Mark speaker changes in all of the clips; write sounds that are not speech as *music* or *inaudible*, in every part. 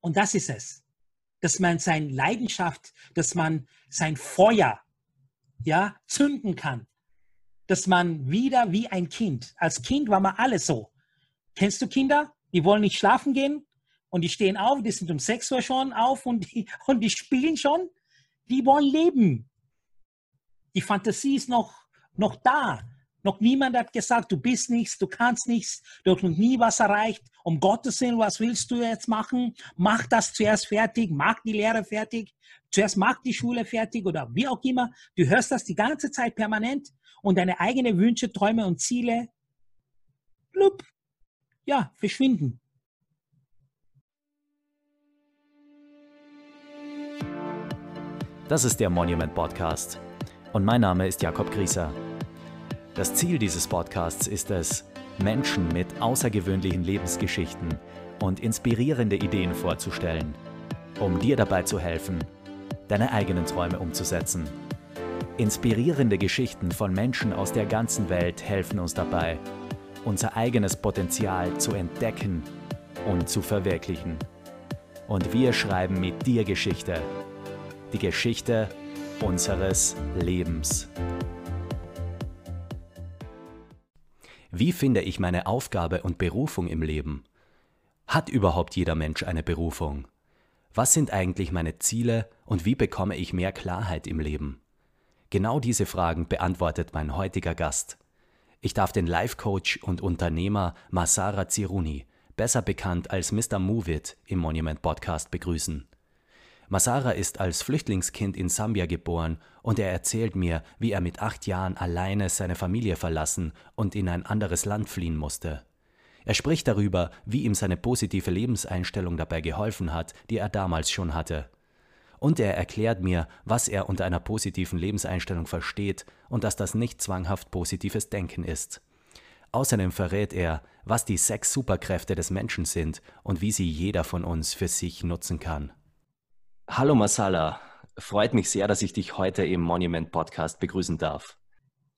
Speaker 1: Und das ist es. Dass man seine Leidenschaft, dass man sein Feuer ja, zünden kann. Dass man wieder wie ein Kind, als Kind war man alles so. Kennst du Kinder? Die wollen nicht schlafen gehen und die stehen auf, die sind um 6 Uhr schon auf und die, *laughs* und die spielen schon. Die wollen leben. Die Fantasie ist noch, noch da. Noch niemand hat gesagt, du bist nichts, du kannst nichts, du hast noch nie was erreicht. Um Gottes Willen, was willst du jetzt machen? Mach das zuerst fertig, mach die Lehre fertig, zuerst mach die Schule fertig oder wie auch immer. Du hörst das die ganze Zeit permanent und deine eigenen Wünsche, Träume und Ziele, blub, ja, verschwinden.
Speaker 2: Das ist der Monument Podcast und mein Name ist Jakob Grieser. Das Ziel dieses Podcasts ist es, Menschen mit außergewöhnlichen Lebensgeschichten und inspirierende Ideen vorzustellen, um dir dabei zu helfen, deine eigenen Träume umzusetzen. Inspirierende Geschichten von Menschen aus der ganzen Welt helfen uns dabei, unser eigenes Potenzial zu entdecken und zu verwirklichen. Und wir schreiben mit dir Geschichte. Die Geschichte unseres Lebens. Wie finde ich meine Aufgabe und Berufung im Leben? Hat überhaupt jeder Mensch eine Berufung? Was sind eigentlich meine Ziele und wie bekomme ich mehr Klarheit im Leben? Genau diese Fragen beantwortet mein heutiger Gast. Ich darf den Life-Coach und Unternehmer Masara Ziruni, besser bekannt als Mr. Move It, im Monument Podcast begrüßen. Masara ist als Flüchtlingskind in Sambia geboren und er erzählt mir, wie er mit acht Jahren alleine seine Familie verlassen und in ein anderes Land fliehen musste. Er spricht darüber, wie ihm seine positive Lebenseinstellung dabei geholfen hat, die er damals schon hatte. Und er erklärt mir, was er unter einer positiven Lebenseinstellung versteht und dass das nicht zwanghaft positives Denken ist. Außerdem verrät er, was die sechs Superkräfte des Menschen sind und wie sie jeder von uns für sich nutzen kann. Hallo Masala, freut mich sehr, dass ich dich heute im Monument Podcast begrüßen darf.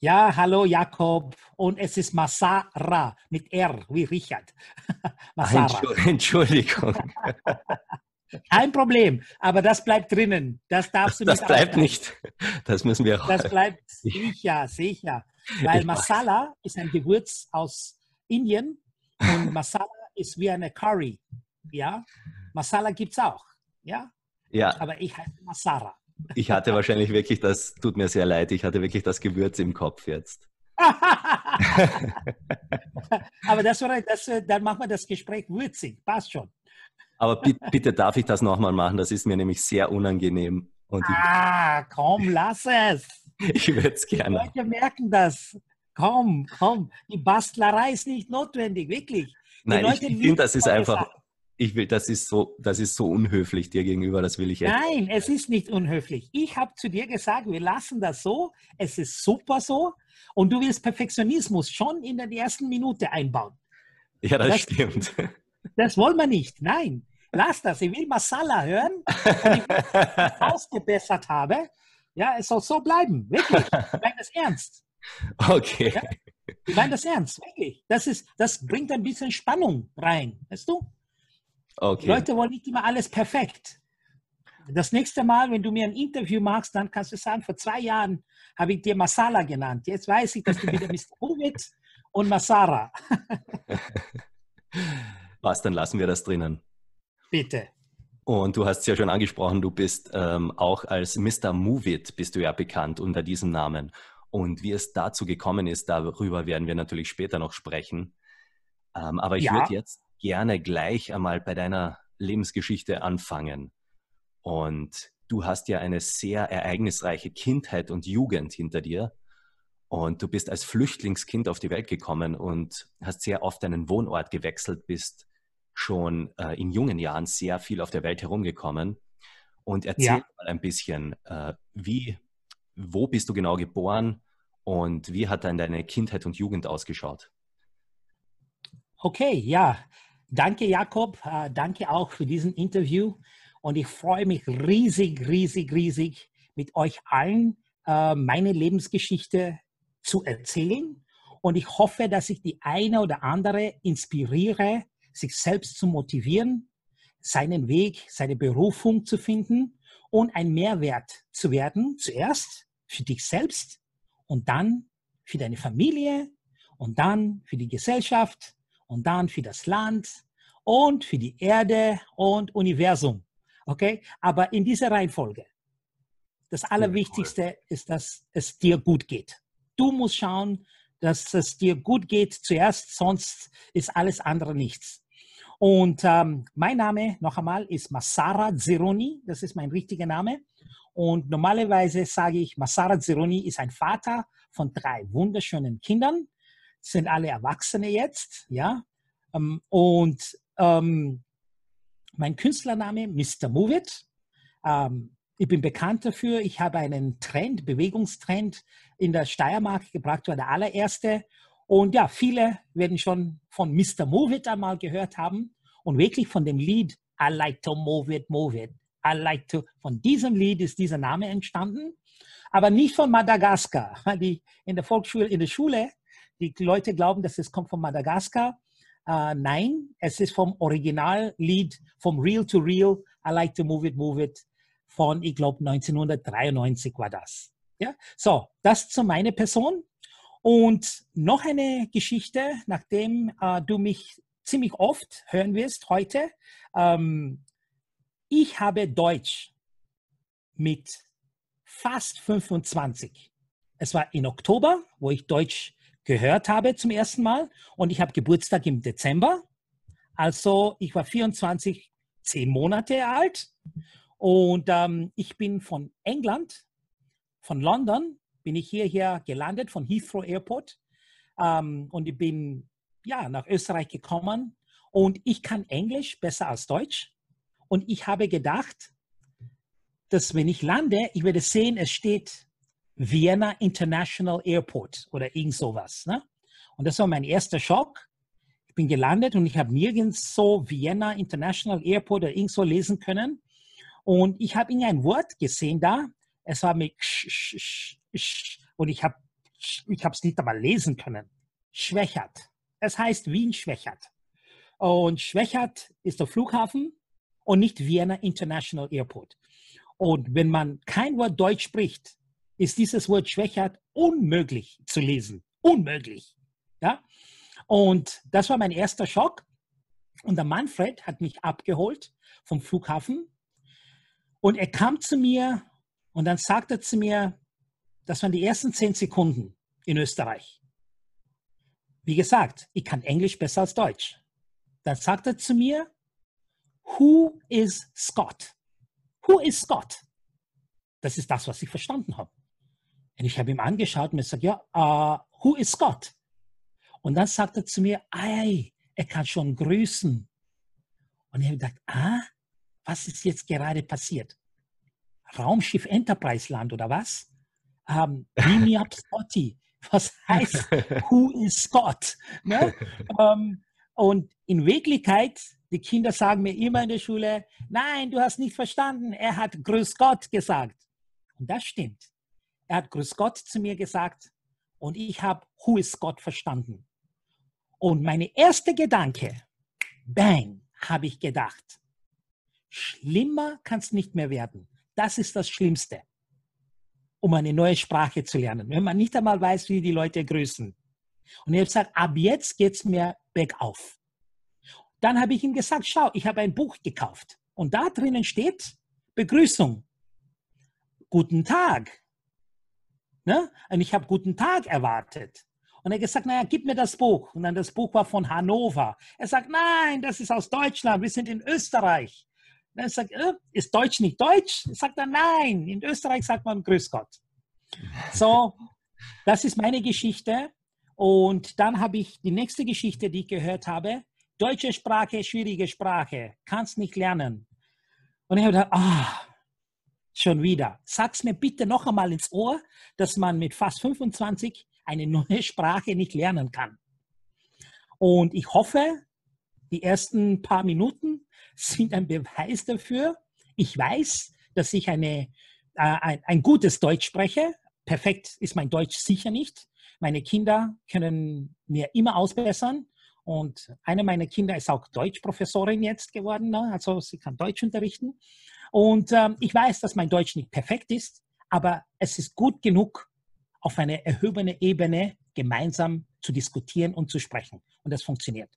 Speaker 1: Ja, hallo Jakob und es ist Masara mit R wie Richard. *laughs*
Speaker 2: Masara. *laughs* Entschuldigung. *laughs*
Speaker 1: Kein Problem, aber das bleibt drinnen. Das darfst du
Speaker 2: nicht. Das bleibt nicht. Das müssen wir
Speaker 1: auch. Das bleibt sicher, sicher. Weil ich Masala weiß. ist ein Gewürz aus Indien und Masala ist wie eine Curry. Ja, Masala gibt es auch. Ja,
Speaker 2: ja.
Speaker 1: Aber ich heiße Masara.
Speaker 2: Ich hatte wahrscheinlich wirklich das, tut mir sehr leid, ich hatte wirklich das Gewürz im Kopf jetzt. *laughs*
Speaker 1: Aber das war, das, dann machen wir das Gespräch würzig, passt schon.
Speaker 2: Aber bitte, bitte darf ich das nochmal machen, das ist mir nämlich sehr unangenehm.
Speaker 1: Und ah, komm, lass es. *laughs*
Speaker 2: Ich würde es gerne.
Speaker 1: Die Leute merken das. Komm, komm. Die Bastlerei ist nicht notwendig, wirklich. Die
Speaker 2: Nein, Leute ich, ich finde, das ist einfach, ich will, das ist so, das ist so unhöflich dir gegenüber, das will ich
Speaker 1: echt. Nein, es ist nicht unhöflich. Ich habe zu dir gesagt, wir lassen das so, es ist super so und du willst Perfektionismus schon in der ersten Minute einbauen.
Speaker 2: Ja, das, das stimmt. *laughs*
Speaker 1: Das wollen wir nicht. Nein, lass das. Ich will Masala hören und ich will, *laughs* ausgebessert habe. Ja, es soll so bleiben. Wirklich. Ich meine das ernst.
Speaker 2: Okay. Ja?
Speaker 1: Ich meine das ernst, wirklich. Das, ist, das bringt ein bisschen Spannung rein, weißt du? Okay. Leute wollen nicht immer alles perfekt. Das nächste Mal, wenn du mir ein Interview machst, dann kannst du sagen, vor zwei Jahren habe ich dir Masala genannt. Jetzt weiß ich, dass du wieder Mr. *laughs* Ovid und Masara. *laughs*
Speaker 2: Was, dann lassen wir das drinnen.
Speaker 1: Bitte.
Speaker 2: Und du hast es ja schon angesprochen, du bist ähm, auch als Mr. Movit bist du ja bekannt unter diesem Namen. Und wie es dazu gekommen ist, darüber werden wir natürlich später noch sprechen. Ähm, aber ich ja. würde jetzt gerne gleich einmal bei deiner Lebensgeschichte anfangen. Und du hast ja eine sehr ereignisreiche Kindheit und Jugend hinter dir. Und du bist als Flüchtlingskind auf die Welt gekommen und hast sehr oft deinen Wohnort gewechselt, bist schon äh, in jungen Jahren sehr viel auf der Welt herumgekommen. Und erzähl ja. mal ein bisschen, äh, wie, wo bist du genau geboren und wie hat dann deine Kindheit und Jugend ausgeschaut?
Speaker 1: Okay, ja. Danke, Jakob. Äh, danke auch für diesen Interview. Und ich freue mich riesig, riesig, riesig, mit euch allen äh, meine Lebensgeschichte zu erzählen. Und ich hoffe, dass ich die eine oder andere inspiriere, sich selbst zu motivieren, seinen Weg, seine Berufung zu finden und ein Mehrwert zu werden, zuerst für dich selbst und dann für deine Familie und dann für die Gesellschaft und dann für das Land und für die Erde und Universum. Okay? Aber in dieser Reihenfolge. Das Allerwichtigste ist, dass es dir gut geht. Du musst schauen, dass es dir gut geht zuerst, sonst ist alles andere nichts. Und ähm, mein Name noch einmal ist Masara Zeroni, das ist mein richtiger Name. Und normalerweise sage ich, Masara Zeroni ist ein Vater von drei wunderschönen Kindern, sind alle Erwachsene jetzt, ja. Ähm, und ähm, mein Künstlername Mr. Move It. Ähm, ich bin bekannt dafür. Ich habe einen Trend, Bewegungstrend in der Steiermark gebracht, war der allererste. Und ja, viele werden schon von Mr. Move It einmal gehört haben und wirklich von dem Lied I like to move it, move it. I like to. Von diesem Lied ist dieser Name entstanden, aber nicht von Madagaskar. *laughs* Die in der Volksschule, in der Schule, die Leute glauben, dass es kommt von Madagaskar. Uh, nein, es ist vom Originallied, vom Real to Real, I like to move it, move it, von, ich glaube, 1993 war das. Ja? So, das zu meiner Person. Und noch eine Geschichte, nachdem uh, du mich ziemlich oft hören wirst heute. Ähm, ich habe Deutsch mit fast 25. Es war in Oktober, wo ich Deutsch gehört habe zum ersten Mal. Und ich habe Geburtstag im Dezember. Also ich war 24, zehn Monate alt. Und ähm, ich bin von England, von London, bin ich hierher gelandet, von Heathrow Airport. Ähm, und ich bin ja, nach Österreich gekommen. Und ich kann Englisch besser als Deutsch. Und ich habe gedacht, dass wenn ich lande, ich werde sehen, es steht Vienna International Airport oder irgend sowas. Ne? Und das war mein erster Schock. Ich bin gelandet und ich habe nirgends so Vienna International Airport oder irgend so lesen können. Und ich habe ein Wort gesehen da. Es war mit sch, sch, sch, und ich habe ich es nicht einmal lesen können. Schwächert. Es heißt Wien Schwächert. Und Schwächert ist der Flughafen und nicht Vienna International Airport. Und wenn man kein Wort Deutsch spricht, ist dieses Wort Schwächert unmöglich zu lesen. Unmöglich. Ja? Und das war mein erster Schock. Und der Manfred hat mich abgeholt vom Flughafen. Und er kam zu mir und dann sagte er zu mir, das waren die ersten zehn Sekunden in Österreich. Wie gesagt, ich kann Englisch besser als Deutsch. Dann sagte er zu mir, Who is Scott? Who is Scott? Das ist das, was ich verstanden habe. Und ich habe ihm angeschaut und mir gesagt, ja, uh, who is Scott? Und dann sagt er zu mir, ei, er kann schon grüßen. Und ich habe gedacht, ah, was ist jetzt gerade passiert? Raumschiff Enterprise Land oder was? Um, beam me up, Scotty. *laughs* Was heißt, who is Scott? *laughs* Ne? um, und in Wirklichkeit, die Kinder sagen mir immer in der Schule, nein, du hast nicht verstanden, er hat Grüß Gott gesagt. Und das stimmt. Er hat Grüß Gott zu mir gesagt und ich habe Who is Gott verstanden. Und meine erste Gedanke, bang, habe ich gedacht, schlimmer kann es nicht mehr werden. Das ist das Schlimmste, um eine neue Sprache zu lernen, wenn man nicht einmal weiß, wie die Leute grüßen. Und ich habe gesagt, ab jetzt geht es mir bergauf. Dann habe ich ihm gesagt, schau, ich habe ein Buch gekauft und da drinnen steht Begrüßung. Guten Tag. Ne? Und ich habe guten Tag erwartet. Und er gesagt, naja, gib mir das Buch. Und dann das Buch war von Hannover. Er sagt, nein, das ist aus Deutschland, wir sind in Österreich. Und er sagt, äh, ist Deutsch nicht Deutsch? Er sagt dann, nein, in Österreich sagt man Grüß Gott. So, das ist meine Geschichte. Und dann habe ich die nächste Geschichte, die ich gehört habe. Deutsche Sprache, schwierige Sprache, kannst nicht lernen. Und ich habe gedacht, ah, Schon wieder. Sag's mir bitte noch einmal ins Ohr, dass man mit fast 25 eine neue Sprache nicht lernen kann. Und ich hoffe, die ersten paar Minuten sind ein Beweis dafür. Ich weiß, dass ich eine, äh, ein, ein gutes Deutsch spreche. Perfekt ist mein Deutsch sicher nicht. Meine Kinder können mir immer ausbessern Und eine meiner Kinder ist auch Deutschprofessorin jetzt geworden, ne? also sie kann Deutsch unterrichten. Und ähm, ich weiß, dass mein Deutsch nicht perfekt ist, aber es ist gut genug, auf eine erhobene Ebene gemeinsam zu diskutieren und zu sprechen. Und das funktioniert.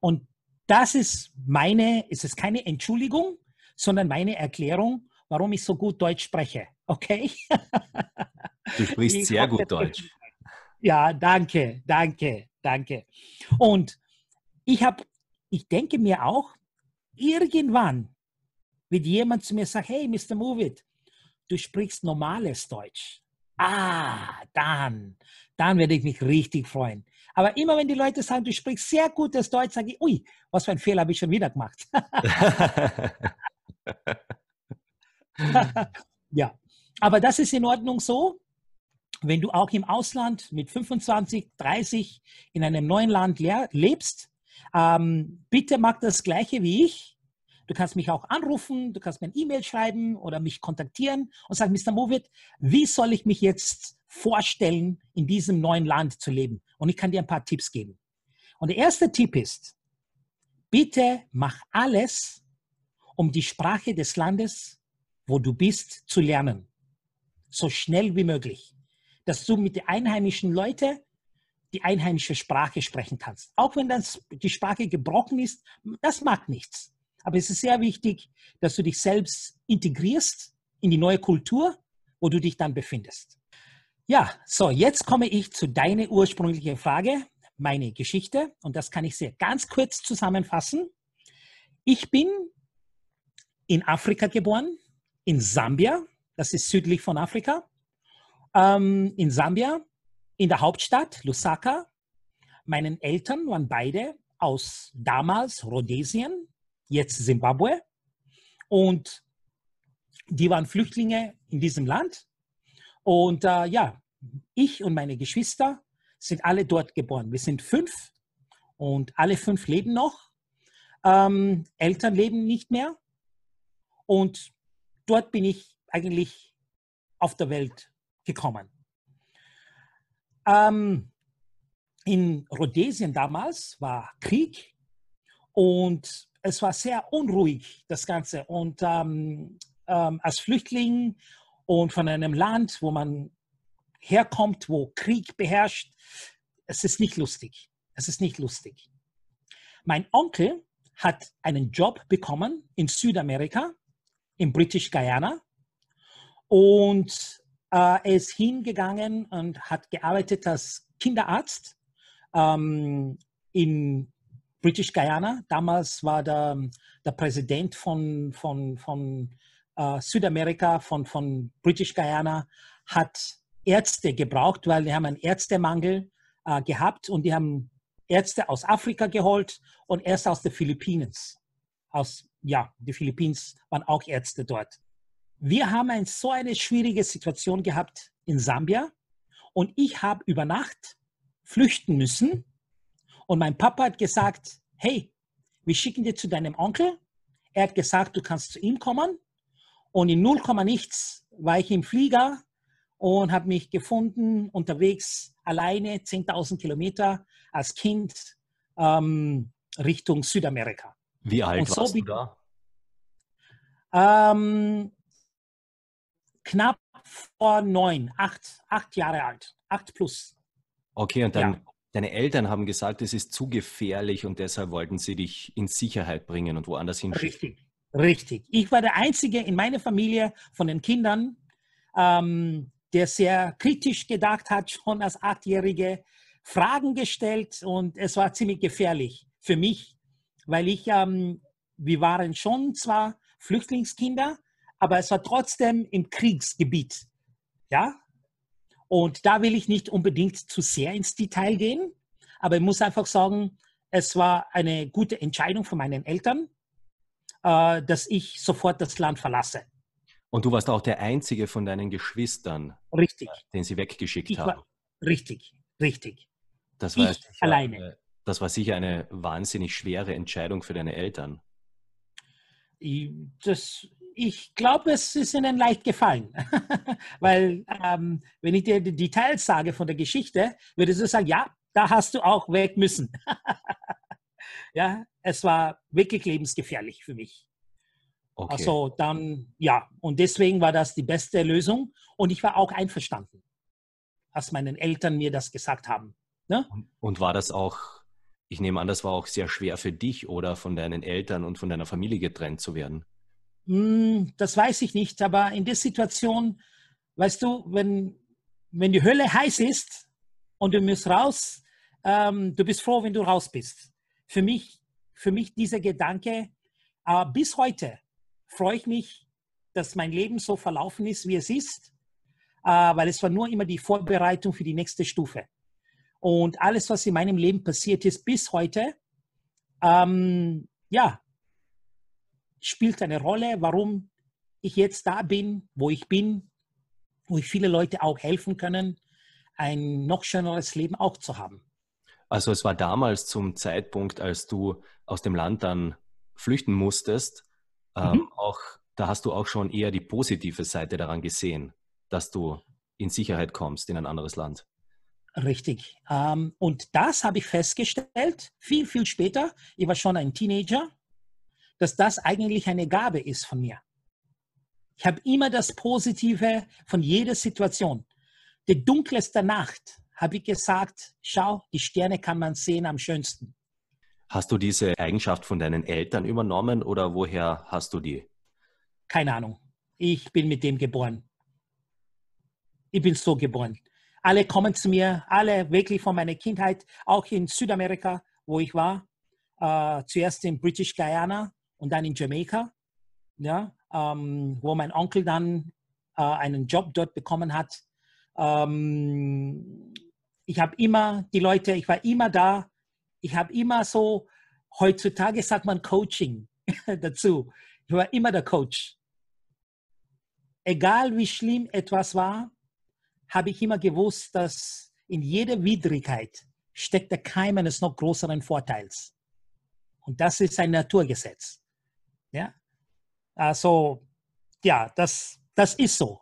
Speaker 1: Und das ist meine, ist es keine Entschuldigung, sondern meine Erklärung, warum ich so gut Deutsch spreche. Okay? *laughs*
Speaker 2: Du sprichst ich sehr gut Deutsch.
Speaker 1: Ja, danke, danke, danke. Und ich habe, ich denke mir auch, irgendwann wird jemand zu mir sagen, hey, Mr. Movit, du sprichst normales Deutsch. Ah, dann, dann werde ich mich richtig freuen. Aber immer wenn die Leute sagen, du sprichst sehr gutes Deutsch, sage ich, ui, was für ein Fehler habe ich schon wieder gemacht. *laughs* *laughs* ja, aber das ist in Ordnung so. Wenn du auch im Ausland mit 25, 30 in einem neuen Land lebst, ähm, bitte mach das Gleiche wie ich. Du kannst mich auch anrufen, du kannst mir ein E-Mail schreiben oder mich kontaktieren und sagen, Mr. Movit, wie soll ich mich jetzt vorstellen, in diesem neuen Land zu leben? Und ich kann dir ein paar Tipps geben. Und der erste Tipp ist, bitte mach alles, um die Sprache des Landes, wo du bist, zu lernen. So schnell wie möglich. Dass du mit den einheimischen Leuten die einheimische Sprache sprechen kannst. Auch wenn das, die Sprache gebrochen ist, das macht nichts. Aber es ist sehr wichtig, dass du dich selbst integrierst in die neue Kultur, wo du dich dann befindest. Ja, so, jetzt komme ich zu deiner ursprünglichen Frage, meine Geschichte. Und das kann ich sehr ganz kurz zusammenfassen. Ich bin in Afrika geboren, in Sambia, das ist südlich von Afrika. Ähm, in Sambia, in der Hauptstadt Lusaka. Meinen Eltern waren beide aus damals Rhodesien, jetzt Zimbabwe. Und die waren Flüchtlinge in diesem Land. Und äh, ja, ich und meine Geschwister sind alle dort geboren. Wir sind fünf und alle fünf leben noch. Ähm, Eltern leben nicht mehr. Und dort bin ich eigentlich auf der Welt gekommen. Ähm, in Rhodesien damals war Krieg und es war sehr unruhig, das Ganze. Und ähm, ähm, als Flüchtling und von einem Land, wo man herkommt, wo Krieg beherrscht, es ist nicht lustig. Es ist nicht lustig. Mein Onkel hat einen Job bekommen in Südamerika, in British Guyana. Und äh, ist hingegangen und hat gearbeitet als Kinderarzt ähm, in British Guyana. Damals war der, der Präsident von, von, von äh, Südamerika, von, von British Guyana, hat Ärzte gebraucht, weil die haben einen Ärztemangel äh, gehabt und die haben Ärzte aus Afrika geholt und erst aus den Philippinen. Aus, ja, die Philippinen waren auch Ärzte dort. Wir haben ein, so eine schwierige Situation gehabt in Sambia und ich habe über Nacht flüchten müssen und mein Papa hat gesagt, hey, wir schicken dir zu deinem Onkel. Er hat gesagt, du kannst zu ihm kommen. Und in 0, nichts war ich im Flieger und habe mich gefunden unterwegs alleine 10.000 Kilometer als Kind ähm, Richtung Südamerika.
Speaker 2: Wie alt so warst du da?
Speaker 1: Ähm, knapp vor neun, acht, acht Jahre alt, acht plus.
Speaker 2: Okay, und dann ja. Deine Eltern haben gesagt, es ist zu gefährlich und deshalb wollten sie dich in Sicherheit bringen und woanders hinschicken.
Speaker 1: Richtig, richtig. Ich war der Einzige in meiner Familie von den Kindern, ähm, der sehr kritisch gedacht hat, schon als Achtjährige Fragen gestellt und es war ziemlich gefährlich für mich, weil ich, ähm, wir waren schon zwar Flüchtlingskinder, aber es war trotzdem im Kriegsgebiet. Ja, und da will ich nicht unbedingt zu sehr ins Detail gehen, aber ich muss einfach sagen, es war eine gute Entscheidung von meinen Eltern, äh, dass ich sofort das Land verlasse.
Speaker 2: Und du warst auch der einzige von deinen Geschwistern,
Speaker 1: richtig.
Speaker 2: den sie weggeschickt ich haben. War,
Speaker 1: richtig, richtig.
Speaker 2: Das war, ich alleine. Eine, das war sicher eine wahnsinnig schwere Entscheidung für deine Eltern.
Speaker 1: Das ich glaube, es ist ihnen leicht gefallen. *laughs* Weil, ähm, wenn ich dir die Details sage von der Geschichte, würdest du sagen, ja, da hast du auch weg müssen. *laughs* ja, es war wirklich lebensgefährlich für mich. Okay. Also dann, ja, und deswegen war das die beste Lösung. Und ich war auch einverstanden, als meine Eltern mir das gesagt haben.
Speaker 2: Ne? Und war das auch, ich nehme an, das war auch sehr schwer für dich oder von deinen Eltern und von deiner Familie getrennt zu werden?
Speaker 1: Hm, das weiß ich nicht, aber in der Situation, weißt du, wenn, wenn die Hölle heiß ist und du musst raus, ähm, du bist froh, wenn du raus bist. Für mich, für mich dieser Gedanke, äh, bis heute freue ich mich, dass mein Leben so verlaufen ist, wie es ist, äh, weil es war nur immer die Vorbereitung für die nächste Stufe. Und alles, was in meinem Leben passiert ist bis heute, ähm, ja, spielt eine Rolle, warum ich jetzt da bin, wo ich bin, wo ich viele Leute auch helfen können, ein noch schöneres Leben auch zu haben.
Speaker 2: Also es war damals zum Zeitpunkt, als du aus dem Land dann flüchten musstest, ähm, mhm. auch da hast du auch schon eher die positive Seite daran gesehen, dass du in Sicherheit kommst in ein anderes Land.
Speaker 1: Richtig. Ähm, und das habe ich festgestellt, viel, viel später. Ich war schon ein Teenager, dass das eigentlich eine Gabe ist von mir. Ich habe immer das Positive von jeder Situation. Die dunkelste Nacht habe ich gesagt, schau, die Sterne kann man sehen am schönsten.
Speaker 2: Hast du diese Eigenschaft von deinen Eltern übernommen oder woher hast du die?
Speaker 1: Keine Ahnung. Ich bin mit dem geboren. Ich bin so geboren. Alle kommen zu mir, alle wirklich von meiner Kindheit, auch in Südamerika, wo ich war. Äh, zuerst in British Guyana und dann in Jamaika, ja, ähm, wo mein Onkel dann äh, einen Job dort bekommen hat. Ähm, ich habe immer die Leute, ich war immer da. Ich habe immer so, heutzutage sagt man Coaching *laughs* dazu. Ich war immer der Coach. Egal wie schlimm etwas war, habe ich immer gewusst, dass in jeder Widrigkeit steckt der Keim eines noch größeren Vorteils. Und das ist ein Naturgesetz. Ja? Also, ja, das, das ist so.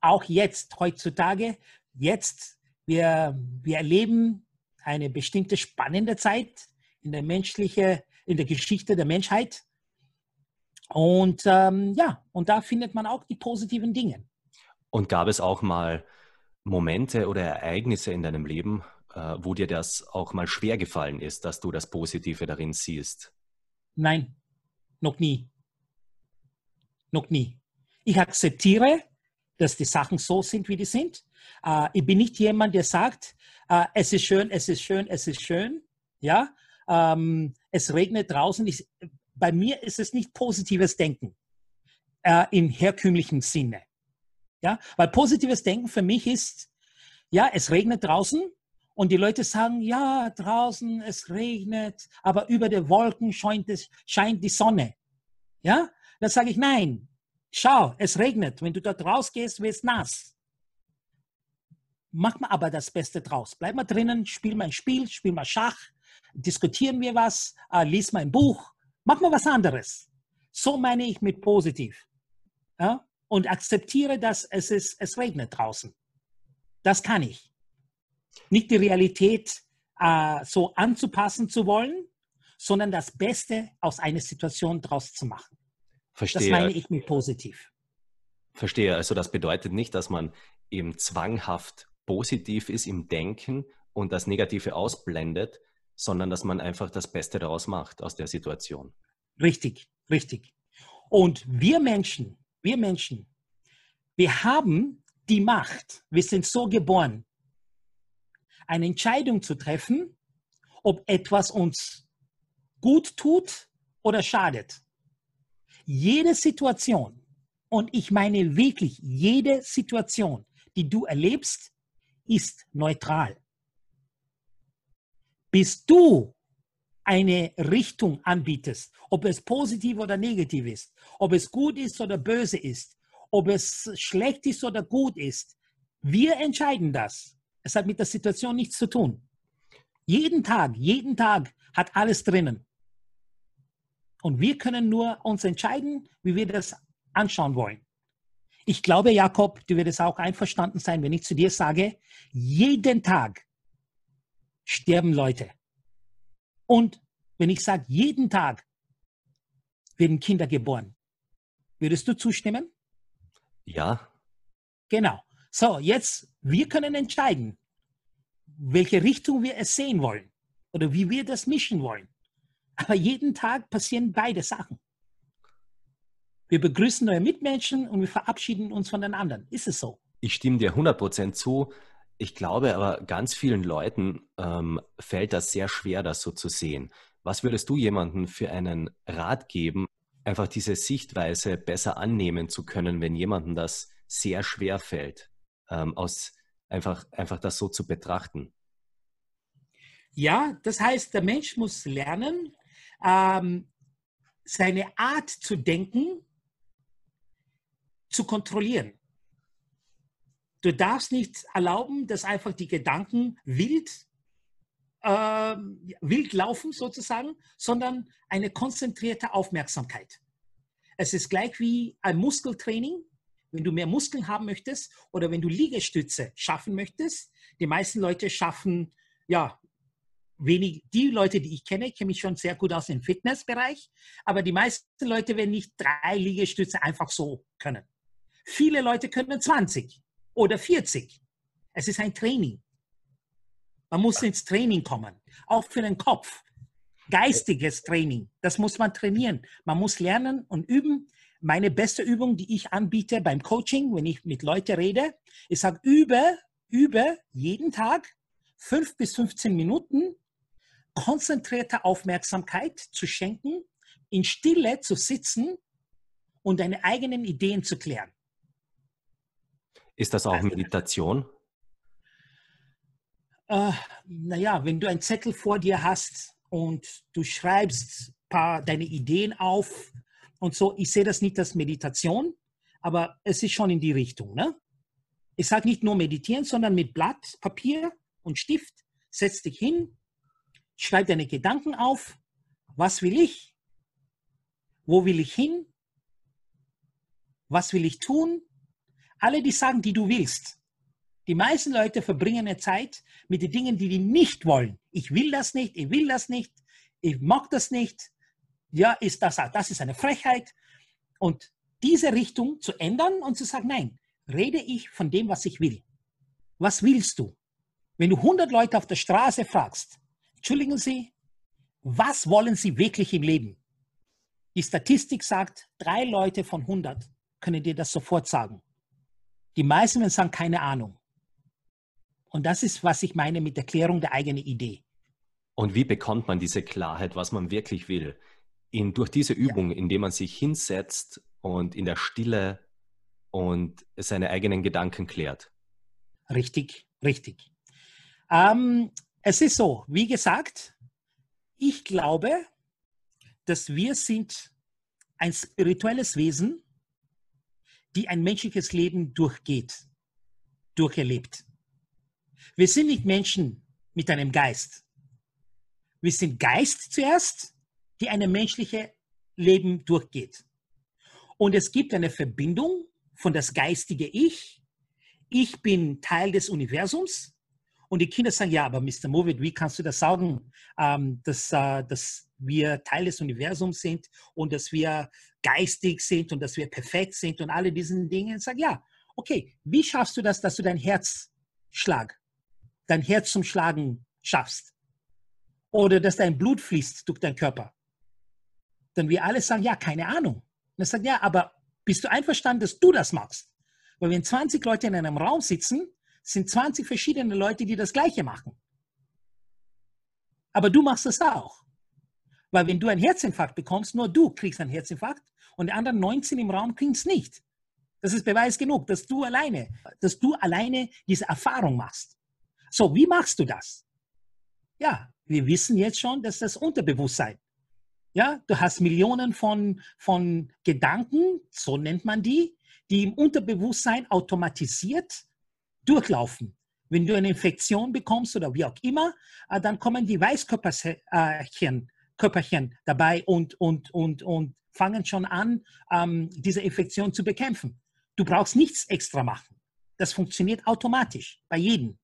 Speaker 1: Auch jetzt, heutzutage, jetzt, wir, wir erleben eine bestimmte spannende Zeit in der menschliche, in der Geschichte der Menschheit. Und ähm, ja, und da findet man auch die positiven Dinge.
Speaker 2: Und gab es auch mal Momente oder Ereignisse in deinem Leben, äh, wo dir das auch mal schwer gefallen ist, dass du das Positive darin siehst?
Speaker 1: Nein, noch nie. Noch nie. Ich akzeptiere, dass die Sachen so sind, wie die sind. Äh, ich bin nicht jemand, der sagt, äh, es ist schön, es ist schön, es ist schön. Ja, ähm, es regnet draußen. Ich, bei mir ist es nicht positives Denken äh, im herkömmlichen Sinne. Ja, weil positives Denken für mich ist, ja, es regnet draußen und die Leute sagen, ja, draußen es regnet, aber über den Wolken scheint, es, scheint die Sonne. Ja, dann sage ich, nein, schau, es regnet. Wenn du dort rausgehst, wirst nass. Mach mal aber das Beste draus. Bleib mal drinnen, spiel mal ein Spiel, spiel mal Schach, diskutieren wir was, äh, lies mal ein Buch, mach mal was anderes. So meine ich mit positiv. Ja? Und akzeptiere, dass es, ist, es regnet draußen. Das kann ich. Nicht die Realität äh, so anzupassen zu wollen, sondern das Beste aus einer Situation draus zu machen.
Speaker 2: Verstehe.
Speaker 1: Das meine ich mit positiv.
Speaker 2: Verstehe. Also das bedeutet nicht, dass man eben zwanghaft positiv ist im Denken und das Negative ausblendet, sondern dass man einfach das Beste daraus macht aus der Situation.
Speaker 1: Richtig, richtig. Und wir Menschen, wir Menschen, wir haben die Macht, wir sind so geboren, eine Entscheidung zu treffen, ob etwas uns gut tut oder schadet jede Situation, und ich meine wirklich jede Situation, die du erlebst, ist neutral. Bis du eine Richtung anbietest, ob es positiv oder negativ ist, ob es gut ist oder böse ist, ob es schlecht ist oder gut ist, wir entscheiden das. Es hat mit der Situation nichts zu tun. Jeden Tag, jeden Tag hat alles drinnen. Und wir können nur uns entscheiden, wie wir das anschauen wollen. Ich glaube, Jakob, du wirst auch einverstanden sein, wenn ich zu dir sage, jeden Tag sterben Leute. Und wenn ich sage, jeden Tag werden Kinder geboren. Würdest du zustimmen?
Speaker 2: Ja.
Speaker 1: Genau. So, jetzt, wir können entscheiden, welche Richtung wir es sehen wollen oder wie wir das mischen wollen. Aber jeden Tag passieren beide Sachen. Wir begrüßen neue Mitmenschen und wir verabschieden uns von den anderen. Ist es so?
Speaker 2: Ich stimme dir 100% zu. Ich glaube aber, ganz vielen Leuten ähm, fällt das sehr schwer, das so zu sehen. Was würdest du jemandem für einen Rat geben, einfach diese Sichtweise besser annehmen zu können, wenn jemandem das sehr schwer fällt, ähm, aus einfach, einfach das so zu betrachten?
Speaker 1: Ja, das heißt, der Mensch muss lernen, ähm, seine Art zu denken zu kontrollieren. Du darfst nicht erlauben, dass einfach die Gedanken wild, äh, wild laufen sozusagen, sondern eine konzentrierte Aufmerksamkeit. Es ist gleich wie ein Muskeltraining. Wenn du mehr Muskeln haben möchtest oder wenn du Liegestütze schaffen möchtest, die meisten Leute schaffen ja wenig, die Leute, die ich kenne, kenne mich schon sehr gut aus im Fitnessbereich, aber die meisten Leute werden nicht drei Liegestütze einfach so können. Viele Leute können 20 oder 40. Es ist ein Training. Man muss ins Training kommen, auch für den Kopf. Geistiges Training, das muss man trainieren. Man muss lernen und üben. Meine beste Übung, die ich anbiete beim Coaching, wenn ich mit Leuten rede, ich sage, übe, übe jeden Tag fünf bis 15 Minuten konzentrierte Aufmerksamkeit zu schenken, in Stille zu sitzen und deine eigenen Ideen zu klären.
Speaker 2: Ist das auch also, Meditation?
Speaker 1: Äh, naja, wenn du einen Zettel vor dir hast und du schreibst paar deine Ideen auf und so, ich sehe das nicht als Meditation, aber es ist schon in die Richtung. Ne? Ich sage nicht nur meditieren, sondern mit Blatt, Papier und Stift, setz dich hin, schreib deine Gedanken auf. Was will ich? Wo will ich hin? Was will ich tun? Alle die Sachen, die du willst. Die meisten Leute verbringen eine Zeit mit den Dingen, die die nicht wollen. Ich will das nicht, ich will das nicht, ich mag das nicht. Ja, ist das, das ist eine Frechheit. Und diese Richtung zu ändern und zu sagen, nein, rede ich von dem, was ich will. Was willst du? Wenn du 100 Leute auf der Straße fragst, entschuldigen Sie, was wollen Sie wirklich im Leben? Die Statistik sagt, drei Leute von 100 können dir das sofort sagen. Die meisten werden sagen, keine Ahnung. Und das ist, was ich meine mit Erklärung der eigenen Idee.
Speaker 2: Und wie bekommt man diese Klarheit, was man wirklich will? In, durch diese Übung, ja. indem man sich hinsetzt und in der Stille und seine eigenen Gedanken klärt.
Speaker 1: Richtig, richtig. Ähm, es ist so, wie gesagt, ich glaube, dass wir sind ein spirituelles Wesen, die ein menschliches Leben durchgeht, durcherlebt. Wir sind nicht Menschen mit einem Geist. Wir sind Geist zuerst, die ein menschliches Leben durchgeht. Und es gibt eine Verbindung von das geistige Ich. Ich bin Teil des Universums. Und die Kinder sagen, ja, aber Mr. Movit, wie kannst du das sagen, ähm, dass, äh, dass wir Teil des Universums sind und dass wir geistig sind und dass wir perfekt sind und alle diesen Dinge. Ich sage, ja, okay, wie schaffst du das, dass du dein Herzschlag, dein Herz zum Schlagen schaffst? Oder dass dein Blut fließt durch deinen Körper? Dann wir alle sagen, ja, keine Ahnung. Und er sagt, ja, aber bist du einverstanden, dass du das machst? Weil wenn 20 Leute in einem Raum sitzen, sind 20 verschiedene Leute, die das Gleiche machen. Aber du machst es auch. Weil wenn du einen Herzinfarkt bekommst, nur du kriegst einen Herzinfarkt und die anderen 19 im Raum kriegen es nicht. Das ist Beweis genug, dass du alleine, dass du alleine diese Erfahrung machst. So, wie machst du das? Ja, wir wissen jetzt schon, dass das Unterbewusstsein. Ja, du hast Millionen von, von Gedanken, so nennt man die, die im Unterbewusstsein automatisiert durchlaufen. Wenn du eine Infektion bekommst oder wie auch immer, äh, dann kommen die Weißkörperchen Körperchen dabei und, und, und, und fangen schon an, ähm, diese Infektion zu bekämpfen. Du brauchst nichts extra machen. Das funktioniert automatisch bei jedem.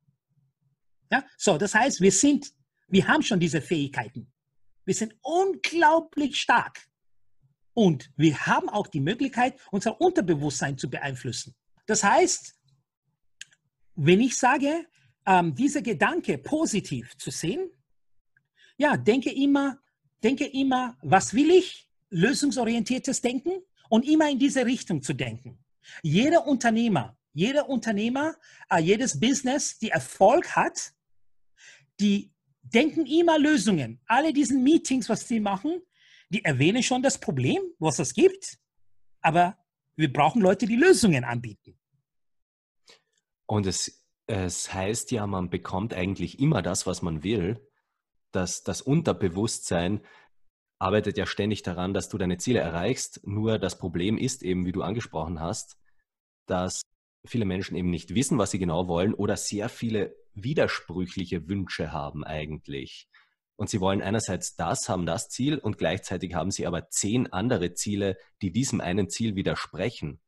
Speaker 1: Ja? So, das heißt, wir sind, wir haben schon diese Fähigkeiten. Wir sind unglaublich stark. Und wir haben auch die Möglichkeit, unser Unterbewusstsein zu beeinflussen. Das heißt, wenn ich sage, ähm, dieser Gedanke positiv zu sehen, ja, denke immer, denke immer, was will ich? Lösungsorientiertes Denken und immer in diese Richtung zu denken. Jeder Unternehmer, jeder Unternehmer, äh, jedes Business, die Erfolg hat, die denken immer Lösungen. Alle diesen Meetings, was sie machen, die erwähnen schon das Problem, was es gibt, aber wir brauchen Leute, die Lösungen anbieten.
Speaker 2: Und es, es heißt ja, man bekommt eigentlich immer das, was man will. Das, das Unterbewusstsein arbeitet ja ständig daran, dass du deine Ziele erreichst. Nur das Problem ist eben, wie du angesprochen hast, dass viele Menschen eben nicht wissen, was sie genau wollen oder sehr viele widersprüchliche Wünsche haben eigentlich. Und sie wollen einerseits das, haben das Ziel und gleichzeitig haben sie aber zehn andere Ziele, die diesem einen Ziel widersprechen.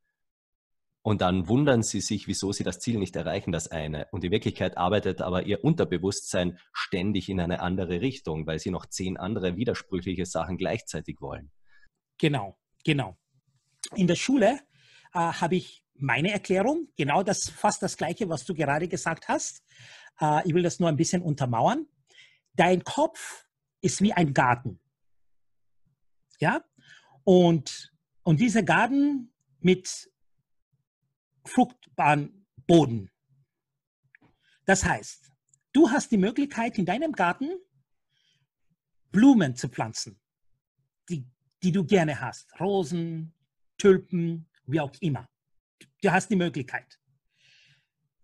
Speaker 2: Und dann wundern sie sich, wieso sie das Ziel nicht erreichen, das eine. Und in Wirklichkeit arbeitet aber ihr Unterbewusstsein ständig in eine andere Richtung, weil sie noch zehn andere widersprüchliche Sachen gleichzeitig wollen.
Speaker 1: Genau, genau. In der Schule äh, habe ich meine Erklärung, genau das, fast das Gleiche, was du gerade gesagt hast. Äh, ich will das nur ein bisschen untermauern. Dein Kopf ist wie ein Garten. Ja? Und, und dieser Garten mit fruchtbaren Boden. Das heißt, du hast die Möglichkeit in deinem Garten Blumen zu pflanzen, die, die du gerne hast. Rosen, Tulpen, wie auch immer. Du hast die Möglichkeit.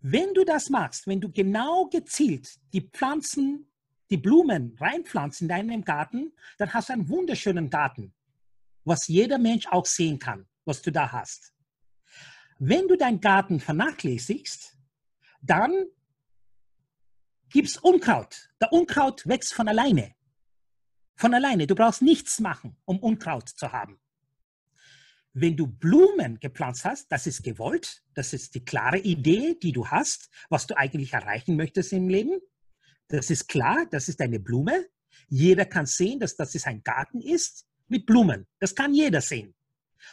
Speaker 1: Wenn du das machst, wenn du genau gezielt die Pflanzen, die Blumen reinpflanzt in deinem Garten, dann hast du einen wunderschönen Garten, was jeder Mensch auch sehen kann, was du da hast. Wenn du deinen Garten vernachlässigst, dann gibt es Unkraut. Der Unkraut wächst von alleine. Von alleine. Du brauchst nichts machen, um Unkraut zu haben. Wenn du Blumen gepflanzt hast, das ist gewollt, das ist die klare Idee, die du hast, was du eigentlich erreichen möchtest im Leben. Das ist klar, das ist eine Blume. Jeder kann sehen, dass das ein Garten ist mit Blumen. Das kann jeder sehen.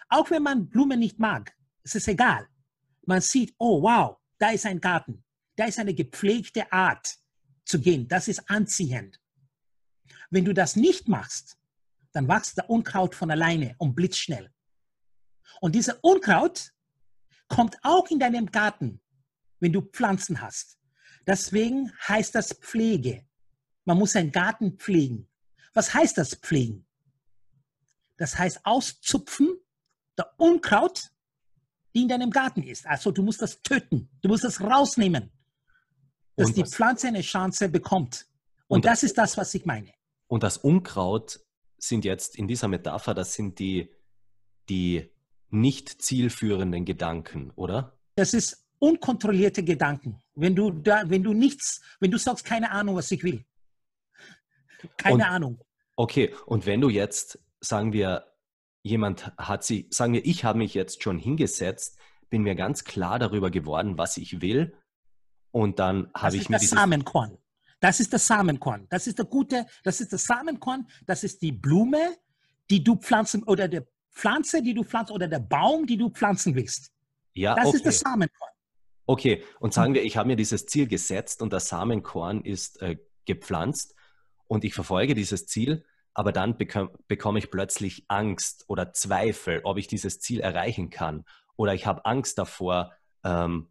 Speaker 1: Auch wenn man Blumen nicht mag, es ist egal. Man sieht, oh wow, da ist ein Garten. Da ist eine gepflegte Art zu gehen. Das ist anziehend. Wenn du das nicht machst, dann wächst der Unkraut von alleine und blitzschnell. Und dieser Unkraut kommt auch in deinem Garten, wenn du Pflanzen hast. Deswegen heißt das Pflege. Man muss seinen Garten pflegen. Was heißt das pflegen? Das heißt auszupfen, der Unkraut, die in deinem Garten ist. Also du musst das töten, du musst das rausnehmen, dass und die Pflanze eine Chance bekommt. Und, und das ist das, was ich meine.
Speaker 2: Und das Unkraut sind jetzt in dieser Metapher, das sind die, die nicht zielführenden Gedanken, oder?
Speaker 1: Das ist unkontrollierte Gedanken. Wenn du da, wenn du nichts, wenn du sagst, keine Ahnung, was ich will. Keine
Speaker 2: und,
Speaker 1: Ahnung.
Speaker 2: Okay, und wenn du jetzt, sagen wir, jemand hat sie, sagen wir, ich habe mich jetzt schon hingesetzt, bin mir ganz klar darüber geworden, was ich will. Und dann habe ich mir
Speaker 1: das Samenkorn. Das ist das Samenkorn. Das ist der gute, das ist das Samenkorn, das ist die Blume, die du pflanzen oder der Pflanze, die du pflanzt oder der Baum, die du pflanzen willst.
Speaker 2: Ja,
Speaker 1: das
Speaker 2: okay.
Speaker 1: ist das Samenkorn.
Speaker 2: Okay, und sagen wir, ich habe mir dieses Ziel gesetzt und das Samenkorn ist äh, gepflanzt und ich verfolge dieses Ziel, aber dann bekomme bekomm ich plötzlich Angst oder Zweifel, ob ich dieses Ziel erreichen kann. Oder ich habe Angst davor, ähm,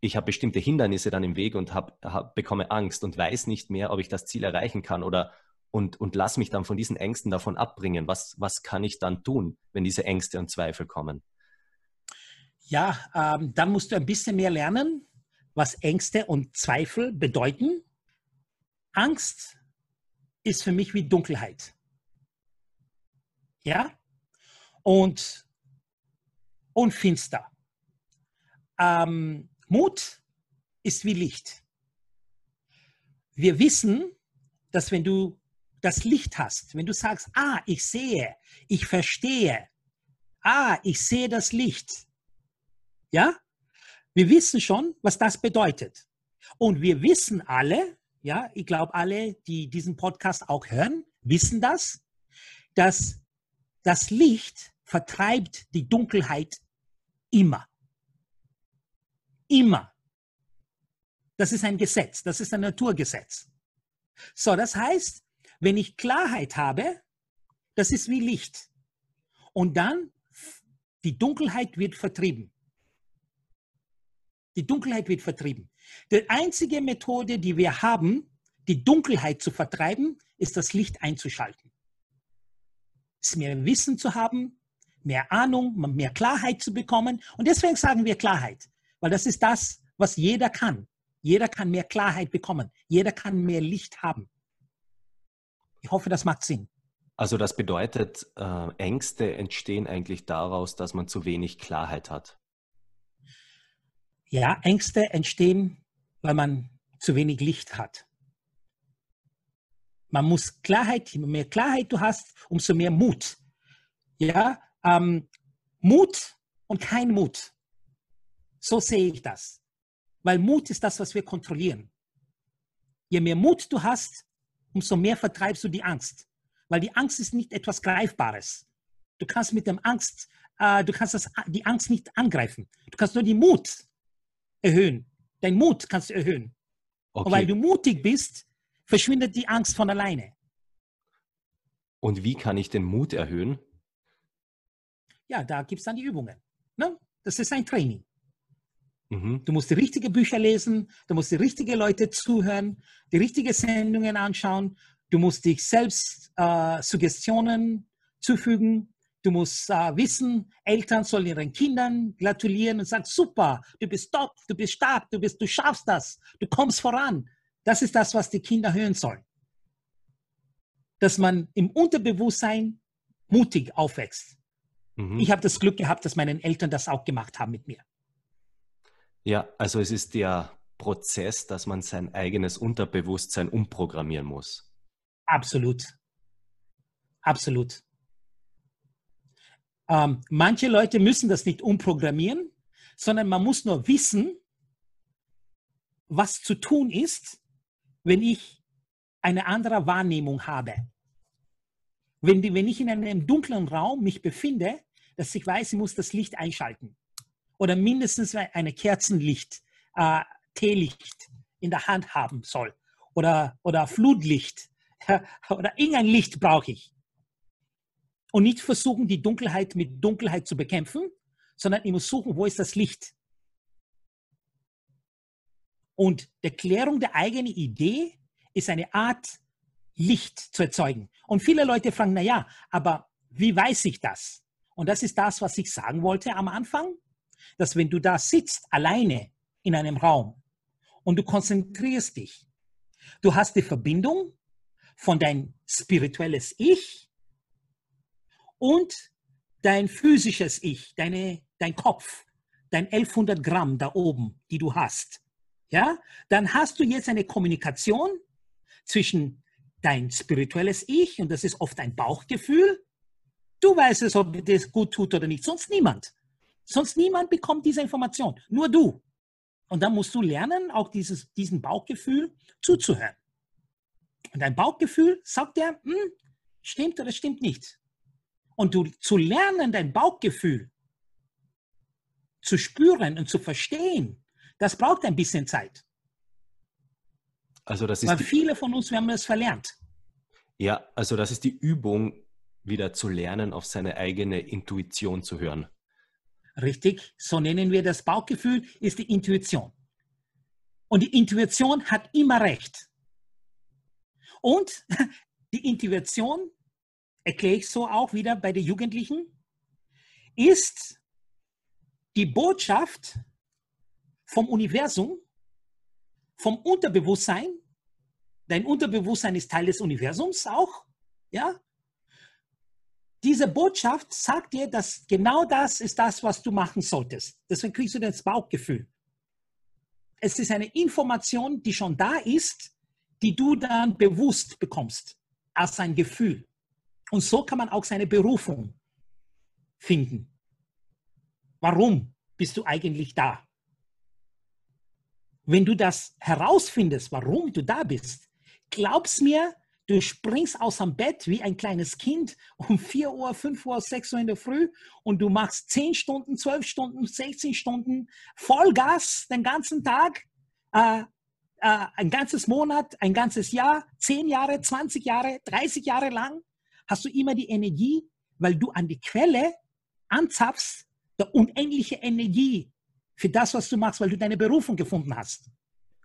Speaker 2: ich habe bestimmte Hindernisse dann im Weg und hab, hab, bekomme Angst und weiß nicht mehr, ob ich das Ziel erreichen kann oder und, und lass mich dann von diesen Ängsten davon abbringen. Was, was kann ich dann tun, wenn diese Ängste und Zweifel kommen?
Speaker 1: Ja, ähm, dann musst du ein bisschen mehr lernen, was Ängste und Zweifel bedeuten. Angst ist für mich wie Dunkelheit. Ja? Und, und finster. Ähm, Mut ist wie Licht. Wir wissen, dass wenn du das Licht hast, wenn du sagst, ah, ich sehe, ich verstehe, ah, ich sehe das Licht, ja, wir wissen schon, was das bedeutet. Und wir wissen alle, ja, ich glaube alle, die diesen Podcast auch hören, wissen das, dass das Licht vertreibt die Dunkelheit immer. Immer. Das ist ein Gesetz, das ist ein Naturgesetz. So, das heißt, wenn ich Klarheit habe, das ist wie Licht. Und dann, die Dunkelheit wird vertrieben. Die Dunkelheit wird vertrieben. Die einzige Methode, die wir haben, die Dunkelheit zu vertreiben, ist das Licht einzuschalten. Es mehr Wissen zu haben, mehr Ahnung, mehr Klarheit zu bekommen. Und deswegen sagen wir Klarheit, weil das ist das, was jeder kann. Jeder kann mehr Klarheit bekommen. Jeder kann mehr Licht haben. Ich hoffe, das macht Sinn.
Speaker 2: Also das bedeutet, äh, Ängste entstehen eigentlich daraus, dass man zu wenig Klarheit hat.
Speaker 1: Ja, Ängste entstehen, weil man zu wenig Licht hat. Man muss Klarheit, je mehr Klarheit du hast, umso mehr Mut. Ja, ähm, Mut und kein Mut. So sehe ich das. Weil Mut ist das, was wir kontrollieren. Je mehr Mut du hast, umso mehr vertreibst du die Angst. Weil die Angst ist nicht etwas Greifbares. Du kannst mit dem Angst, äh, du kannst das, die Angst nicht angreifen. Du kannst nur die Mut erhöhen. Dein Mut kannst du erhöhen. Okay. Und weil du mutig bist, verschwindet die Angst von alleine.
Speaker 2: Und wie kann ich den Mut erhöhen?
Speaker 1: Ja, da gibt es dann die Übungen. Ne? Das ist ein Training. Mhm. Du musst die richtigen Bücher lesen, du musst die richtigen Leute zuhören, die richtigen Sendungen anschauen, du musst dich selbst äh, Suggestionen zufügen, du musst äh, wissen, Eltern sollen ihren Kindern gratulieren und sagen, super, du bist top, du bist stark, du, bist, du schaffst das, du kommst voran. Das ist das, was die Kinder hören sollen. Dass man im Unterbewusstsein mutig aufwächst. Mhm. Ich habe das Glück gehabt, dass meine Eltern das auch gemacht haben mit mir.
Speaker 2: Ja, also es ist der Prozess, dass man sein eigenes Unterbewusstsein umprogrammieren muss.
Speaker 1: Absolut. Absolut. Ähm, manche Leute müssen das nicht umprogrammieren, sondern man muss nur wissen, was zu tun ist, wenn ich eine andere Wahrnehmung habe. Wenn, wenn ich in einem dunklen Raum mich befinde, dass ich weiß, ich muss das Licht einschalten oder mindestens eine Kerzenlicht, äh, Teelicht in der Hand haben soll oder, oder Flutlicht *laughs* oder irgendein Licht brauche ich. Und nicht versuchen, die Dunkelheit mit Dunkelheit zu bekämpfen, sondern ich muss suchen, wo ist das Licht. Und die Klärung der eigenen Idee ist eine Art, Licht zu erzeugen. Und viele Leute fragen, na ja, aber wie weiß ich das? Und das ist das, was ich sagen wollte am Anfang dass wenn du da sitzt, alleine in einem Raum und du konzentrierst dich, du hast die Verbindung von dein spirituelles Ich und dein physisches Ich, deine, dein Kopf, dein 1100 Gramm da oben, die du hast. Ja, dann hast du jetzt eine Kommunikation zwischen dein spirituelles Ich und das ist oft ein Bauchgefühl. Du weißt es, ob das gut tut oder nicht, sonst niemand. Sonst niemand bekommt diese Information, nur du. Und dann musst du lernen, auch dieses, diesem Bauchgefühl zuzuhören. Und dein Bauchgefühl sagt dir, hm, stimmt oder stimmt nicht. Und du zu lernen, dein Bauchgefühl zu spüren und zu verstehen, das braucht ein bisschen Zeit.
Speaker 2: Also das ist
Speaker 1: Weil viele von uns, wir haben das verlernt.
Speaker 2: Ja, also das ist die Übung, wieder zu lernen, auf seine eigene Intuition zu hören.
Speaker 1: Richtig, so nennen wir das Bauchgefühl, ist die Intuition. Und die Intuition hat immer recht. Und *laughs* die Intuition, erkläre ich so auch wieder bei den Jugendlichen, ist die Botschaft vom Universum, vom Unterbewusstsein. Dein Unterbewusstsein ist Teil des Universums auch, ja, diese Botschaft sagt dir, dass genau das ist das, was du machen solltest. Deswegen kriegst du das Bauchgefühl. Es ist eine Information, die schon da ist, die du dann bewusst bekommst als ein Gefühl. Und so kann man auch seine Berufung finden. Warum bist du eigentlich da? Wenn du das herausfindest, warum du da bist, glaubst mir, Du springst aus dem Bett wie ein kleines Kind um 4 Uhr, 5 Uhr, 6 Uhr in der Früh und du machst 10 Stunden, 12 Stunden, 16 Stunden Vollgas den ganzen Tag, äh, äh, ein ganzes Monat, ein ganzes Jahr, 10 Jahre, 20 Jahre, 30 Jahre lang, hast du immer die Energie, weil du an die Quelle anzapfst, der unendliche Energie für das, was du machst, weil du deine Berufung gefunden hast.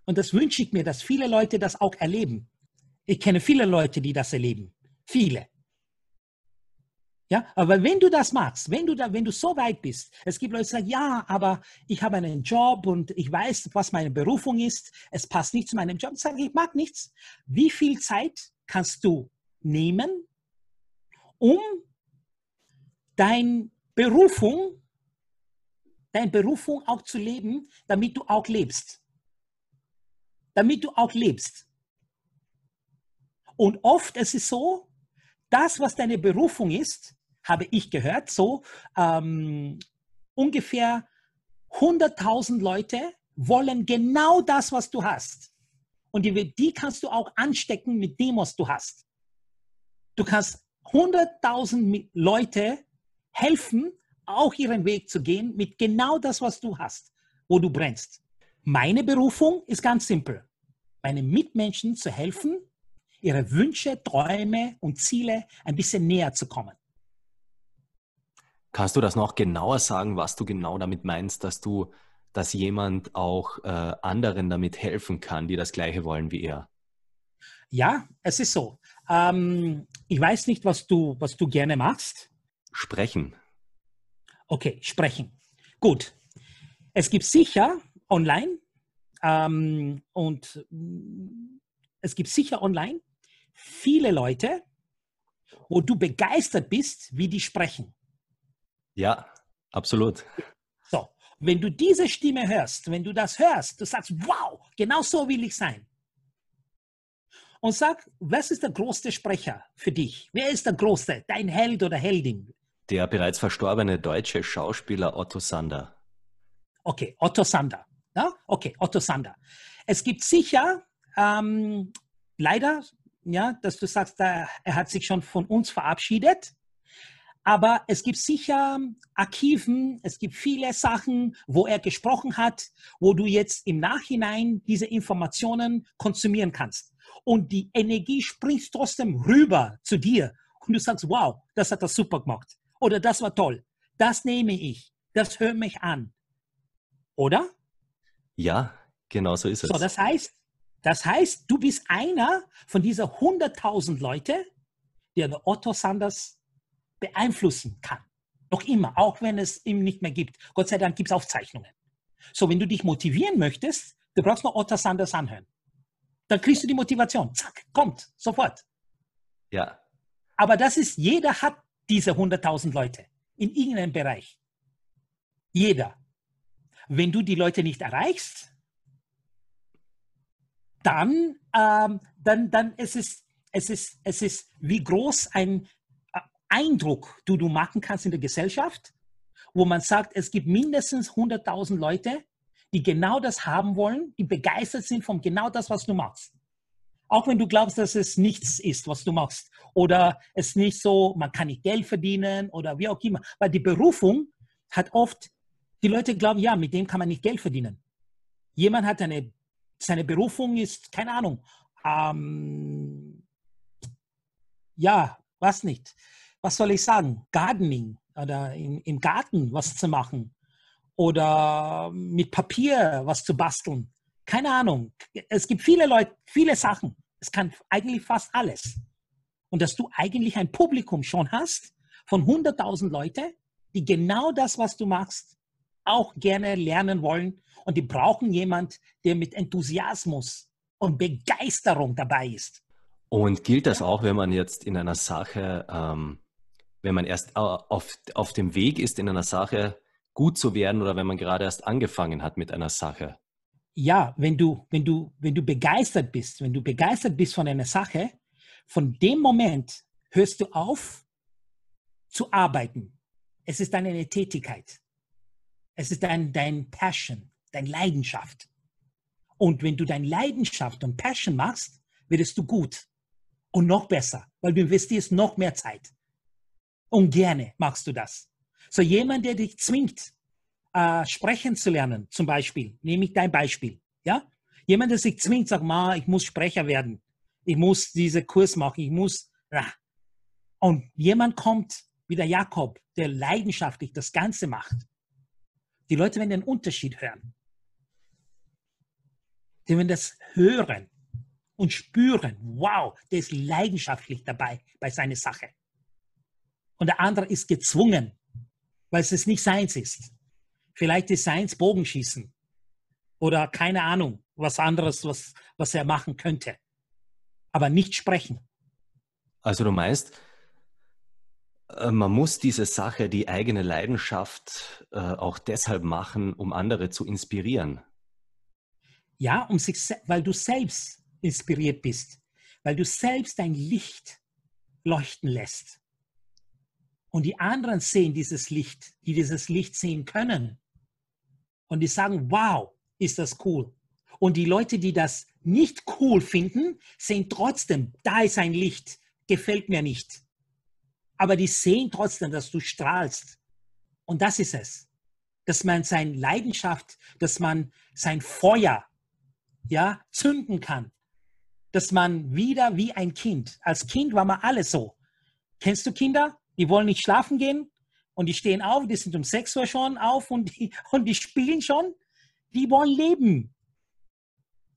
Speaker 1: Und das wünsche ich mir, dass viele Leute das auch erleben. Ich kenne viele Leute, die das erleben. Viele. Ja, aber wenn du das machst, wenn du da, wenn du so weit bist, es gibt Leute, die sagen, ja, aber ich habe einen Job und ich weiß, was meine Berufung ist, es passt nicht zu meinem Job. Ich sage, ich mag nichts. Wie viel Zeit kannst du nehmen, um deine Berufung, deine Berufung auch zu leben, damit du auch lebst? damit du auch lebst. Und oft ist es so, das, was deine Berufung ist, habe ich gehört, so ähm, ungefähr 100.000 Leute wollen genau das, was du hast. Und die, die kannst du auch anstecken mit dem, was du hast. Du kannst 100.000 Leute helfen, auch ihren Weg zu gehen mit genau das, was du hast, wo du brennst. Meine Berufung ist ganz simpel meinen Mitmenschen zu helfen, ihre Wünsche, Träume und Ziele ein bisschen näher zu kommen.
Speaker 2: Kannst du das noch genauer sagen, was du genau damit meinst, dass du, dass jemand auch äh, anderen damit helfen kann, die das Gleiche wollen wie er?
Speaker 1: Ja, es ist so. Ähm, ich weiß nicht, was du, was du gerne machst.
Speaker 2: Sprechen.
Speaker 1: Okay, sprechen. Gut. Es gibt sicher online ähm, und mm, es gibt sicher online viele Leute, wo du begeistert bist, wie die sprechen.
Speaker 2: Ja, absolut.
Speaker 1: So, wenn du diese Stimme hörst, wenn du das hörst, du sagst, wow, genau so will ich sein. Und sag, was ist der größte Sprecher für dich? Wer ist der größte, dein Held oder Heldin?
Speaker 2: Der bereits verstorbene deutsche Schauspieler Otto Sander.
Speaker 1: Okay, Otto Sander. Ja? Okay, Otto Sander. Es gibt sicher, ähm, leider, ja, dass du sagst, er hat sich schon von uns verabschiedet. Aber es gibt sicher Archiven, es gibt viele Sachen, wo er gesprochen hat, wo du jetzt im Nachhinein diese Informationen konsumieren kannst. Und die Energie springt trotzdem rüber zu dir. Und du sagst, wow, das hat er super gemacht. Oder das war toll. Das nehme ich. Das hört mich an. Oder?
Speaker 2: Ja, genau so ist es.
Speaker 1: So, das heißt, das heißt, du bist einer von dieser 100.000 Leute, der der Otto Sanders beeinflussen kann. Noch immer, auch wenn es ihn nicht mehr gibt. Gott sei Dank gibt es Aufzeichnungen. So, wenn du dich motivieren möchtest, du brauchst nur Otto Sanders anhören. Dann kriegst du die Motivation. Zack, kommt, sofort.
Speaker 2: Ja.
Speaker 1: Aber das ist, jeder hat diese 100.000 Leute in irgendeinem Bereich. Jeder. Wenn du die Leute nicht erreichst, dann, ähm, dann, dann ist es, es, ist, es ist, wie groß ein äh, Eindruck du, du machen kannst in der Gesellschaft, wo man sagt, es gibt mindestens 100.000 Leute, die genau das haben wollen, die begeistert sind von genau das, was du machst. Auch wenn du glaubst, dass es nichts ist, was du machst. Oder es nicht so, man kann nicht Geld verdienen oder wie auch immer. Weil die Berufung hat oft die Leute glauben, ja, mit dem kann man nicht Geld verdienen. Jemand hat eine, seine Berufung ist, keine Ahnung, ähm, ja, was nicht. Was soll ich sagen? Gardening oder im, im Garten was zu machen oder mit Papier was zu basteln. Keine Ahnung. Es gibt viele Leute, viele Sachen. Es kann eigentlich fast alles. Und dass du eigentlich ein Publikum schon hast von 100.000 Leute, die genau das, was du machst, auch gerne lernen wollen und die brauchen jemand, der mit Enthusiasmus und Begeisterung dabei ist.
Speaker 2: Und gilt das auch, wenn man jetzt in einer Sache, ähm, wenn man erst auf, auf dem Weg ist, in einer Sache gut zu werden oder wenn man gerade erst angefangen hat mit einer Sache?
Speaker 1: Ja, wenn du, wenn du, wenn du begeistert bist, wenn du begeistert bist von einer Sache, von dem Moment hörst du auf zu arbeiten. Es ist eine Tätigkeit. Es ist dein, dein Passion, dein Leidenschaft. Und wenn du deine Leidenschaft und Passion machst, wirst du gut. Und noch besser, weil du investierst noch mehr Zeit. Und gerne machst du das. So jemand, der dich zwingt, äh, sprechen zu lernen, zum Beispiel, nehme ich dein Beispiel, ja? Jemand, der sich zwingt, sagt, ma, ich muss Sprecher werden, ich muss diesen Kurs machen, ich muss, ja. Und jemand kommt, wie der Jakob, der leidenschaftlich das Ganze macht. Die Leute werden den Unterschied hören. Die werden das hören und spüren, wow, der ist leidenschaftlich dabei bei seiner Sache. Und der andere ist gezwungen, weil es nicht seins ist. Vielleicht ist seins Bogenschießen oder keine Ahnung, was anderes, was, was er machen könnte. Aber nicht sprechen.
Speaker 2: Also du meinst, man muss diese Sache, die eigene Leidenschaft, äh, auch deshalb machen, um andere zu inspirieren.
Speaker 1: Ja, um sich, weil du selbst inspiriert bist, weil du selbst dein Licht leuchten lässt. Und die anderen sehen dieses Licht, die dieses Licht sehen können. Und die sagen, wow, ist das cool. Und die Leute, die das nicht cool finden, sehen trotzdem, da ist ein Licht, gefällt mir nicht. Aber die sehen trotzdem, dass du strahlst. Und das ist es. Dass man seine Leidenschaft, dass man sein Feuer, ja, zünden kann. Dass man wieder wie ein Kind. Als Kind war man alles so. Kennst du Kinder? Die wollen nicht schlafen gehen und die stehen auf, die sind um 6 Uhr schon auf und die, *laughs* und die spielen schon. Die wollen leben.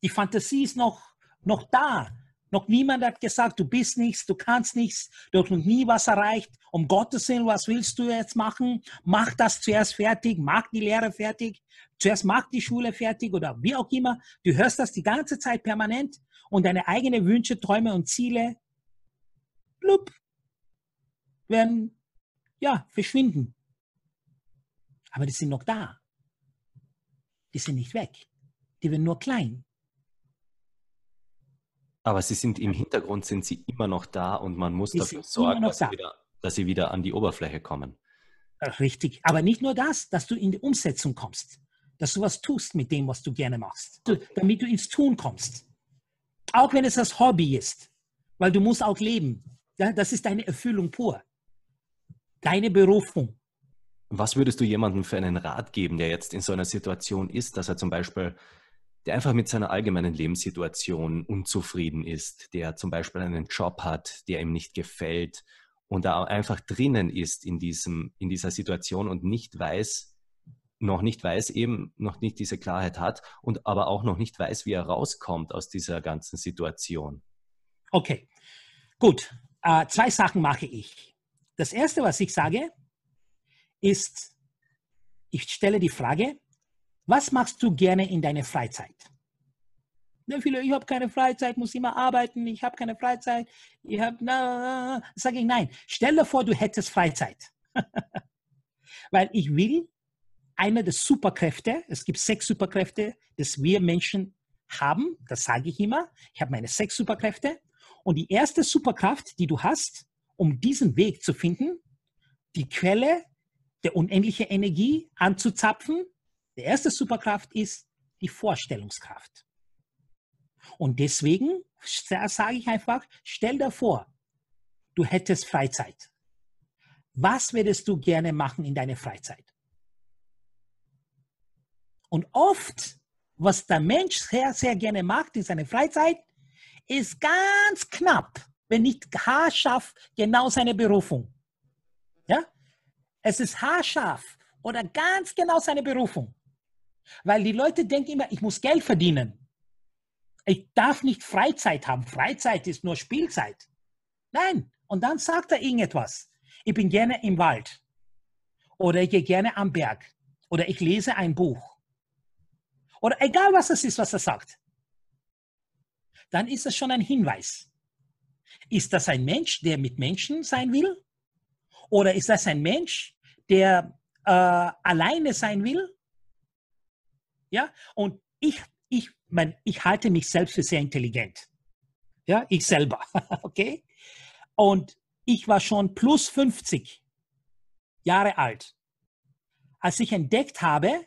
Speaker 1: Die Fantasie ist noch, noch da. Noch niemand hat gesagt, du bist nichts, du kannst nichts, du hast noch nie was erreicht. Um Gottes Willen, was willst du jetzt machen? Mach das zuerst fertig, mach die Lehre fertig, zuerst mach die Schule fertig oder wie auch immer. Du hörst das die ganze Zeit permanent und deine eigenen Wünsche, Träume und Ziele blub, werden ja verschwinden. Aber die sind noch da. Die sind nicht weg. Die werden nur klein.
Speaker 2: Aber sie sind im Hintergrund, sind sie immer noch da und man muss die dafür sorgen, dass sie, wieder, dass sie, wieder, an die Oberfläche kommen.
Speaker 1: Richtig. Aber nicht nur das, dass du in die Umsetzung kommst, dass du was tust mit dem, was du gerne machst, du, damit du ins Tun kommst. Auch wenn es das Hobby ist, weil du musst auch leben. Das ist deine Erfüllung pur. Deine Berufung.
Speaker 2: Was würdest du jemandem für einen Rat geben, der jetzt in so einer Situation ist, dass er zum Beispiel der einfach mit seiner allgemeinen Lebenssituation unzufrieden ist, der zum Beispiel einen Job hat, der ihm nicht gefällt und da einfach drinnen ist in, diesem, in dieser Situation und nicht weiß, noch nicht weiß, eben noch nicht diese Klarheit hat und aber auch noch nicht weiß, wie er rauskommt aus dieser ganzen Situation.
Speaker 1: Okay, gut. Äh, zwei Sachen mache ich. Das Erste, was ich sage, ist, ich stelle die Frage, was machst du gerne in deiner Freizeit? Viele, ich habe keine Freizeit, muss immer arbeiten, ich habe keine Freizeit, ich habe, na, sage ich nein. Stell dir vor, du hättest Freizeit. *laughs* Weil ich will eine der Superkräfte, es gibt sechs Superkräfte, dass wir Menschen haben, das sage ich immer. Ich habe meine sechs Superkräfte. Und die erste Superkraft, die du hast, um diesen Weg zu finden, die Quelle der unendlichen Energie anzuzapfen, die erste Superkraft ist die Vorstellungskraft. Und deswegen sage ich einfach, stell dir vor, du hättest Freizeit. Was würdest du gerne machen in deiner Freizeit? Und oft, was der Mensch sehr, sehr gerne macht in seiner Freizeit, ist ganz knapp, wenn nicht haarscharf, genau seine Berufung. Ja? Es ist haarscharf oder ganz genau seine Berufung. Weil die Leute denken immer, ich muss Geld verdienen. Ich darf nicht Freizeit haben. Freizeit ist nur Spielzeit. Nein. Und dann sagt er irgendetwas. Ich bin gerne im Wald. Oder ich gehe gerne am Berg. Oder ich lese ein Buch. Oder egal was es ist, was er sagt. Dann ist das schon ein Hinweis. Ist das ein Mensch, der mit Menschen sein will? Oder ist das ein Mensch, der äh, alleine sein will? Ja, und ich, ich, mein, ich halte mich selbst für sehr intelligent. Ja, ich selber. *laughs* okay? Und ich war schon plus 50 Jahre alt, als ich entdeckt habe,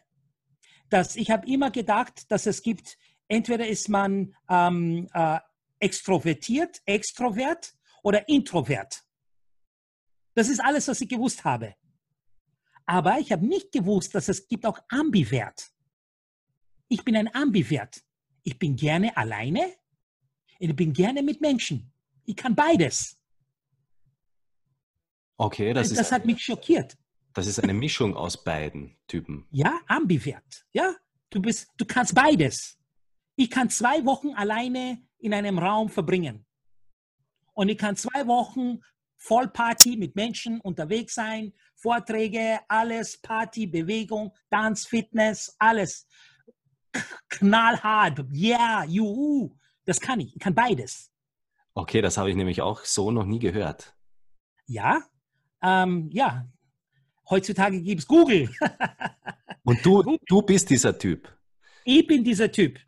Speaker 1: dass ich habe immer gedacht, dass es gibt, entweder ist man ähm, äh, extrovertiert, extrovert oder introvert. Das ist alles, was ich gewusst habe. Aber ich habe nicht gewusst, dass es gibt auch ambivert. Ich bin ein ambivert. Ich bin gerne alleine und ich bin gerne mit Menschen. Ich kann beides.
Speaker 2: Okay, das,
Speaker 1: das ist, hat mich schockiert.
Speaker 2: Das ist eine Mischung aus beiden Typen.
Speaker 1: Ja, ambivert. Ja, du bist, du kannst beides. Ich kann zwei Wochen alleine in einem Raum verbringen. Und ich kann zwei Wochen Vollparty mit Menschen unterwegs sein, Vorträge, alles, Party, Bewegung, Tanz, Fitness, alles. Knallhart, yeah, juhu. Das kann ich. Ich kann beides.
Speaker 2: Okay, das habe ich nämlich auch so noch nie gehört.
Speaker 1: Ja, ähm, ja. Heutzutage gibt es Google. *laughs*
Speaker 2: Und du, du bist dieser Typ.
Speaker 1: Ich bin dieser Typ.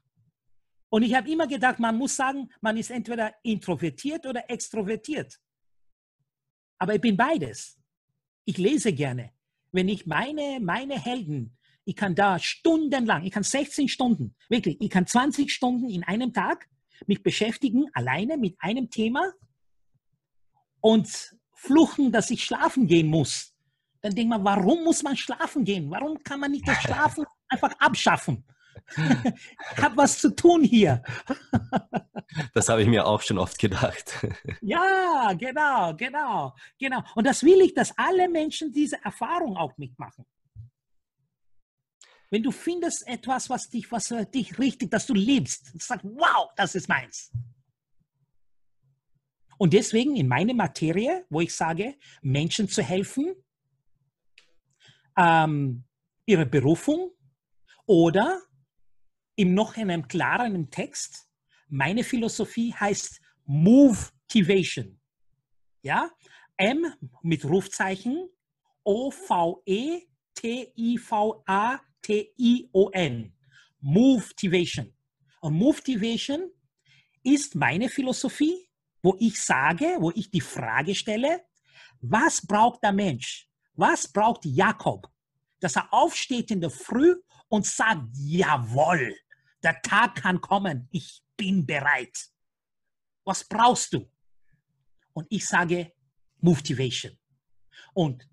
Speaker 1: Und ich habe immer gedacht, man muss sagen, man ist entweder introvertiert oder extrovertiert. Aber ich bin beides. Ich lese gerne. Wenn ich meine, meine Helden, ich kann da stundenlang, ich kann 16 Stunden, wirklich, ich kann 20 Stunden in einem Tag mich beschäftigen, alleine mit einem Thema und fluchen, dass ich schlafen gehen muss. Dann denkt man, warum muss man schlafen gehen? Warum kann man nicht das Schlafen *laughs* einfach abschaffen? *laughs* ich habe was zu tun hier.
Speaker 2: das habe ich mir auch schon oft gedacht. *laughs*
Speaker 1: ja, genau, genau, genau. Und das will ich, dass alle Menschen diese Erfahrung auch mitmachen. Wenn du findest etwas, was dich, was dich richtig, dass du liebst, sagst, wow, das ist meins. Und deswegen in meine Materie, wo ich sage, Menschen zu helfen, ähm, ihre Berufung oder im noch in einem klareren Text, meine Philosophie heißt Motivation. Ja, M mit Rufzeichen, O-V-E-T-I-V-A-T-I-O-N. Motivation. Und Motivation ist meine Philosophie, wo ich sage, wo ich die Frage stelle, was braucht der Mensch? Was braucht Jakob? Dass er aufsteht in der Früh und sagt, jawohl, der Tag kann kommen. Ich bin bereit. Was brauchst du? Und ich sage Motivation. Und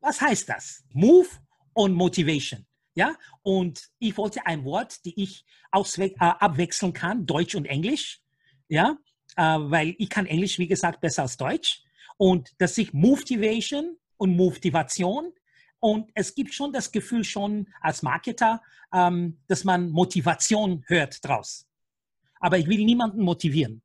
Speaker 1: was heißt das? Move und Motivation. Ja, und ich wollte ein Wort, die ich äh, abwechseln kann, Deutsch und Englisch. Ja, äh, weil ich kann Englisch, wie gesagt, besser als Deutsch. Und dass ich Motivation und Motivation und es gibt schon das Gefühl schon als Marketer, ähm, dass man Motivation hört draus. Aber ich will niemanden motivieren.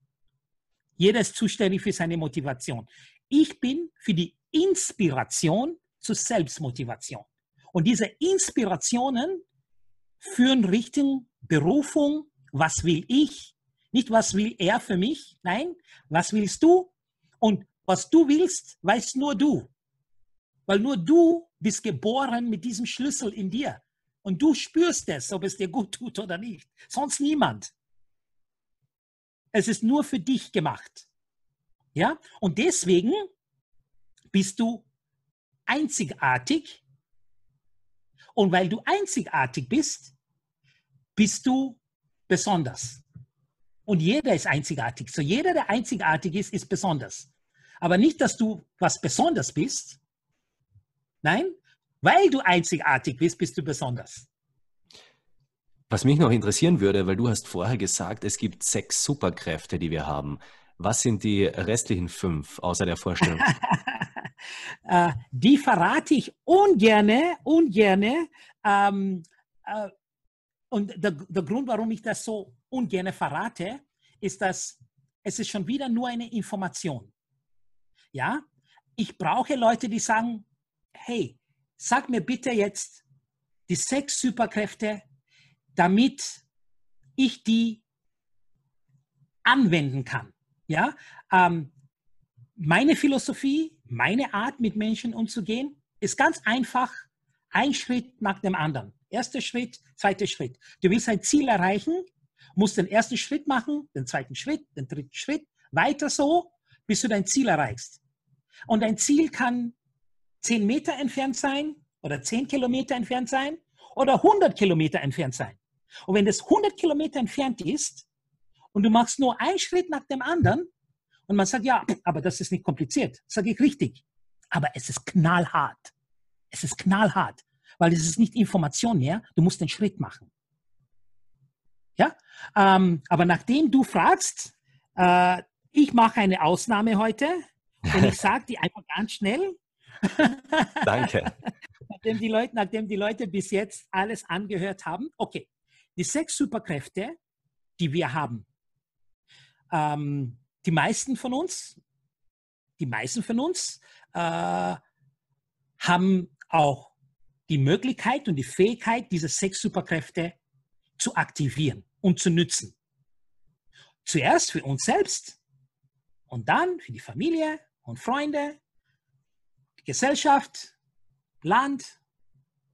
Speaker 1: Jeder ist zuständig für seine Motivation. Ich bin für die Inspiration zur Selbstmotivation. Und diese Inspirationen führen Richtung Berufung. Was will ich? Nicht, was will er für mich? Nein, was willst du? Und was du willst, weißt nur du. Weil nur du bist geboren mit diesem Schlüssel in dir. Und du spürst es, ob es dir gut tut oder nicht. Sonst niemand. Es ist nur für dich gemacht. Ja? Und deswegen bist du einzigartig. Und weil du einzigartig bist, bist du besonders. Und jeder ist einzigartig. So jeder, der einzigartig ist, ist besonders. Aber nicht, dass du was besonders bist, Nein, weil du einzigartig bist, bist du besonders.
Speaker 2: Was mich noch interessieren würde, weil du hast vorher gesagt, es gibt sechs Superkräfte, die wir haben. Was sind die restlichen fünf außer der Vorstellung? *laughs*
Speaker 1: Äh, die verrate ich ungerne, ungerne. Ähm, äh, und der, der Grund, warum ich das so ungerne verrate, ist, dass es ist schon wieder nur eine Information. Ja, ich brauche Leute, die sagen, hey, sag mir bitte jetzt die sechs Superkräfte, damit ich die anwenden kann. Ja, ähm, meine Philosophie, meine Art, mit Menschen umzugehen, ist ganz einfach. Ein Schritt nach dem anderen. Erster Schritt, zweiter Schritt. Du willst ein Ziel erreichen, musst den ersten Schritt machen, den zweiten Schritt, den dritten Schritt, weiter so, bis du dein Ziel erreichst. Und dein Ziel kann 10 Meter entfernt sein oder 10 Kilometer entfernt sein oder 100 Kilometer entfernt sein. Und wenn das 100 Kilometer entfernt ist und du machst nur einen Schritt nach dem anderen und man sagt, ja, aber das ist nicht kompliziert. Sage ich richtig. Aber es ist knallhart. Es ist knallhart, weil es ist nicht Information mehr. Du musst den Schritt machen. Ja, ähm, aber nachdem du fragst, äh, ich mache eine Ausnahme heute und ich *laughs* sage die einfach ganz schnell. *laughs*
Speaker 2: Danke.
Speaker 1: nachdem, die Leute, nachdem die Leute bis jetzt alles angehört haben. Okay, die sechs Superkräfte, die wir haben. Ähm, die meisten von uns, die meisten von uns äh, haben auch die Möglichkeit und die Fähigkeit, diese sechs Superkräfte zu aktivieren und zu nützen. Zuerst für uns selbst und dann für die Familie und Freunde, die Gesellschaft, Land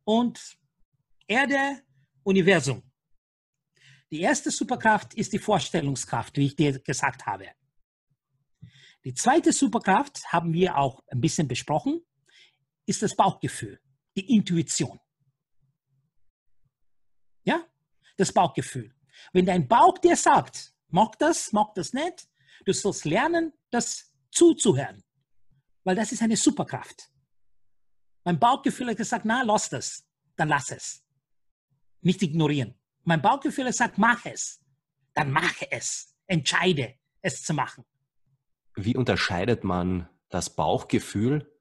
Speaker 1: und Erde, Universum. Die erste Superkraft ist die Vorstellungskraft, wie ich dir gesagt habe. Die zweite Superkraft haben wir auch ein bisschen besprochen, ist das Bauchgefühl, die Intuition. Ja, das Bauchgefühl. Wenn dein Bauch dir sagt, mag das, mag das nicht, du sollst lernen, das zuzuhören, weil das ist eine Superkraft. Mein Bauchgefühl hat gesagt, na, lass das, dann lass es. Nicht ignorieren. Mein Bauchgefühl hat gesagt, mach es, dann mache es. Entscheide, es zu machen.
Speaker 2: Wie unterscheidet man das Bauchgefühl,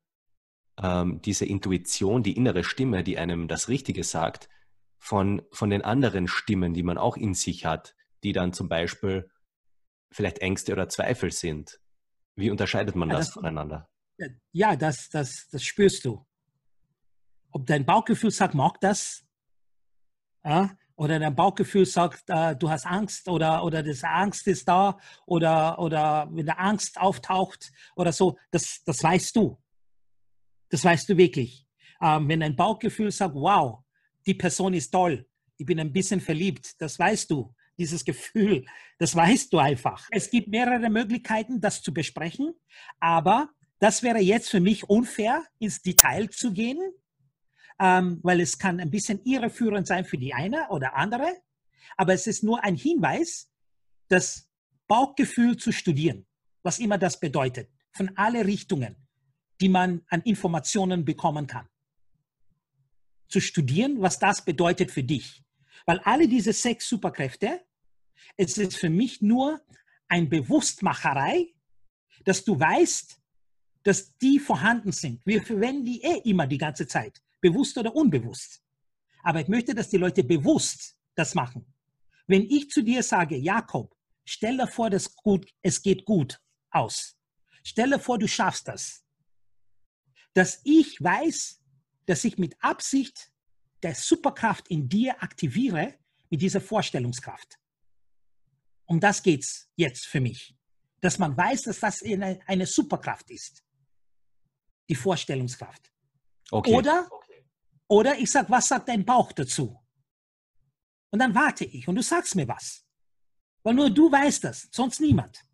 Speaker 2: ähm, diese Intuition, die innere Stimme, die einem das Richtige sagt, von, von den anderen Stimmen, die man auch in sich hat, die dann zum Beispiel vielleicht Ängste oder Zweifel sind? Wie unterscheidet man ja, das, das, voneinander?
Speaker 1: Ja, das, das, das spürst du. Ob dein Bauchgefühl sagt, mag das, ja, oder dein Bauchgefühl sagt, äh, du hast Angst oder, oder das Angst ist da oder, oder wenn der Angst auftaucht oder so, das, das weißt du. Das weißt du wirklich. Ähm, wenn dein Bauchgefühl sagt, wow, die Person ist toll, ich bin ein bisschen verliebt, das weißt du. Dieses Gefühl, das weißt du einfach. Es gibt mehrere Möglichkeiten, das zu besprechen, aber das wäre jetzt für mich unfair, ins Detail zu gehen ähm, weil es kann ein bisschen irreführend sein für die eine oder andere. Aber es ist nur ein Hinweis, das Bauchgefühl zu studieren, was immer das bedeutet, von alle Richtungen, die man an Informationen bekommen kann. Zu studieren, was das bedeutet für dich. Weil alle diese sechs Superkräfte, es ist für mich nur ein Bewusstmacherei, dass du weißt, dass die vorhanden sind. Wir verwenden die eh immer die ganze Zeit bewusst oder unbewusst. Aber ich möchte, dass die Leute bewusst das machen. Wenn ich zu dir sage, Jakob, stell dir vor, dass gut, es geht gut aus. Stell dir vor, du schaffst das. Dass ich weiß, dass ich mit Absicht der Superkraft in dir aktiviere mit dieser Vorstellungskraft. Um das geht's jetzt für mich. Dass man weiß, dass das eine, eine Superkraft ist. Die Vorstellungskraft. Okay. Oder oder ich sage, was sagt dein Bauch dazu? Und dann warte ich und du sagst mir was. Weil nur du weißt das, sonst niemand.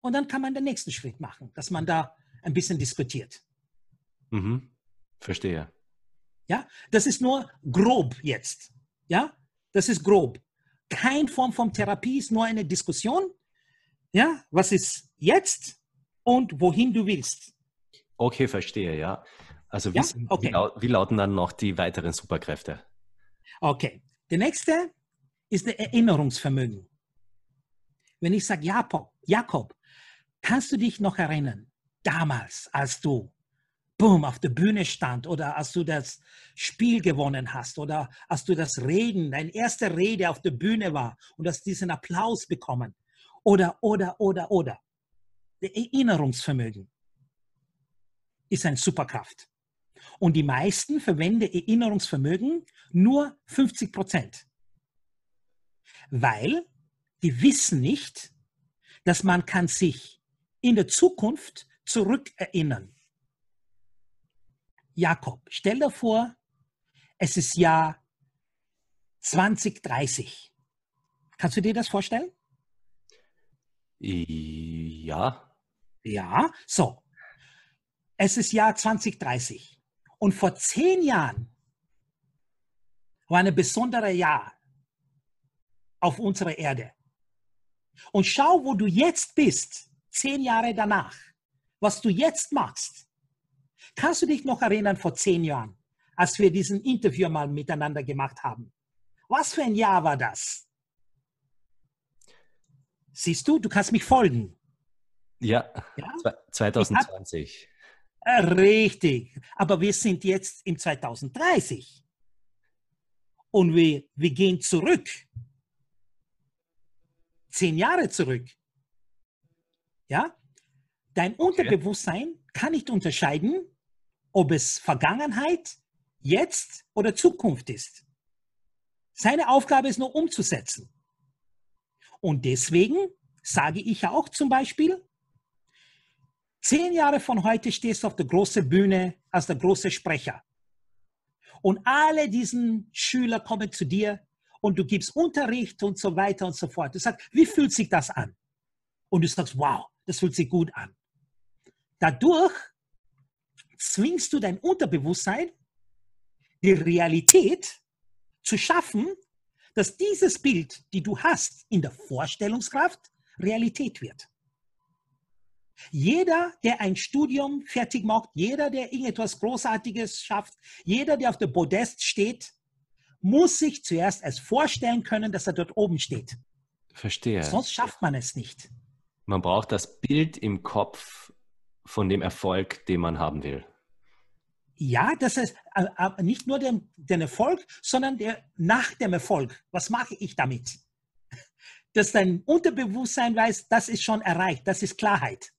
Speaker 1: Und dann kann man den nächsten Schritt machen, dass man da ein bisschen diskutiert.
Speaker 2: Mhm. Verstehe.
Speaker 1: Ja, das ist nur grob jetzt. Ja, das ist grob. Kein Form von Therapie ist nur eine Diskussion. Ja, was ist jetzt und wohin du willst.
Speaker 2: Okay, verstehe, ja. Also wie, ja? okay. wie, wie, lauten dann noch die weiteren Superkräfte?
Speaker 1: Okay. Der nächste ist der Erinnerungsvermögen. Wenn ich sage, Jakob, Jakob, kannst du dich noch erinnern, damals, als du boom, auf der Bühne stand oder als du das Spiel gewonnen hast oder als du das Reden, deine erste Rede auf der Bühne war und hast diesen Applaus bekommen oder, oder, oder, oder. Der Erinnerungsvermögen ist eine Superkraft. Und die meisten verwenden Erinnerungsvermögen nur 50 Prozent. Weil die wissen nicht, dass man kann sich in der Zukunft zurückerinnern. Jakob, stell dir vor, es ist Jahr 2030. Kannst du dir das vorstellen?
Speaker 2: Ja.
Speaker 1: Ja, so. Es ist Jahr 2030. Und vor zehn Jahren war ein besonderes Jahr auf unserer Erde. Und schau, wo du jetzt bist, zehn Jahre danach, was du jetzt machst. Kannst du dich noch erinnern vor zehn Jahren, als wir diesen Interview mal miteinander gemacht haben? Was für ein Jahr war das? Siehst du, du kannst mich folgen.
Speaker 2: Ja, ja? 2020.
Speaker 1: Richtig. Aber wir sind jetzt im 2030. Und wir, wir gehen zurück. Zehn Jahre zurück. Ja? Dein Unterbewusstsein kann nicht unterscheiden, ob es Vergangenheit, jetzt oder Zukunft ist. Seine Aufgabe ist nur umzusetzen. Und deswegen sage ich ja auch zum Beispiel, zehn Jahre von heute stehst du auf der großen Bühne als der große Sprecher. Und alle diesen Schüler kommen zu dir und du gibst Unterricht und so weiter und so fort. Du sagst, wie fühlt sich das an? Und du sagst, wow, das fühlt sich gut an. Dadurch zwingst du dein Unterbewusstsein, die Realität zu schaffen, dass dieses Bild, die du hast in der Vorstellungskraft, Realität wird. Jeder, der ein Studium fertig macht, jeder, der irgendetwas Großartiges schafft, jeder, der auf der Podest steht, muss sich zuerst erst vorstellen können, dass er dort oben steht.
Speaker 2: Verstehe.
Speaker 1: Sonst schafft man es nicht.
Speaker 2: Man braucht das Bild im Kopf von dem Erfolg, den man haben will.
Speaker 1: Ja, das ist nicht nur den, den Erfolg, sondern der, nach dem Erfolg. Was mache ich damit? *laughs* Dass dein Unterbewusstsein weiß, das ist schon erreicht, das ist Klarheit.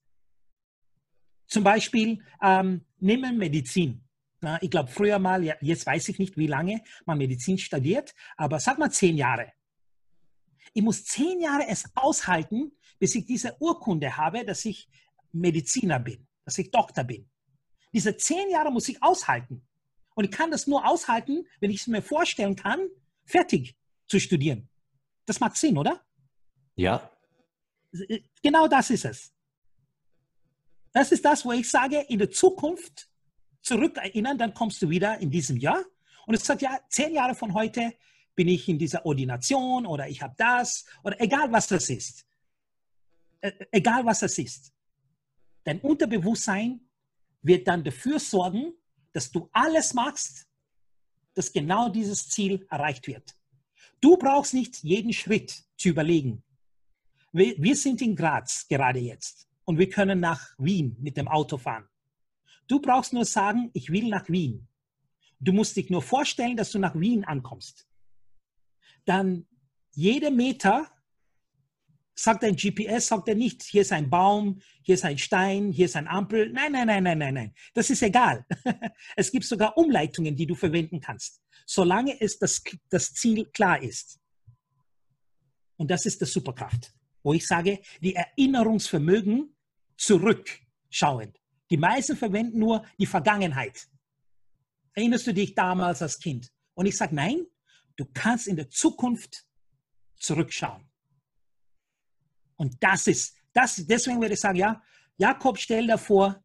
Speaker 1: Zum Beispiel ähm, nehmen Medizin. Na, ich glaube, früher mal, ja, jetzt weiß ich nicht, wie lange man Medizin studiert, aber sag mal zehn Jahre. Ich muss zehn Jahre es aushalten, bis ich diese Urkunde habe, dass ich Mediziner bin, dass ich Doktor bin. Diese zehn Jahre muss ich aushalten. Und ich kann das nur aushalten, wenn ich es mir vorstellen kann, fertig zu studieren. Das macht Sinn, oder?
Speaker 2: Ja.
Speaker 1: Genau das ist es. Das ist das, wo ich sage, in der Zukunft zurückerinnern, dann kommst du wieder in diesem Jahr. Und es sagt, ja, zehn Jahre von heute bin ich in dieser Ordination oder ich habe das oder egal was das ist. E-, egal was das ist. Dein Unterbewusstsein wird dann dafür sorgen, dass du alles machst, dass genau dieses Ziel erreicht wird. Du brauchst nicht jeden Schritt zu überlegen. Wir, wir sind in Graz gerade jetzt und wir können nach Wien mit dem Auto fahren. Du brauchst nur sagen, ich will nach Wien. Du musst dich nur vorstellen, dass du nach Wien ankommst. Dann jede Meter sagt ein GPS, sagt er nicht, hier ist ein Baum, hier ist ein Stein, hier ist ein Ampel. Nein, nein, nein, nein, nein, nein. Das ist egal. *laughs* Es gibt sogar Umleitungen, die du verwenden kannst, solange es das, das Ziel klar ist. Und das ist die Superkraft, wo ich sage, die Erinnerungsvermögen zurückschauend. Die meisten verwenden nur die Vergangenheit. Erinnerst du dich damals als Kind? Und ich sage, nein, du kannst in der Zukunft zurückschauen. Und das ist, das, deswegen würde ich sagen, ja, Jakob, stell dir vor,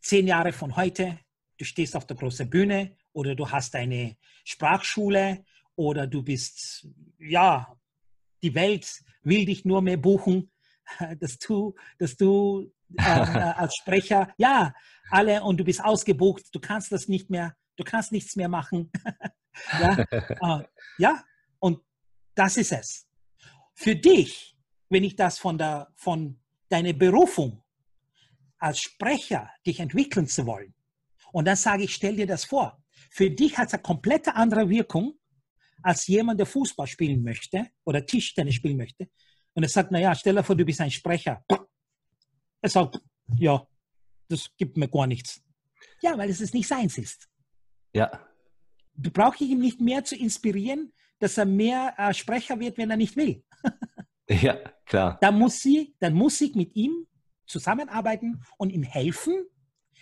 Speaker 1: zehn Jahre von heute, du stehst auf der großen Bühne oder du hast eine Sprachschule oder du bist, ja, die Welt will dich nur mehr buchen, *laughs* dass du, dass du äh, äh, *laughs* als Sprecher, ja, alle und du bist ausgebucht, du kannst das nicht mehr, du kannst nichts mehr machen. *laughs* ja, äh, ja, und das ist es für dich, wenn ich das von, der, von deiner Berufung als Sprecher dich entwickeln zu wollen, und dann sage ich, stell dir das vor, für dich hat es eine komplette andere Wirkung, als jemand, der Fußball spielen möchte oder Tischtennis spielen möchte. Und er sagt, naja, stell dir vor, du bist ein Sprecher. Er sagt, ja, das gibt mir gar nichts. Ja, weil es nicht seins ist.
Speaker 2: Ja.
Speaker 1: Du brauchst ihn nicht mehr zu inspirieren, dass er mehr äh, Sprecher wird, wenn er nicht will. *laughs*
Speaker 2: ja, klar.
Speaker 1: Dann muss, sie, dann muss ich mit ihm zusammenarbeiten und ihm helfen,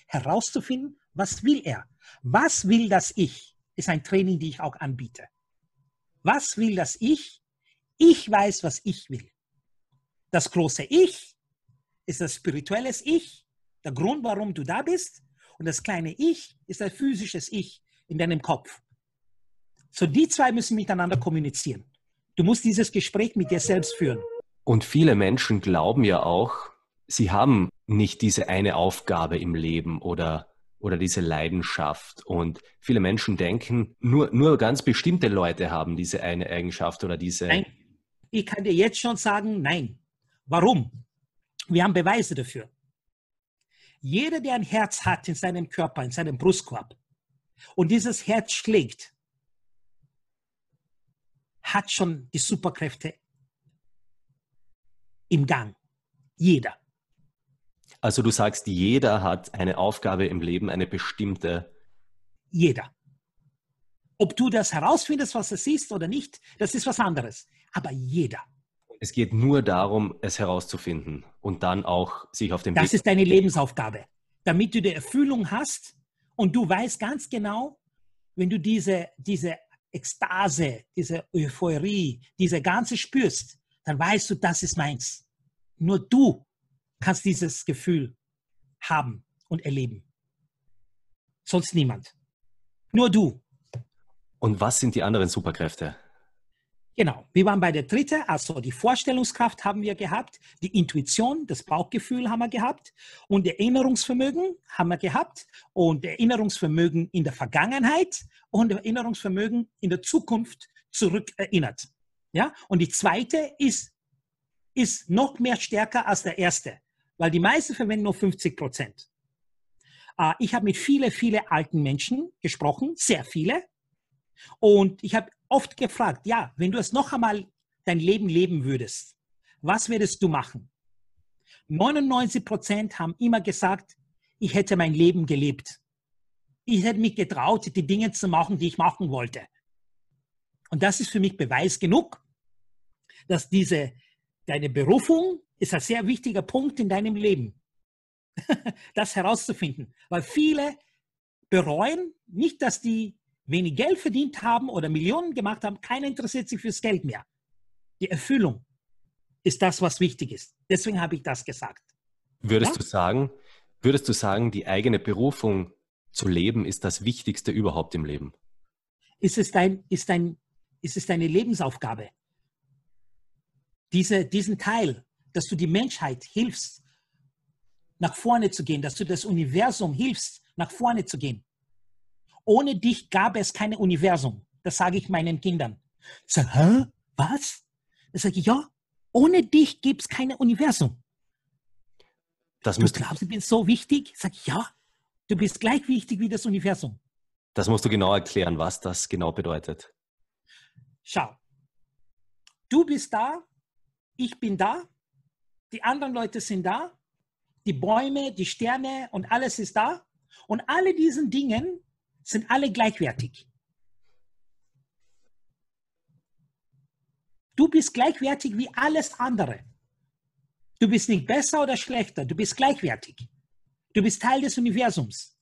Speaker 1: herauszufinden, was will er. Was will das Ich? Ist ein Training, die ich auch anbiete. Was will das Ich? Ich weiß, was ich will. Das große Ich ist das spirituelles Ich, der Grund, warum du da bist. Und das kleine Ich ist ein physisches Ich in deinem Kopf. So die zwei müssen miteinander kommunizieren. Du musst dieses Gespräch mit dir selbst führen.
Speaker 2: Und viele Menschen glauben ja auch, sie haben nicht diese eine Aufgabe im Leben oder, oder diese Leidenschaft. Und viele Menschen denken, nur, nur ganz bestimmte Leute haben diese eine Eigenschaft oder diese.
Speaker 1: Nein, ich kann dir jetzt schon sagen, nein. Warum? Wir haben Beweise dafür. Jeder, der ein Herz hat in seinem Körper, in seinem Brustkorb, und dieses Herz schlägt, hat schon die Superkräfte im Gang. Jeder.
Speaker 2: Also du sagst, jeder hat eine Aufgabe im Leben, eine bestimmte.
Speaker 1: Jeder. Ob du das herausfindest, was es ist oder nicht, das ist was anderes. Aber jeder.
Speaker 2: Es geht nur darum, es herauszufinden und dann auch sich auf den
Speaker 1: Das Weg ist deine Lebensaufgabe. Damit du die Erfüllung hast und du weißt ganz genau, wenn du diese, diese Ekstase, diese Euphorie, diese ganze spürst, dann weißt du, das ist meins. Nur du kannst dieses Gefühl haben und erleben. Sonst niemand. Nur du.
Speaker 2: Und was sind die anderen Superkräfte?
Speaker 1: Genau, wir waren bei der dritte, also die Vorstellungskraft haben wir gehabt, die Intuition, das Bauchgefühl haben wir gehabt und Erinnerungsvermögen haben wir gehabt und Erinnerungsvermögen in der Vergangenheit und Erinnerungsvermögen in der Zukunft zurückerinnert. Ja, und die zweite ist, ist noch mehr stärker als der erste, weil die meisten verwenden nur 50 Prozent. Äh, ich habe mit vielen, vielen alten Menschen gesprochen, sehr viele. Und ich habe oft gefragt, ja, wenn du es noch einmal dein Leben leben würdest, was würdest du machen? 99 Prozent haben immer gesagt, ich hätte mein Leben gelebt. Ich hätte mich getraut, die Dinge zu machen, die ich machen wollte. Und das ist für mich Beweis genug, dass diese, deine Berufung ist ein sehr wichtiger Punkt in deinem Leben. *laughs* das herauszufinden. Weil viele bereuen nicht, dass die wenig Geld verdient haben oder Millionen gemacht haben, keiner interessiert sich fürs Geld mehr. Die Erfüllung ist das, was wichtig ist. Deswegen habe ich das gesagt.
Speaker 2: Würdest ja? du sagen, würdest du sagen, die eigene Berufung zu leben ist das Wichtigste überhaupt im Leben?
Speaker 1: Ist es, dein, ist dein, ist es deine Lebensaufgabe? Diese, diesen Teil, dass du die Menschheit hilfst, nach vorne zu gehen, dass du das Universum hilfst, nach vorne zu gehen. Ohne dich gab es kein Universum. Das sage ich meinen Kindern. Ich sage, hä? Was? Ich sage, ja, ohne dich gibt es kein Universum. Das du glaubst, du bist so wichtig? Ich sage, ja, du bist gleich wichtig wie das Universum.
Speaker 2: Das musst du genau erklären, was das genau bedeutet.
Speaker 1: Schau, du bist da, ich bin da, die anderen Leute sind da, die Bäume, die Sterne und alles ist da. Und alle diesen Dingen sind alle gleichwertig. Du bist gleichwertig wie alles andere. Du bist nicht besser oder schlechter, du bist gleichwertig. Du bist Teil des Universums.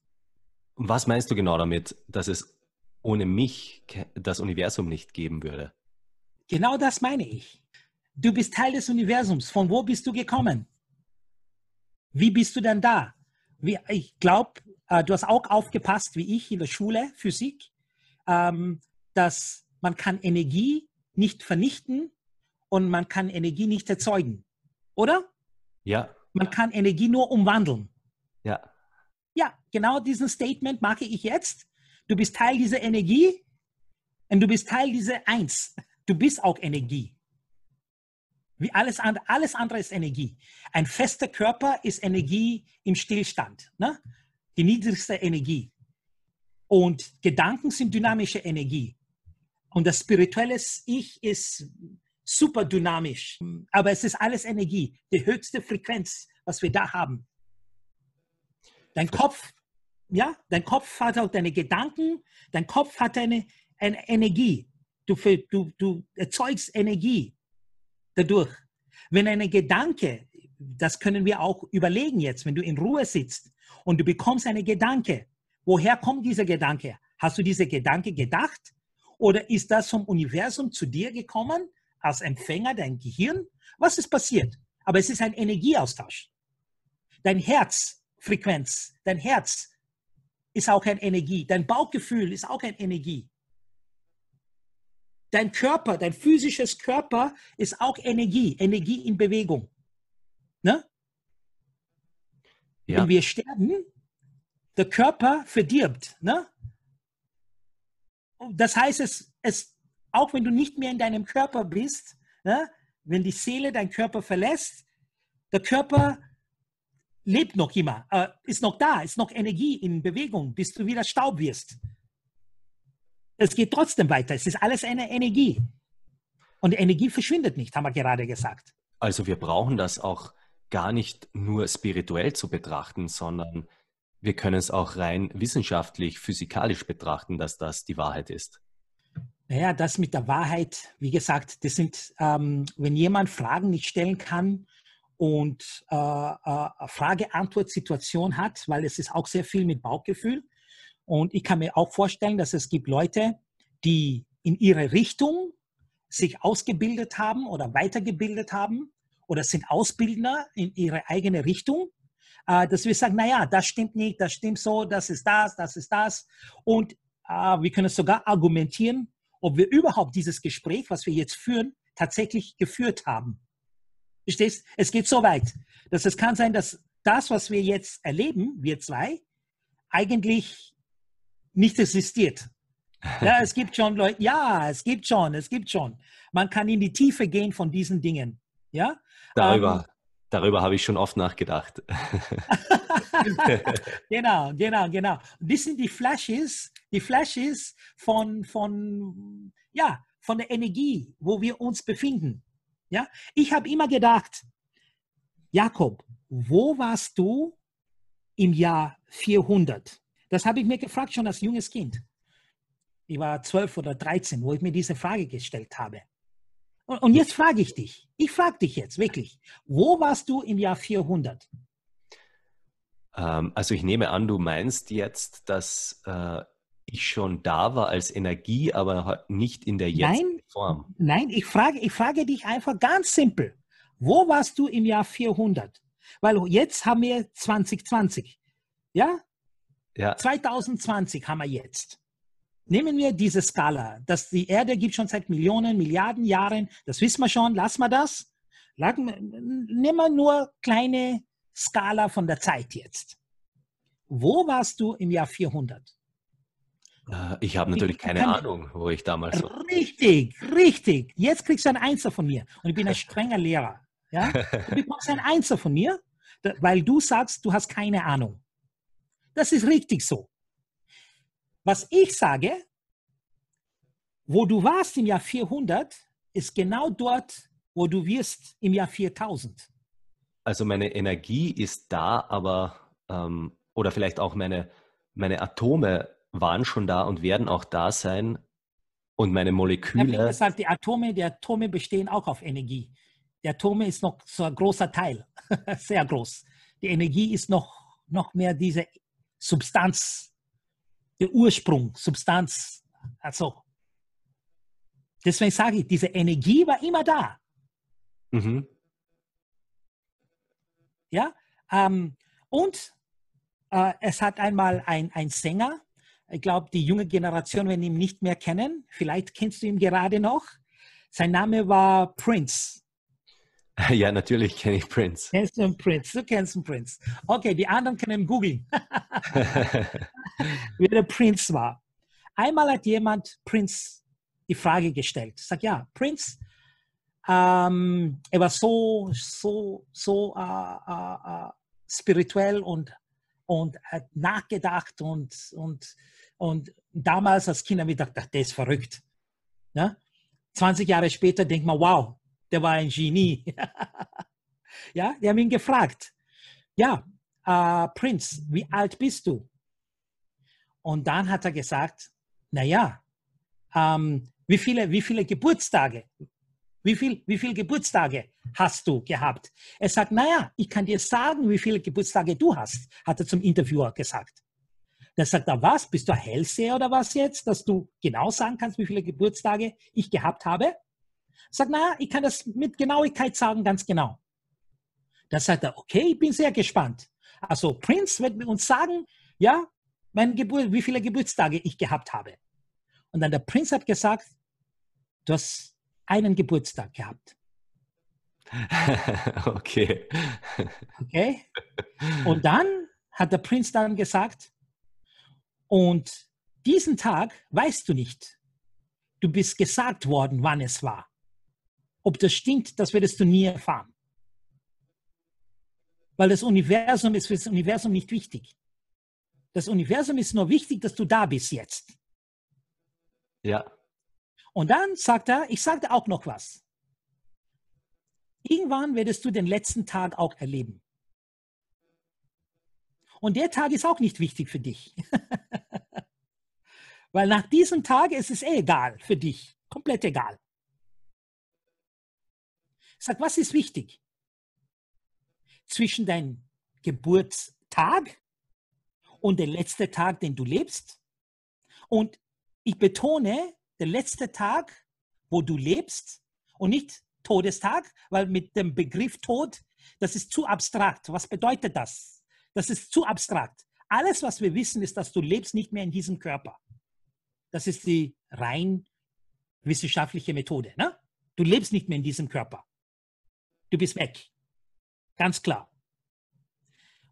Speaker 2: Was meinst du genau damit, dass es ohne mich das Universum nicht geben würde?
Speaker 1: Genau das meine ich. Du bist Teil des Universums. Von wo bist du gekommen? Wie bist du denn da? Wie, ich glaube, äh, du hast auch aufgepasst, wie ich in der Schule, Physik, ähm, dass man kann Energie nicht vernichten und man kann Energie nicht erzeugen. Oder?
Speaker 2: Ja.
Speaker 1: Man kann Energie nur umwandeln.
Speaker 2: Ja.
Speaker 1: Ja, genau diesen Statement mache ich jetzt. Du bist Teil dieser Energie und du bist Teil dieser Eins. Du bist auch Energie. Wie alles andere, alles andere ist Energie. Ein fester Körper ist Energie im Stillstand. Ne? die niedrigste Energie. Und Gedanken sind dynamische Energie. Und das spirituelle Ich ist super dynamisch. Aber es ist alles Energie, die höchste Frequenz, was wir da haben. Dein Kopf, ja, dein Kopf hat auch deine Gedanken, dein Kopf hat eine, eine Energie. Du, du, du erzeugst Energie dadurch. Wenn eine Gedanke, das können wir auch überlegen jetzt, wenn du in Ruhe sitzt und du bekommst einen Gedanke. Woher kommt dieser Gedanke? Hast du diese Gedanke gedacht? Oder ist das vom Universum zu dir gekommen, als Empfänger, dein Gehirn? Was ist passiert? Aber es ist ein Energieaustausch. Dein Herzfrequenz, dein Herz ist auch eine Energie. Dein Bauchgefühl ist auch eine Energie. Dein Körper, dein physisches Körper ist auch Energie, Energie in Bewegung. Ne? Ja. Wenn wir sterben, der Körper verdirbt. Ne? Das heißt, es, es, auch wenn du nicht mehr in deinem Körper bist, ne? wenn die Seele deinen Körper verlässt, der Körper lebt noch immer, äh, ist noch da, ist noch Energie in Bewegung, bis du wieder Staub wirst. Es geht trotzdem weiter. Es ist alles eine Energie. Und die Energie verschwindet nicht, haben wir gerade gesagt.
Speaker 2: Also wir brauchen das auch gar nicht nur spirituell zu betrachten, sondern wir können es auch rein wissenschaftlich, physikalisch betrachten, dass das die Wahrheit ist.
Speaker 1: Naja, das mit der Wahrheit, wie gesagt, das sind, ähm, wenn jemand Fragen nicht stellen kann und äh, äh, Frage-Antwort-Situation hat, weil es ist auch sehr viel mit Bauchgefühl, und ich kann mir auch vorstellen, dass es gibt Leute, die in ihre Richtung sich ausgebildet haben oder weitergebildet haben oder sind Ausbildner in ihre eigene Richtung, äh, dass wir sagen, naja, das stimmt nicht, das stimmt so, das ist das, das ist das. Und äh, wir können sogar argumentieren, ob wir überhaupt dieses Gespräch, was wir jetzt führen, tatsächlich geführt haben. Verstehst? Es geht so weit, dass es kann sein, dass das, was wir jetzt erleben, wir zwei, eigentlich nicht existiert. Ja, es gibt schon Leute, ja, es gibt schon, es gibt schon. Man kann in die Tiefe gehen von diesen Dingen. Ja?
Speaker 2: Darüber, ähm, darüber habe ich schon oft nachgedacht. *laughs*
Speaker 1: genau, genau, genau. Das sind die Flashes, die Flashes von, von, ja, von der Energie, wo wir uns befinden. Ja? Ich habe immer gedacht, Jakob, wo warst du im Jahr 400? Das habe ich mir gefragt schon als junges Kind. Ich war zwölf oder dreizehn, wo ich mir diese Frage gestellt habe. Und, und jetzt frage ich dich, ich frage dich jetzt wirklich, wo warst du im Jahr 400?
Speaker 2: Ähm, also ich nehme an, du meinst jetzt, dass äh, ich schon da war als Energie, aber nicht in der jetzigen
Speaker 1: nein, Form. Nein, ich frage, ich frage dich einfach ganz simpel. Wo warst du im Jahr 400? Weil jetzt haben wir 2020. Ja? Ja. 2020 haben wir jetzt. Nehmen wir diese Skala, dass die Erde gibt schon seit Millionen, Milliarden Jahren, das wissen wir schon, lassen wir das. Nehmen wir nur kleine Skala von der Zeit jetzt. Wo warst du im Jahr 400?
Speaker 2: Äh, ich habe natürlich keine kann, Ahnung, wo ich damals war.
Speaker 1: Richtig, richtig. Jetzt kriegst du ein Einser von mir. Und ich bin ein *laughs* strenger Lehrer. Ja? *laughs* Du bekommst ein Einser von mir, weil du sagst, du hast keine Ahnung. Das ist richtig so. Was ich sage, wo du warst im Jahr 400, ist genau dort, wo du wirst im Jahr 4000.
Speaker 2: Also meine Energie ist da, aber, ähm, oder vielleicht auch meine, meine Atome waren schon da und werden auch da sein. Und meine Moleküle.
Speaker 1: Ja, wie gesagt, die Atome, die Atome bestehen auch auf Energie. Die Atome ist noch so ein großer Teil, *laughs* sehr groß. Die Energie ist noch, noch mehr diese Substanz, der Ursprung, Substanz. Also, deswegen sage ich, diese Energie war immer da. Mhm. Ja, ähm, und äh, es hat einmal ein, ein Sänger, ich glaube, die junge Generation werden ihn nicht mehr kennen. Vielleicht kennst du ihn gerade noch. Sein Name war Prince. *laughs*
Speaker 2: Ja, natürlich kenne ich Prince.
Speaker 1: Kennst du einen Prince? Du kennst einen Prince. Okay, die anderen können googeln, *laughs* wie der Prince war. Einmal hat jemand Prince die Frage gestellt. Sag ja, Prince, ähm, er war so, so, so äh, äh, äh, spirituell und, und hat nachgedacht und, und, und damals als Kind habe ich gedacht, der ist verrückt. Ne? 20 Jahre später denkt man, wow, der war ein Genie. ja, die haben ihn gefragt, ja, äh, Prinz, wie alt bist du? Und dann hat er gesagt, naja, ähm, wie, viele, wie viele Geburtstage, wie, viel, wie viele Geburtstage hast du gehabt? Er sagt, naja, ich kann dir sagen, wie viele Geburtstage du hast, hat er zum Interviewer gesagt. Der sagt er, was, bist du ein Hellseher oder was jetzt, dass du genau sagen kannst, wie viele Geburtstage ich gehabt habe? Sagt, na, ich kann das mit Genauigkeit sagen, ganz genau. Da sagt er, okay, ich bin sehr gespannt. Also Prince wird uns sagen, ja, mein Geburt, wie viele Geburtstage ich gehabt habe. Und dann der Prinz hat gesagt, du hast einen Geburtstag gehabt. *laughs*
Speaker 2: okay.
Speaker 1: Okay. Und dann hat der Prinz dann gesagt, und diesen Tag weißt du nicht. Du bist gesagt worden, wann es war. Ob das stimmt, das würdest du nie erfahren. Weil das Universum ist für das Universum nicht wichtig. Das Universum ist nur wichtig, dass du da bist jetzt.
Speaker 2: Ja.
Speaker 1: Und dann sagt er, ich sagte auch noch was. Irgendwann werdest du den letzten Tag auch erleben. Und der Tag ist auch nicht wichtig für dich. *laughs* Weil nach diesem Tag ist es eh egal für dich. Komplett egal. Sage, was ist wichtig? Zwischen deinem Geburtstag und dem letzten Tag, den du lebst. Und ich betone, der letzte Tag, wo du lebst und nicht Todestag, weil mit dem Begriff Tod, das ist zu abstrakt. Was bedeutet das? Das ist zu abstrakt. Alles, was wir wissen, ist, dass du lebst nicht mehr in diesem Körper. Das ist die rein wissenschaftliche Methode. Ne? Du lebst nicht mehr in diesem Körper. Du bist weg. Ganz klar.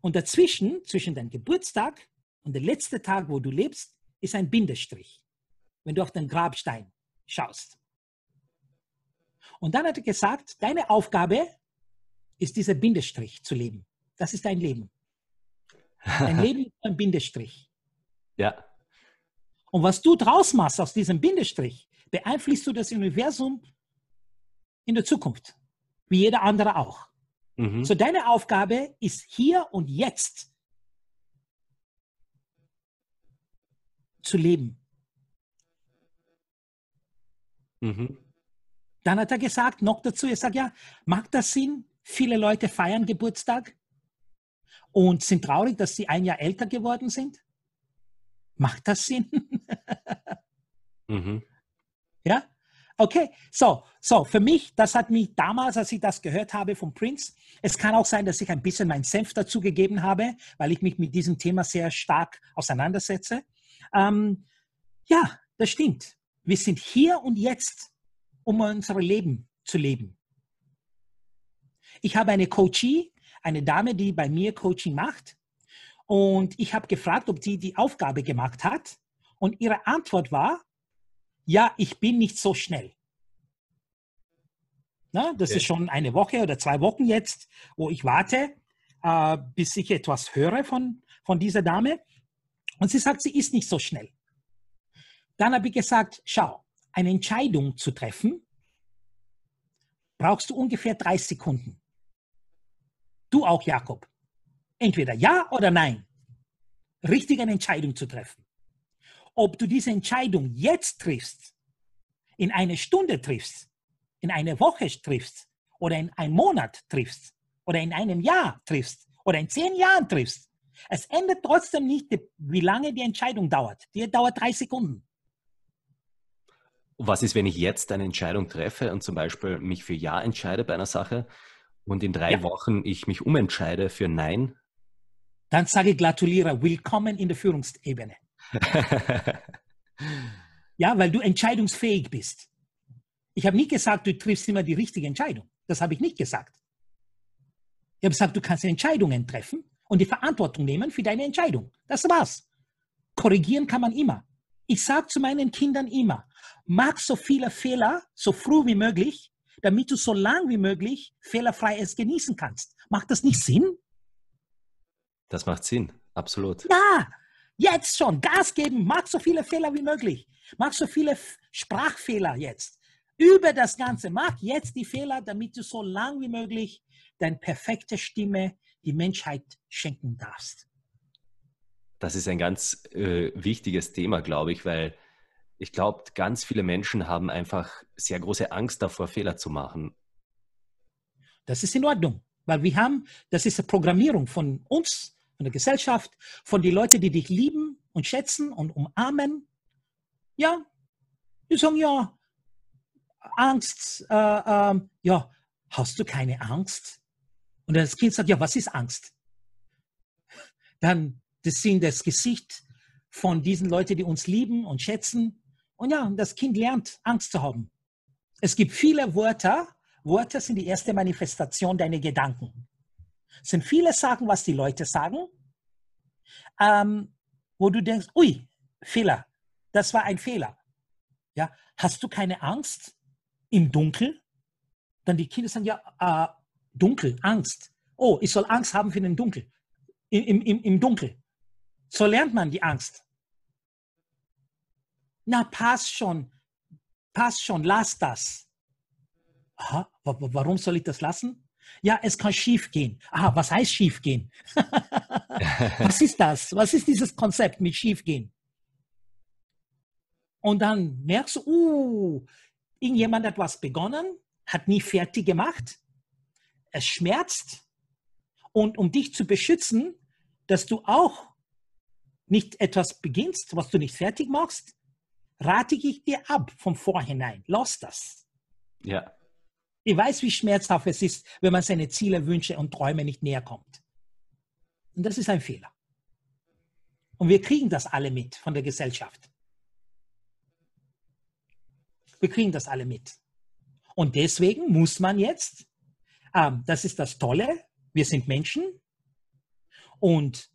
Speaker 1: Und dazwischen, zwischen deinem Geburtstag und der letzte Tag, wo du lebst, ist ein Bindestrich, wenn du auf den Grabstein schaust. Und dann hat er gesagt, deine Aufgabe ist dieser Bindestrich zu leben. Das ist dein Leben. Dein *laughs* Leben ist ein Bindestrich.
Speaker 2: Ja.
Speaker 1: Und was du draus machst aus diesem Bindestrich, beeinflusst du das Universum in der Zukunft, wie jeder andere auch. Mhm. So deine Aufgabe ist hier und jetzt zu leben. Mhm. Dann hat er gesagt, noch dazu, er sagt, ja, macht das Sinn? Viele Leute feiern Geburtstag und sind traurig, dass sie ein Jahr älter geworden sind. Macht das Sinn? *laughs* mhm. Ja? Okay, so, so, für mich, das hat mich damals, als ich das gehört habe vom Prince, es kann auch sein, dass ich ein bisschen meinen Senf dazu gegeben habe, weil ich mich mit diesem Thema sehr stark auseinandersetze. Ähm, ja, das stimmt. Wir sind hier und jetzt, um unser Leben zu leben. Ich habe eine Coachie, eine Dame, die bei mir Coaching macht. Und ich habe gefragt, ob sie die Aufgabe gemacht hat. Und ihre Antwort war, ja, ich bin nicht so schnell. Na, das okay. ist schon eine Woche oder zwei Wochen jetzt, wo ich warte, äh, bis ich etwas höre von, von dieser Dame. Und sie sagt, sie ist nicht so schnell. Dann habe ich gesagt, schau, eine Entscheidung zu treffen, brauchst du ungefähr drei Sekunden. Du auch, Jakob entweder ja oder nein, richtig eine Entscheidung zu treffen. Ob du diese Entscheidung jetzt triffst, in eine Stunde triffst, in eine Woche triffst oder in einem Monat triffst oder in einem Jahr triffst oder in zehn Jahren triffst, es ändert trotzdem nicht, wie lange die Entscheidung dauert. Die dauert drei Sekunden.
Speaker 2: Was ist, wenn ich jetzt eine Entscheidung treffe und zum Beispiel mich für Ja entscheide bei einer Sache und in drei ja. Wochen ich mich umentscheide für Nein?
Speaker 1: dann sage ich gratuliere, willkommen in der Führungsebene. *laughs* ja, weil du entscheidungsfähig bist. Ich habe nicht gesagt, du triffst immer die richtige Entscheidung. Das habe ich nicht gesagt. Ich habe gesagt, du kannst Entscheidungen treffen und die Verantwortung nehmen für deine Entscheidung. Das war's. Korrigieren kann man immer. Ich sage zu meinen Kindern immer, mach so viele Fehler so früh wie möglich, damit du so lang wie möglich fehlerfrei es genießen kannst. Macht das nicht Sinn?
Speaker 2: Das macht Sinn, absolut.
Speaker 1: Ja, jetzt schon Gas geben, mach so viele Fehler wie möglich. Mach so viele Sprachfehler jetzt. Über das Ganze. Mach jetzt die Fehler, damit du so lang wie möglich deine perfekte Stimme die Menschheit schenken darfst.
Speaker 2: Das ist ein ganz äh, wichtiges Thema, glaube ich, weil ich glaube, ganz viele Menschen haben einfach sehr große Angst davor, Fehler zu machen.
Speaker 1: Das ist in Ordnung, weil wir haben, das ist eine Programmierung von uns, von der Gesellschaft, von den Leuten, die dich lieben und schätzen und umarmen. Ja, die sagen ja, Angst, äh, äh, ja, hast du keine Angst? Und das Kind sagt, ja, was ist Angst? Dann, das sind das Gesicht von diesen Leuten, die uns lieben und schätzen. Und ja, das Kind lernt, Angst zu haben. Es gibt viele Wörter. Wörter sind die erste Manifestation deiner Gedanken. Es sind viele Sachen, was die Leute sagen, ähm, wo du denkst, ui, Fehler, das war ein Fehler. Ja, hast du keine Angst im Dunkeln? Dann die Kinder sagen ja, äh, dunkel, Angst. Oh, ich soll Angst haben für den Dunkel. Im, im, Im Dunkel. So lernt man die Angst. Na, passt schon. Passt schon, lass das. Aha, warum soll ich das lassen? Ja, es kann schief gehen. Aha, was heißt schief gehen? *laughs* was ist das? Was ist dieses Konzept mit schief gehen? Und dann merkst du, uh, irgendjemand hat was begonnen, hat nie fertig gemacht. Es schmerzt. Und um dich zu beschützen, dass du auch nicht etwas beginnst, was du nicht fertig machst, rate ich dir ab vom Vorhinein. Lass das.
Speaker 2: Ja.
Speaker 1: Ich weiß, wie schmerzhaft es ist, wenn man seine Ziele, Wünsche und Träume nicht näher kommt. Und das ist ein Fehler. Und wir kriegen das alle mit von der Gesellschaft. Wir kriegen das alle mit. Und deswegen muss man jetzt, ähm, das ist das Tolle, wir sind Menschen und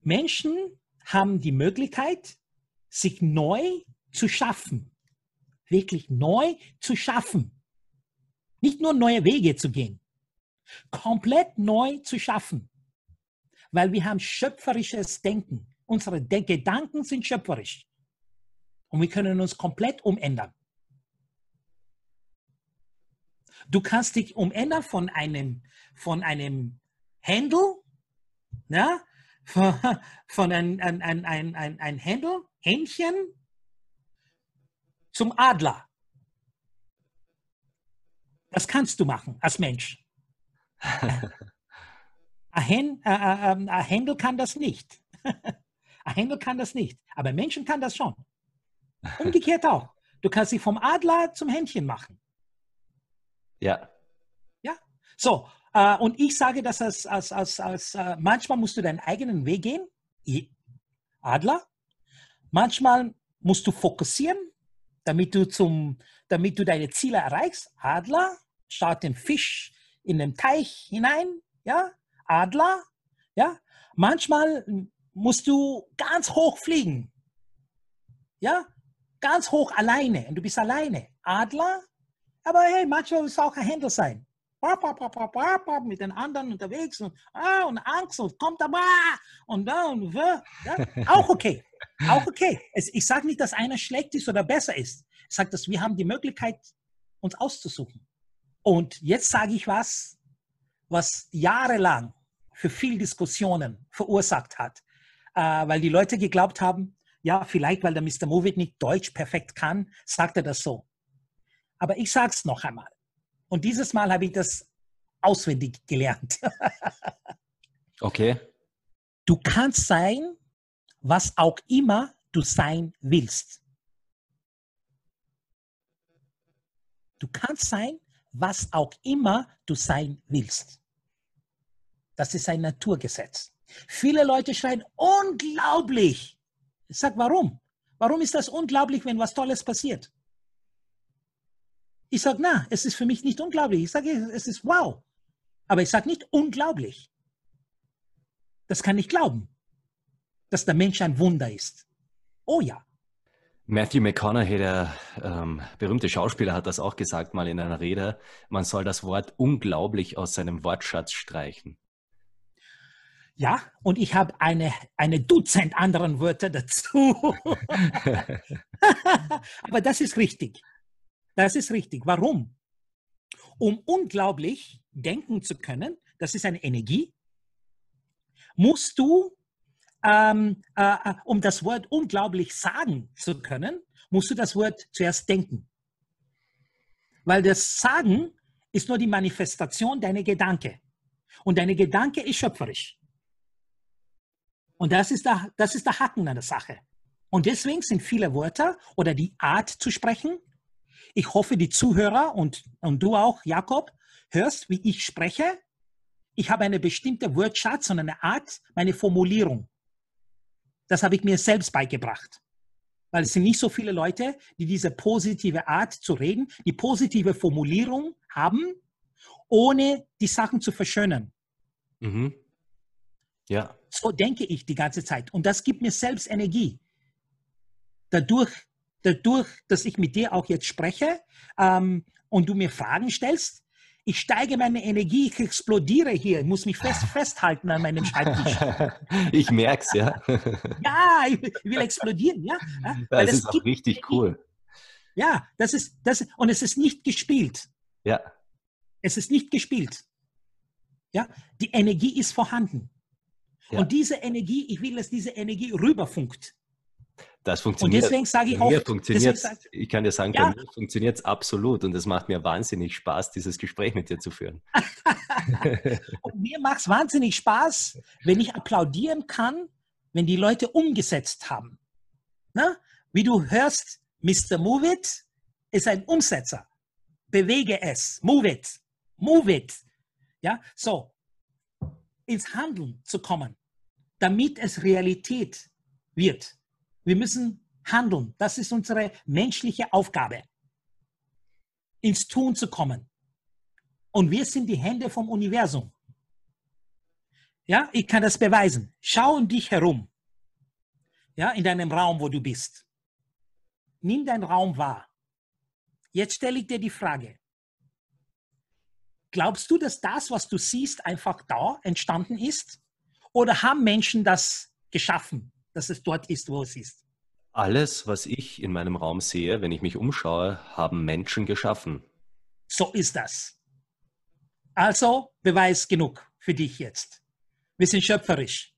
Speaker 1: Menschen haben die Möglichkeit, sich neu zu schaffen. Wirklich neu zu schaffen. Nicht nur neue Wege zu gehen. Komplett neu zu schaffen. Weil wir haben schöpferisches Denken. Unsere Gedanken sind schöpferisch. Und wir können uns komplett umändern. Du kannst dich umändern von einem, von einem Händel, ja, von, von ein, ein, ein, ein, ein, ein Händel, Händchen zum Adler. Das kannst du machen als Mensch. Ein, äh, äh, ähm, Händel kann das nicht. *laughs* Ein Händel kann das nicht. Aber Menschen kann das schon. Umgekehrt auch. Du kannst dich vom Adler zum Händchen machen.
Speaker 2: Ja.
Speaker 1: Ja. So, äh, und ich sage das als, als, als, als äh, manchmal musst du deinen eigenen Weg gehen, Adler. Manchmal musst du fokussieren, damit du, zum, damit du deine Ziele erreichst. Adler, schaut den Fisch in den Teich hinein, ja, Adler, ja. Manchmal musst du ganz hoch fliegen, ja, ganz hoch alleine und du bist alleine. Adler, aber hey, manchmal muss auch ein Händler sein. Mit den anderen unterwegs und, ah, und Angst und kommt aber und da und ja, *laughs* auch okay. Auch okay. Es, ich sage nicht, dass einer schlecht ist oder besser ist. Ich sage, dass wir haben die Möglichkeit, uns auszusuchen. Und jetzt sage ich was, was jahrelang für viel Diskussionen verursacht hat, äh, weil die Leute geglaubt haben, ja, vielleicht weil der Mr. Movit nicht Deutsch perfekt kann, sagt er das so. Aber ich sage es noch einmal. Und dieses Mal habe ich das auswendig gelernt. *laughs*
Speaker 2: okay.
Speaker 1: Du kannst sein, was auch immer du sein willst. Du kannst sein, was auch immer du sein willst. Das ist ein Naturgesetz. Viele Leute schreien, unglaublich. Ich sage, warum? Warum ist das unglaublich, wenn was Tolles passiert? Ich sage, na, es ist für mich nicht unglaublich. Ich sage, es ist wow. Aber ich sage nicht unglaublich. Das kann ich glauben, dass der Mensch ein Wunder ist. Oh ja.
Speaker 2: Matthew McConaughey, der ähm, berühmte Schauspieler, hat das auch gesagt mal in einer Rede. Man soll das Wort unglaublich aus seinem Wortschatz streichen.
Speaker 1: Ja, und ich habe eine, eine Dutzend anderen Wörter dazu. *laughs* Aber das ist richtig. Das ist richtig. Warum? Um unglaublich denken zu können, das ist eine Energie, musst du ähm, äh, äh, um das Wort unglaublich sagen zu können, musst du das Wort zuerst denken. Weil das Sagen ist nur die Manifestation deiner Gedanke. Und deine Gedanke ist schöpferisch. Und das ist, der, das ist der Haken an der Sache. Und deswegen sind viele Wörter oder die Art zu sprechen. Ich hoffe, die Zuhörer und, und du auch, Jakob, hörst, wie ich spreche. Ich habe eine bestimmte Wortschatz und eine Art, meine Formulierung. Das habe ich mir selbst beigebracht. weil es sind nicht so viele Leute, die diese positive Art zu reden, die positive Formulierung haben, ohne die Sachen zu verschönern. Mhm. Ja. So denke ich die ganze Zeit. Und das gibt mir selbst Energie. Dadurch, dadurch dass ich mit dir auch jetzt spreche ähm, und du mir Fragen stellst, ich steige meine Energie, ich explodiere hier, ich muss mich fest *laughs* festhalten an meinem Schreibtisch. *laughs*
Speaker 2: ich merke es, ja. *laughs*
Speaker 1: ja, ich will explodieren, ja.
Speaker 2: Weil das ist auch richtig cool.
Speaker 1: Ja, das ist, das, und es ist nicht gespielt.
Speaker 2: Ja.
Speaker 1: Es ist nicht gespielt. Ja, die Energie ist vorhanden. Ja. Und diese Energie, ich will, dass diese Energie rüberfunkt.
Speaker 2: Das funktioniert.
Speaker 1: Und deswegen sage ich auch,
Speaker 2: funktioniert, ich kann dir sagen, ja. bei mir funktioniert es absolut und es macht mir wahnsinnig Spaß, dieses Gespräch mit dir zu führen. *laughs*
Speaker 1: und mir macht es wahnsinnig Spaß, wenn ich applaudieren kann, wenn die Leute umgesetzt haben. Na? Wie du hörst, Mr. Move It ist ein Umsetzer. Bewege es. Move it. Move it. Ja, so. Ins Handeln zu kommen, damit es Realität wird. Wir müssen handeln. Das ist unsere menschliche Aufgabe, ins Tun zu kommen. Und wir sind die Hände vom Universum. Ja, ich kann das beweisen. Schau um dich herum. Ja, in deinem Raum, wo du bist. Nimm deinen Raum wahr. Jetzt stelle ich dir die Frage. Glaubst du, dass das, was du siehst, einfach da entstanden ist? Oder haben Menschen das geschaffen? Dass es dort ist, wo es ist.
Speaker 2: Alles, was ich in meinem Raum sehe, wenn ich mich umschaue, haben Menschen geschaffen.
Speaker 1: So ist das. Also Beweis genug für dich jetzt. Wir sind schöpferisch.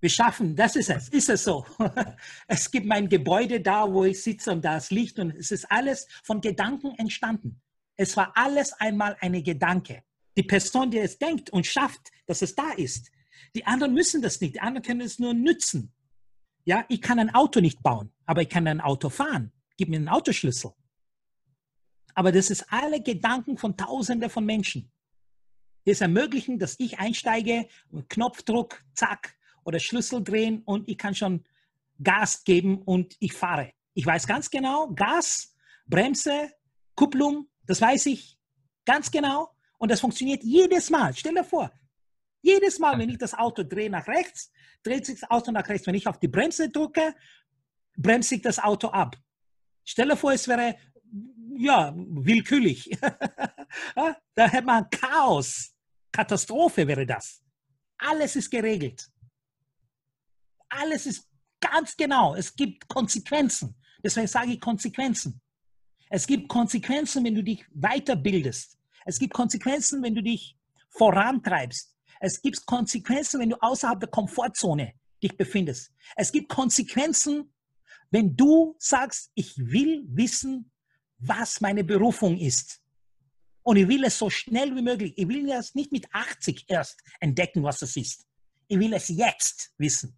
Speaker 1: Wir schaffen, das ist es, ist es so. *laughs* Es gibt mein Gebäude da, wo ich sitze und da ist Licht und es ist alles von Gedanken entstanden. Es war alles einmal eine Gedanke. Die Person, die es denkt und schafft, dass es da ist. Die anderen müssen das nicht. Die anderen können es nur nützen. Ja, ich kann ein Auto nicht bauen, aber ich kann ein Auto fahren. Gib mir einen Autoschlüssel. Aber das ist alle Gedanken von Tausenden von Menschen. Die es ermöglichen, dass ich einsteige, Knopfdruck, zack, oder Schlüssel drehen und ich kann schon Gas geben und ich fahre. Ich weiß ganz genau, Gas, Bremse, Kupplung, das weiß ich ganz genau und das funktioniert jedes Mal. Stell dir vor, jedes Mal, wenn ich das Auto drehe nach rechts, dreht sich das Auto nach rechts. Wenn ich auf die Bremse drücke, bremst sich das Auto ab. Stell dir vor, es wäre ja willkürlich. *laughs* da hätte man Chaos. Katastrophe wäre das. Alles ist geregelt. Alles ist ganz genau. Es gibt Konsequenzen. Deswegen sage ich Konsequenzen. Es gibt Konsequenzen, wenn du dich weiterbildest. Es gibt Konsequenzen, wenn du dich vorantreibst. Es gibt Konsequenzen, wenn du außerhalb der Komfortzone dich befindest. Es gibt Konsequenzen, wenn du sagst, ich will wissen, was meine Berufung ist. Und ich will es so schnell wie möglich. Ich will es nicht mit 80 erst entdecken, was es ist. Ich will es jetzt wissen.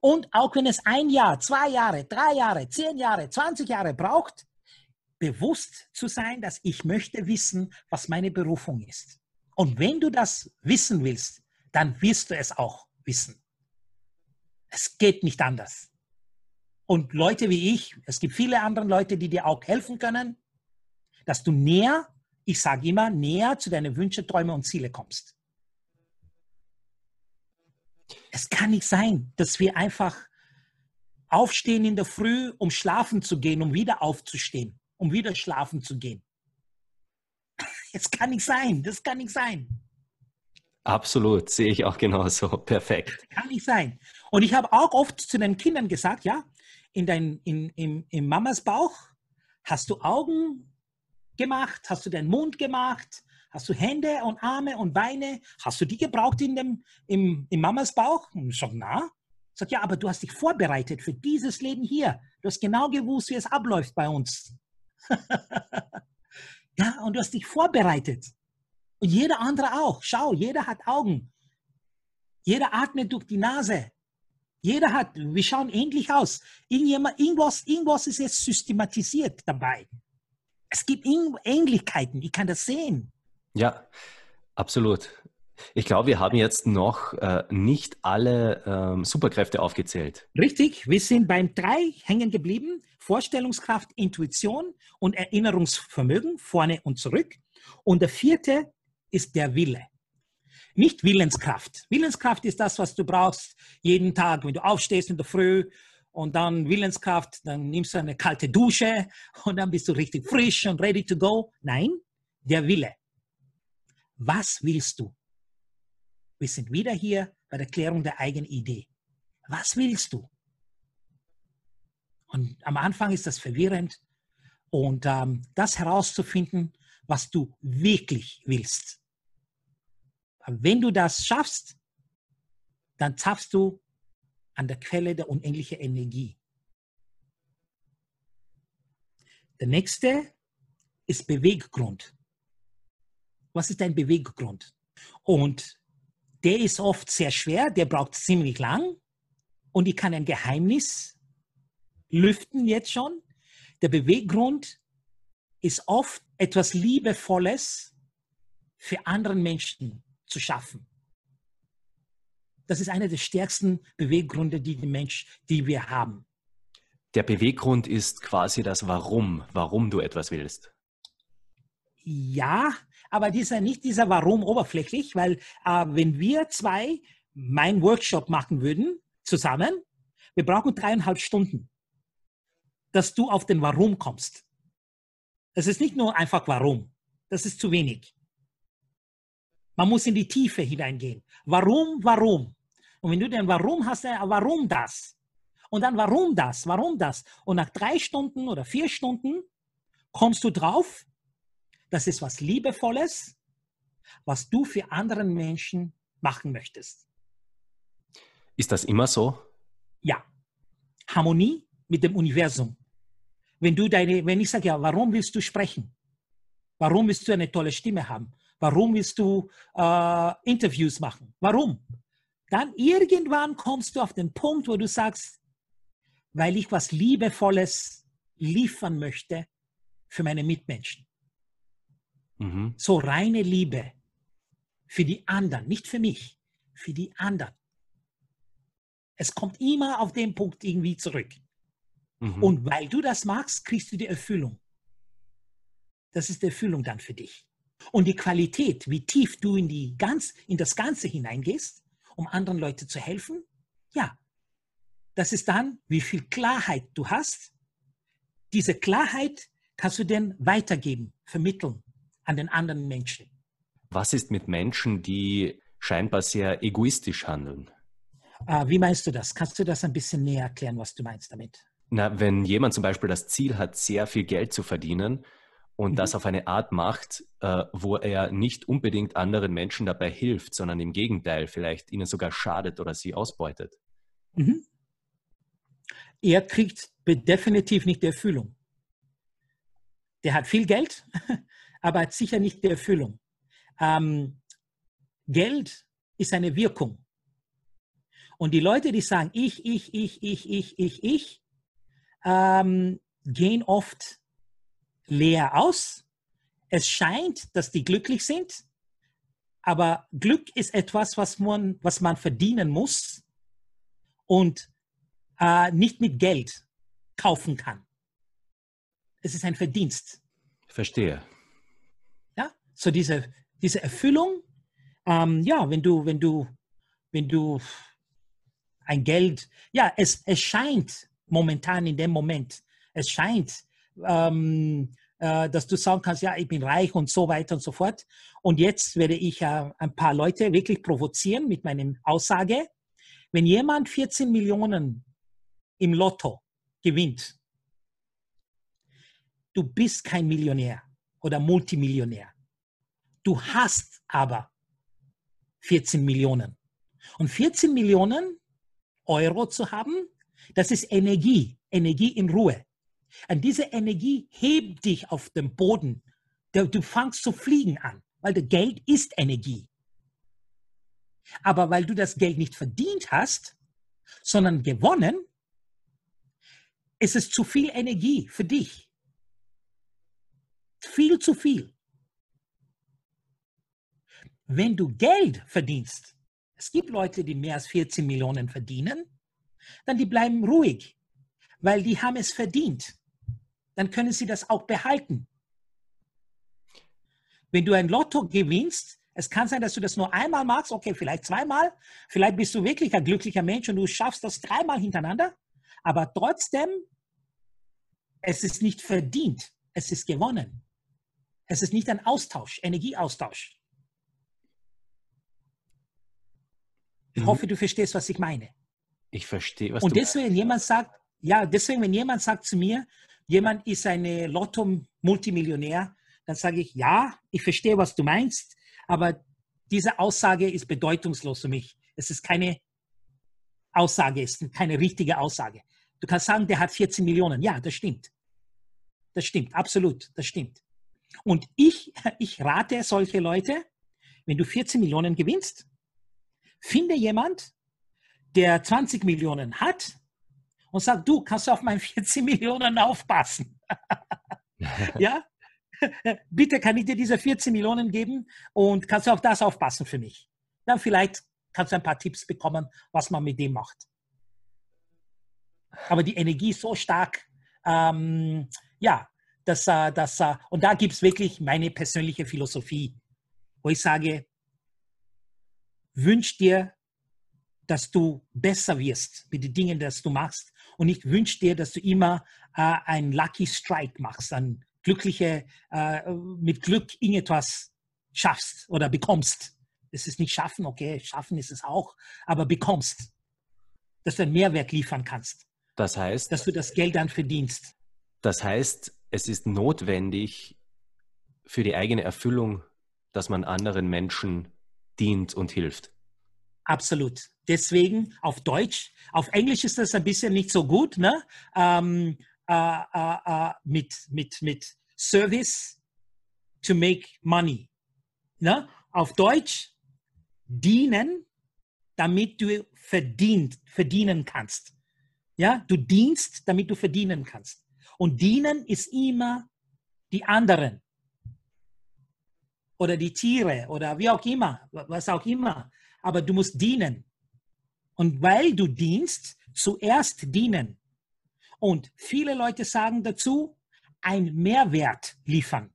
Speaker 1: Und auch wenn es ein Jahr, zwei Jahre, drei Jahre, zehn Jahre, 20 Jahre braucht, bewusst zu sein, dass ich möchte wissen, was meine Berufung ist. Und wenn du das wissen willst, dann wirst du es auch wissen. Es geht nicht anders. Und Leute wie ich, es gibt viele andere Leute, die dir auch helfen können, dass du näher, ich sage immer, näher zu deinen Wünschen, Träumen und Ziele kommst. Es kann nicht sein, dass wir einfach aufstehen in der Früh, um schlafen zu gehen, um wieder aufzustehen, um wieder schlafen zu gehen. Das kann nicht sein. Das kann nicht sein.
Speaker 2: Absolut, sehe ich auch genauso. *laughs* Perfekt.
Speaker 1: Kann nicht sein. Und ich habe auch oft zu den Kindern gesagt, ja, in dein, in, in, in Mamas Bauch hast du Augen gemacht, hast du deinen Mund gemacht, hast du Hände und Arme und Beine, hast du die gebraucht in dem, im, in Mamas Bauch? Und ich sage, na. Ich sage, ja, aber du hast dich vorbereitet für dieses Leben hier. Du hast genau gewusst, wie es abläuft bei uns. *laughs* Ja, und du hast dich vorbereitet. Und jeder andere auch. Schau, jeder hat Augen. Jeder atmet durch die Nase. Jeder hat, wir schauen ähnlich aus. Irgendjemand, irgendwas, irgendwas ist jetzt systematisiert dabei. Es gibt Ähnlichkeiten, ich kann das sehen.
Speaker 2: Ja, absolut. Ich glaube, wir haben jetzt noch äh, nicht alle ähm, Superkräfte aufgezählt.
Speaker 1: Richtig, wir sind beim drei hängen geblieben. Vorstellungskraft, Intuition und Erinnerungsvermögen vorne und zurück. Und der vierte ist der Wille. Nicht Willenskraft. Willenskraft ist das, was du brauchst jeden Tag, wenn du aufstehst in der Früh und dann Willenskraft, dann nimmst du eine kalte Dusche und dann bist du richtig frisch und ready to go. Nein, der Wille. Was willst du? Wir sind wieder hier bei der Klärung der eigenen Idee. Was willst du? Und am Anfang ist das verwirrend. Und ähm, das herauszufinden, was du wirklich willst. Wenn du das schaffst, dann zapfst du an der Quelle der unendlichen Energie. Der nächste ist Beweggrund. Was ist dein Beweggrund? Und der ist oft sehr schwer, der braucht ziemlich lang und ich kann ein Geheimnis lüften jetzt schon. Der Beweggrund ist oft etwas Liebevolles für anderen Menschen zu schaffen. Das ist einer der stärksten Beweggründe, die, die, Mensch, die wir haben.
Speaker 2: Der Beweggrund ist quasi das Warum, warum du etwas willst.
Speaker 1: Ja, aber dieser, nicht dieser Warum oberflächlich, weil äh, wenn wir zwei meinen Workshop machen würden, zusammen, wir brauchen dreieinhalb Stunden, dass du auf den Warum kommst. Das ist nicht nur einfach Warum, das ist zu wenig. Man muss in die Tiefe hineingehen. Warum, warum? Und wenn du den Warum hast, dann warum das? Und dann warum das, warum das? Und nach drei Stunden oder vier Stunden kommst du drauf, das ist was Liebevolles, was du für anderen Menschen machen möchtest.
Speaker 2: Ist das immer so?
Speaker 1: Ja. Harmonie mit dem Universum. Wenn du deine, wenn ich sage, ja, warum willst du sprechen? Warum willst du eine tolle Stimme haben? Warum willst du äh, Interviews machen? Warum? Dann irgendwann kommst du auf den Punkt, wo du sagst, weil ich was Liebevolles liefern möchte für meine Mitmenschen. Mhm. So reine Liebe für die anderen, nicht für mich, für die anderen. Es kommt immer auf den Punkt irgendwie zurück. Mhm. Und weil du das magst, kriegst du die Erfüllung. Das ist die Erfüllung dann für dich. Und die Qualität, wie tief du in, die ganz, in das Ganze hineingehst, um anderen Leuten zu helfen, ja, das ist dann, wie viel Klarheit du hast. Diese Klarheit kannst du dann weitergeben, vermitteln an den anderen Menschen.
Speaker 2: Was ist mit Menschen, die scheinbar sehr egoistisch handeln?
Speaker 1: Uh, wie meinst du das? Kannst du das ein bisschen näher erklären, was du meinst damit?
Speaker 2: Na, wenn jemand zum Beispiel das Ziel hat, sehr viel Geld zu verdienen und mhm. das auf eine Art macht, äh, wo er nicht unbedingt anderen Menschen dabei hilft, sondern im Gegenteil vielleicht ihnen sogar schadet oder sie ausbeutet. Mhm.
Speaker 1: Er kriegt definitiv nicht die Erfüllung. Der hat viel Geld, *laughs* aber sicher nicht die Erfüllung. Ähm, Geld ist eine Wirkung. Und die Leute, die sagen, ich, ich, ich, ich, ich, ich, ich, ähm, gehen oft leer aus. Es scheint, dass die glücklich sind, aber Glück ist etwas, was man, was man verdienen muss und äh, nicht mit Geld kaufen kann. Es ist ein Verdienst.
Speaker 2: Verstehe
Speaker 1: so diese, diese Erfüllung, ähm, ja, wenn du, wenn du, wenn du ein Geld, ja, es, es scheint momentan in dem Moment, es scheint, ähm, äh, dass du sagen kannst, ja, ich bin reich und so weiter und so fort. Und jetzt werde ich äh, ein paar Leute wirklich provozieren mit meiner Aussage. Wenn jemand 14 Millionen im Lotto gewinnt, du bist kein Millionär oder Multimillionär. Du hast aber 14 Millionen. Und 14 Millionen Euro zu haben, das ist Energie, Energie in Ruhe. Und diese Energie hebt dich auf dem Boden. Du fangst zu fliegen an, weil das Geld ist Energie. Aber weil du das Geld nicht verdient hast, sondern gewonnen, ist es zu viel Energie für dich. Viel zu viel. Wenn du Geld verdienst, es gibt Leute, die mehr als 14 Millionen verdienen, dann die bleiben ruhig, weil die haben es verdient. Dann können sie das auch behalten. Wenn du ein Lotto gewinnst, es kann sein, dass du das nur einmal machst, okay, vielleicht zweimal, vielleicht bist du wirklich ein glücklicher Mensch und du schaffst das dreimal hintereinander, aber trotzdem, es ist nicht verdient, es ist gewonnen. Es ist nicht ein Austausch, Energieaustausch. Ich mhm. hoffe, du verstehst, was ich meine.
Speaker 2: Ich verstehe,
Speaker 1: was Und du deswegen, wenn jemand sagt, ja, deswegen, wenn jemand sagt zu mir, jemand ist eine Lotto-Multimillionär, dann sage ich, ja, ich verstehe, was du meinst, aber diese Aussage ist bedeutungslos für mich. Es ist keine Aussage, es ist keine richtige Aussage. Du kannst sagen, der hat 14 Millionen. Ja, das stimmt. Das stimmt, absolut, das stimmt. Und ich, *laughs* ich rate solche Leute, wenn du 14 Millionen gewinnst, finde jemand, der 20 Millionen hat und sagt, du kannst auf meinen *laughs* 14 Millionen aufpassen. *laughs* ja? Bitte kann ich dir diese 14 Millionen geben und kannst du auf das aufpassen für mich. Dann vielleicht kannst du ein paar Tipps bekommen, was man mit dem macht. Aber die Energie ist so stark, ähm, ja, dass, äh, dass, äh, und da gibt es wirklich meine persönliche Philosophie, wo ich sage, wünsch dir, dass du besser wirst mit den Dingen, die du machst. Und ich wünsche dir, dass du immer äh, ein Lucky Strike machst, ein glückliche, äh, mit Glück irgendetwas schaffst oder bekommst. Es ist nicht schaffen, okay, schaffen ist es auch, aber bekommst, dass du einen Mehrwert liefern kannst.
Speaker 2: Das heißt,
Speaker 1: dass du das Geld dann verdienst.
Speaker 2: Das heißt, es ist notwendig für die eigene Erfüllung, dass man anderen Menschen dient und hilft.
Speaker 1: Absolut. Deswegen auf Deutsch, auf Englisch ist das ein bisschen nicht so gut, ne? Ähm, äh, äh, äh, mit, mit, mit Service to make money. Ne? Auf Deutsch dienen, damit du verdient, verdienen kannst. Ja, du dienst, damit du verdienen kannst. Und dienen ist immer die anderen oder die Tiere oder wie auch immer, was auch immer. Aber du musst dienen. Und weil du dienst, zuerst dienen. Und viele Leute sagen dazu, ein Mehrwert liefern.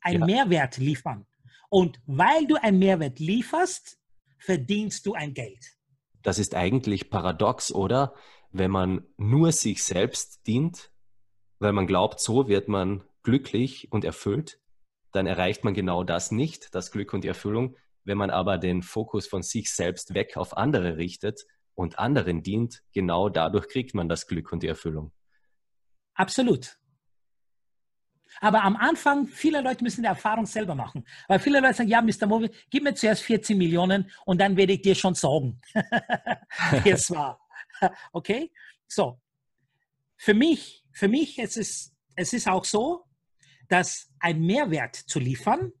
Speaker 1: Ein ja. Mehrwert liefern. Und weil du einen Mehrwert lieferst, verdienst du ein Geld.
Speaker 2: Das ist eigentlich paradox, oder? Wenn man nur sich selbst dient, weil man glaubt, so wird man glücklich und erfüllt, dann erreicht man genau das nicht, das Glück und die Erfüllung. Wenn man aber den Fokus von sich selbst weg auf andere richtet und anderen dient, genau dadurch kriegt man das Glück und die Erfüllung.
Speaker 1: Absolut. Aber am Anfang, viele Leute müssen die Erfahrung selber machen. Weil viele Leute sagen, ja, Mr. Movie, gib mir zuerst 14 Millionen und dann werde ich dir schon sorgen, *laughs* es war. *laughs* Okay? So. Für mich, für mich es ist es ist auch so, dass ein Mehrwert zu liefern,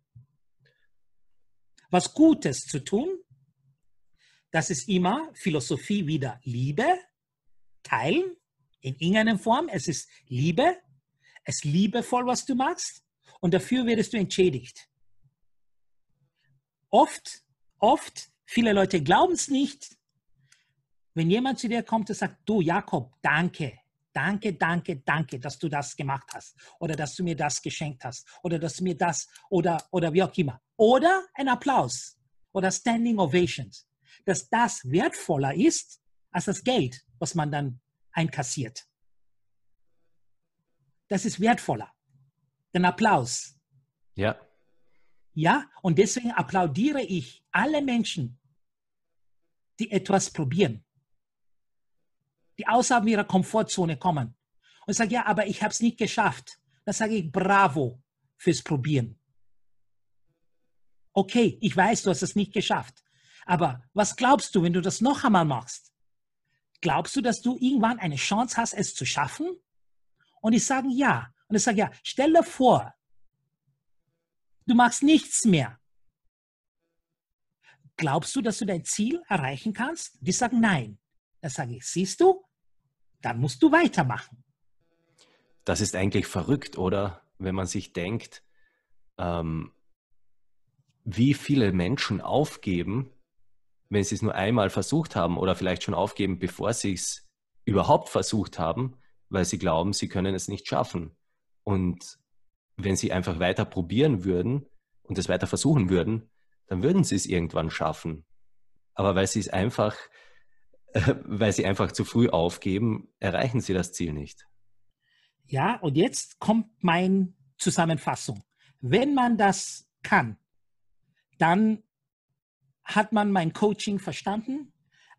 Speaker 1: was Gutes zu tun, das ist immer Philosophie wieder Liebe, teilen in irgendeiner Form. Es ist Liebe, es ist liebevoll, was du machst und dafür wirst du entschädigt. Oft, oft, viele Leute glauben es nicht, wenn jemand zu dir kommt und sagt, du Jakob, danke, danke, danke, danke, dass du das gemacht hast oder dass du mir das geschenkt hast oder dass du mir das oder, oder wie auch immer. Oder ein Applaus oder Standing Ovations, dass das wertvoller ist als das Geld, was man dann einkassiert. Das ist wertvoller. Den Applaus.
Speaker 2: Ja.
Speaker 1: Ja, und deswegen applaudiere ich alle Menschen, die etwas probieren die außerhalb ihrer Komfortzone kommen und sagen, ja, aber ich habe es nicht geschafft. Dann sage ich, bravo fürs Probieren. Okay, ich weiß, du hast es nicht geschafft. Aber was glaubst du, wenn du das noch einmal machst? Glaubst du, dass du irgendwann eine Chance hast, es zu schaffen? Und ich sage ja. Und ich sage ja, stell dir vor, du machst nichts mehr. Glaubst du, dass du dein Ziel erreichen kannst? Die sagen nein. Dann sage ich, siehst du, dann musst du weitermachen.
Speaker 2: Das ist eigentlich verrückt, oder? Wenn man sich denkt, ähm, wie viele Menschen aufgeben, wenn sie es nur einmal versucht haben oder vielleicht schon aufgeben, bevor sie es überhaupt versucht haben, weil sie glauben, sie können es nicht schaffen. Und wenn sie einfach weiter probieren würden und es weiter versuchen würden, dann würden sie es irgendwann schaffen. Aber weil sie es einfach, *laughs* weil sie einfach zu früh aufgeben, erreichen sie das Ziel nicht.
Speaker 1: Ja, und jetzt kommt meine Zusammenfassung. Wenn man das kann, dann hat man mein Coaching verstanden,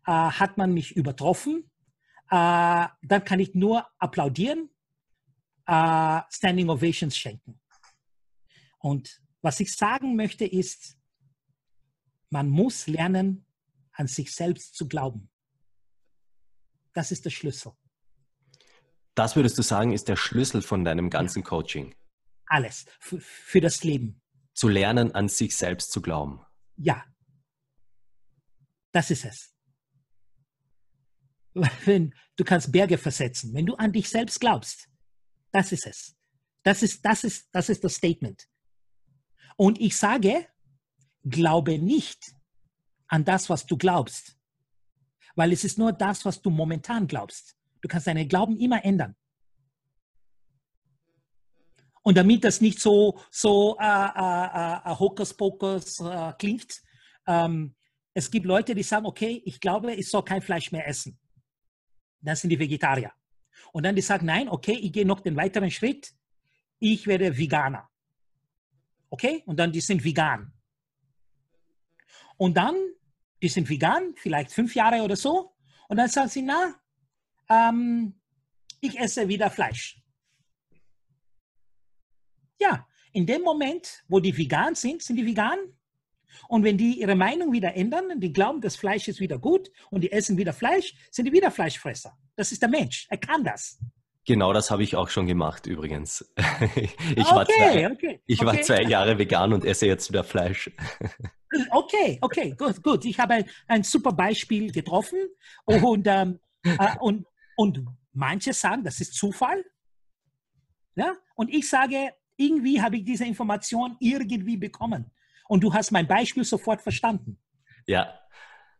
Speaker 1: äh, hat man mich übertroffen, äh, dann kann ich nur applaudieren, äh, Standing Ovations schenken. Und was ich sagen möchte ist, man muss lernen, an sich selbst zu glauben. Das ist der Schlüssel.
Speaker 2: Das würdest du sagen, ist der Schlüssel von deinem ganzen ja. Coaching.
Speaker 1: Alles für, für das Leben.
Speaker 2: Zu lernen, an sich selbst zu glauben.
Speaker 1: Ja. Das ist es. *laughs* Wenn, du kannst Berge versetzen. Wenn du an dich selbst glaubst, das ist es. Das ist, das ist, das ist das Statement. Und ich sage, glaube nicht an das, was du glaubst. Weil es ist nur das, was du momentan glaubst. Du kannst deinen Glauben immer ändern. Und damit das nicht so, so äh, äh, äh, Hokuspokus äh, klingt, ähm, es gibt Leute, die sagen, okay, ich glaube, ich soll kein Fleisch mehr essen. Das sind die Vegetarier. Und dann die sagen, nein, okay, ich gehe noch den weiteren Schritt, ich werde Veganer. Okay? Und dann die sind vegan. Und dann, die sind vegan, vielleicht fünf Jahre oder so. Und dann sagen sie, na, ähm, ich esse wieder Fleisch. Ja, in dem Moment, wo die vegan sind, sind die vegan. Und wenn die ihre Meinung wieder ändern und die glauben, das Fleisch ist wieder gut und die essen wieder Fleisch, sind die wieder Fleischfresser. Das ist der Mensch. Er kann das.
Speaker 2: Genau das habe ich auch schon gemacht übrigens. *laughs* Ich, war, zwei, okay, ich war zwei Jahre vegan und esse jetzt wieder Fleisch. *laughs*
Speaker 1: Okay, okay, gut, gut. Ich habe ein, ein super Beispiel getroffen und, ähm, äh, und, und manche sagen, das ist Zufall. Ja? Und ich sage, irgendwie habe ich diese Information irgendwie bekommen. Und du hast mein Beispiel sofort verstanden.
Speaker 2: Ja.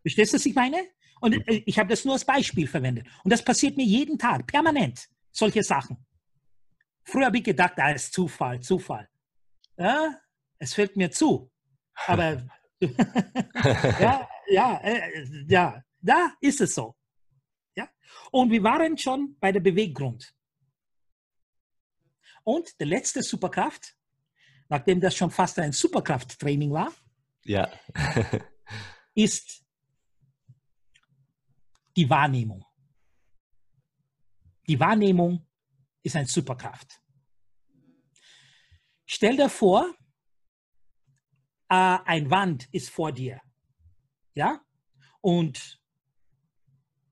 Speaker 1: Verstehst du, was ich meine? Und äh, ich habe das nur als Beispiel verwendet. Und das passiert mir jeden Tag, permanent, solche Sachen. Früher habe ich gedacht, da ah, ist Zufall, Zufall. Ja, es fällt mir zu. Aber *laughs* ja, ja, äh, ja, da ist es so. Ja? Und wir waren schon bei der Beweggrund. Und der letzte Superkraft, nachdem das schon fast ein Superkrafttraining war,
Speaker 2: ja. *laughs*
Speaker 1: ist die Wahrnehmung. Die Wahrnehmung ist eine Superkraft. Stell dir vor, äh, ein Wand ist vor dir. Ja? Und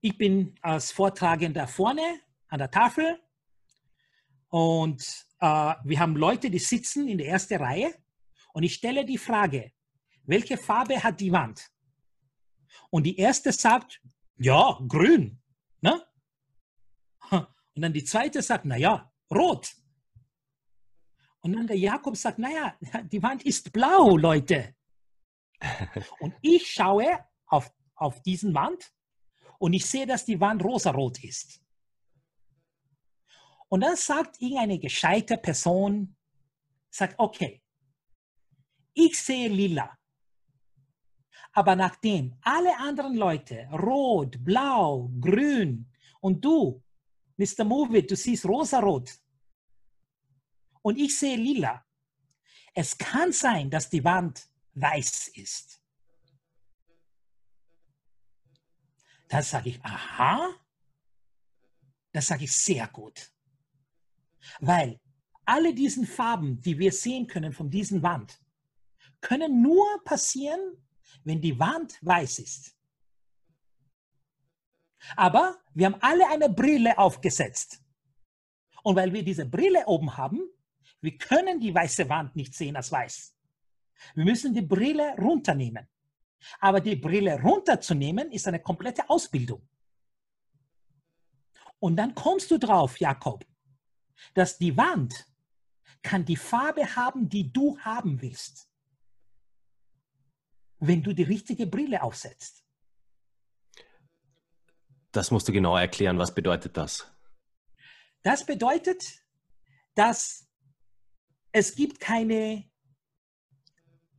Speaker 1: ich bin als Vortragender vorne an der Tafel und äh, wir haben Leute, die sitzen in der ersten Reihe und ich stelle die Frage, welche Farbe hat die Wand? Und die erste sagt, ja, grün. Ne? *laughs* Und dann die zweite sagt, naja, rot. Und dann der Jakob sagt, naja, *laughs* die Wand ist blau, Leute. *laughs* Und ich schaue auf, auf diesen Wand und ich sehe, dass die Wand rosarot ist. Und dann sagt irgendeine gescheite Person, sagt, okay, ich sehe lila. Aber nachdem alle anderen Leute rot, blau, grün und du, Mr. Move It, du siehst rosarot, und ich sehe lila. Es kann sein, dass die Wand weiß ist. Dann sage ich, aha, das sage ich sehr gut. Weil alle diesen Farben, die wir sehen können von diesen Wand, können nur passieren, wenn die Wand weiß ist. Aber wir haben alle eine Brille aufgesetzt. Und weil wir diese Brille oben haben, wir können die weiße Wand nicht sehen als weiß. Wir müssen die Brille runternehmen. Aber die Brille runterzunehmen ist eine komplette Ausbildung. Und dann kommst du drauf, Jakob, dass die Wand kann die Farbe haben, die du haben willst. wenn du die richtige Brille aufsetzt.
Speaker 2: Das musst du genau erklären. Was bedeutet das?
Speaker 1: Das bedeutet, dass es gibt keine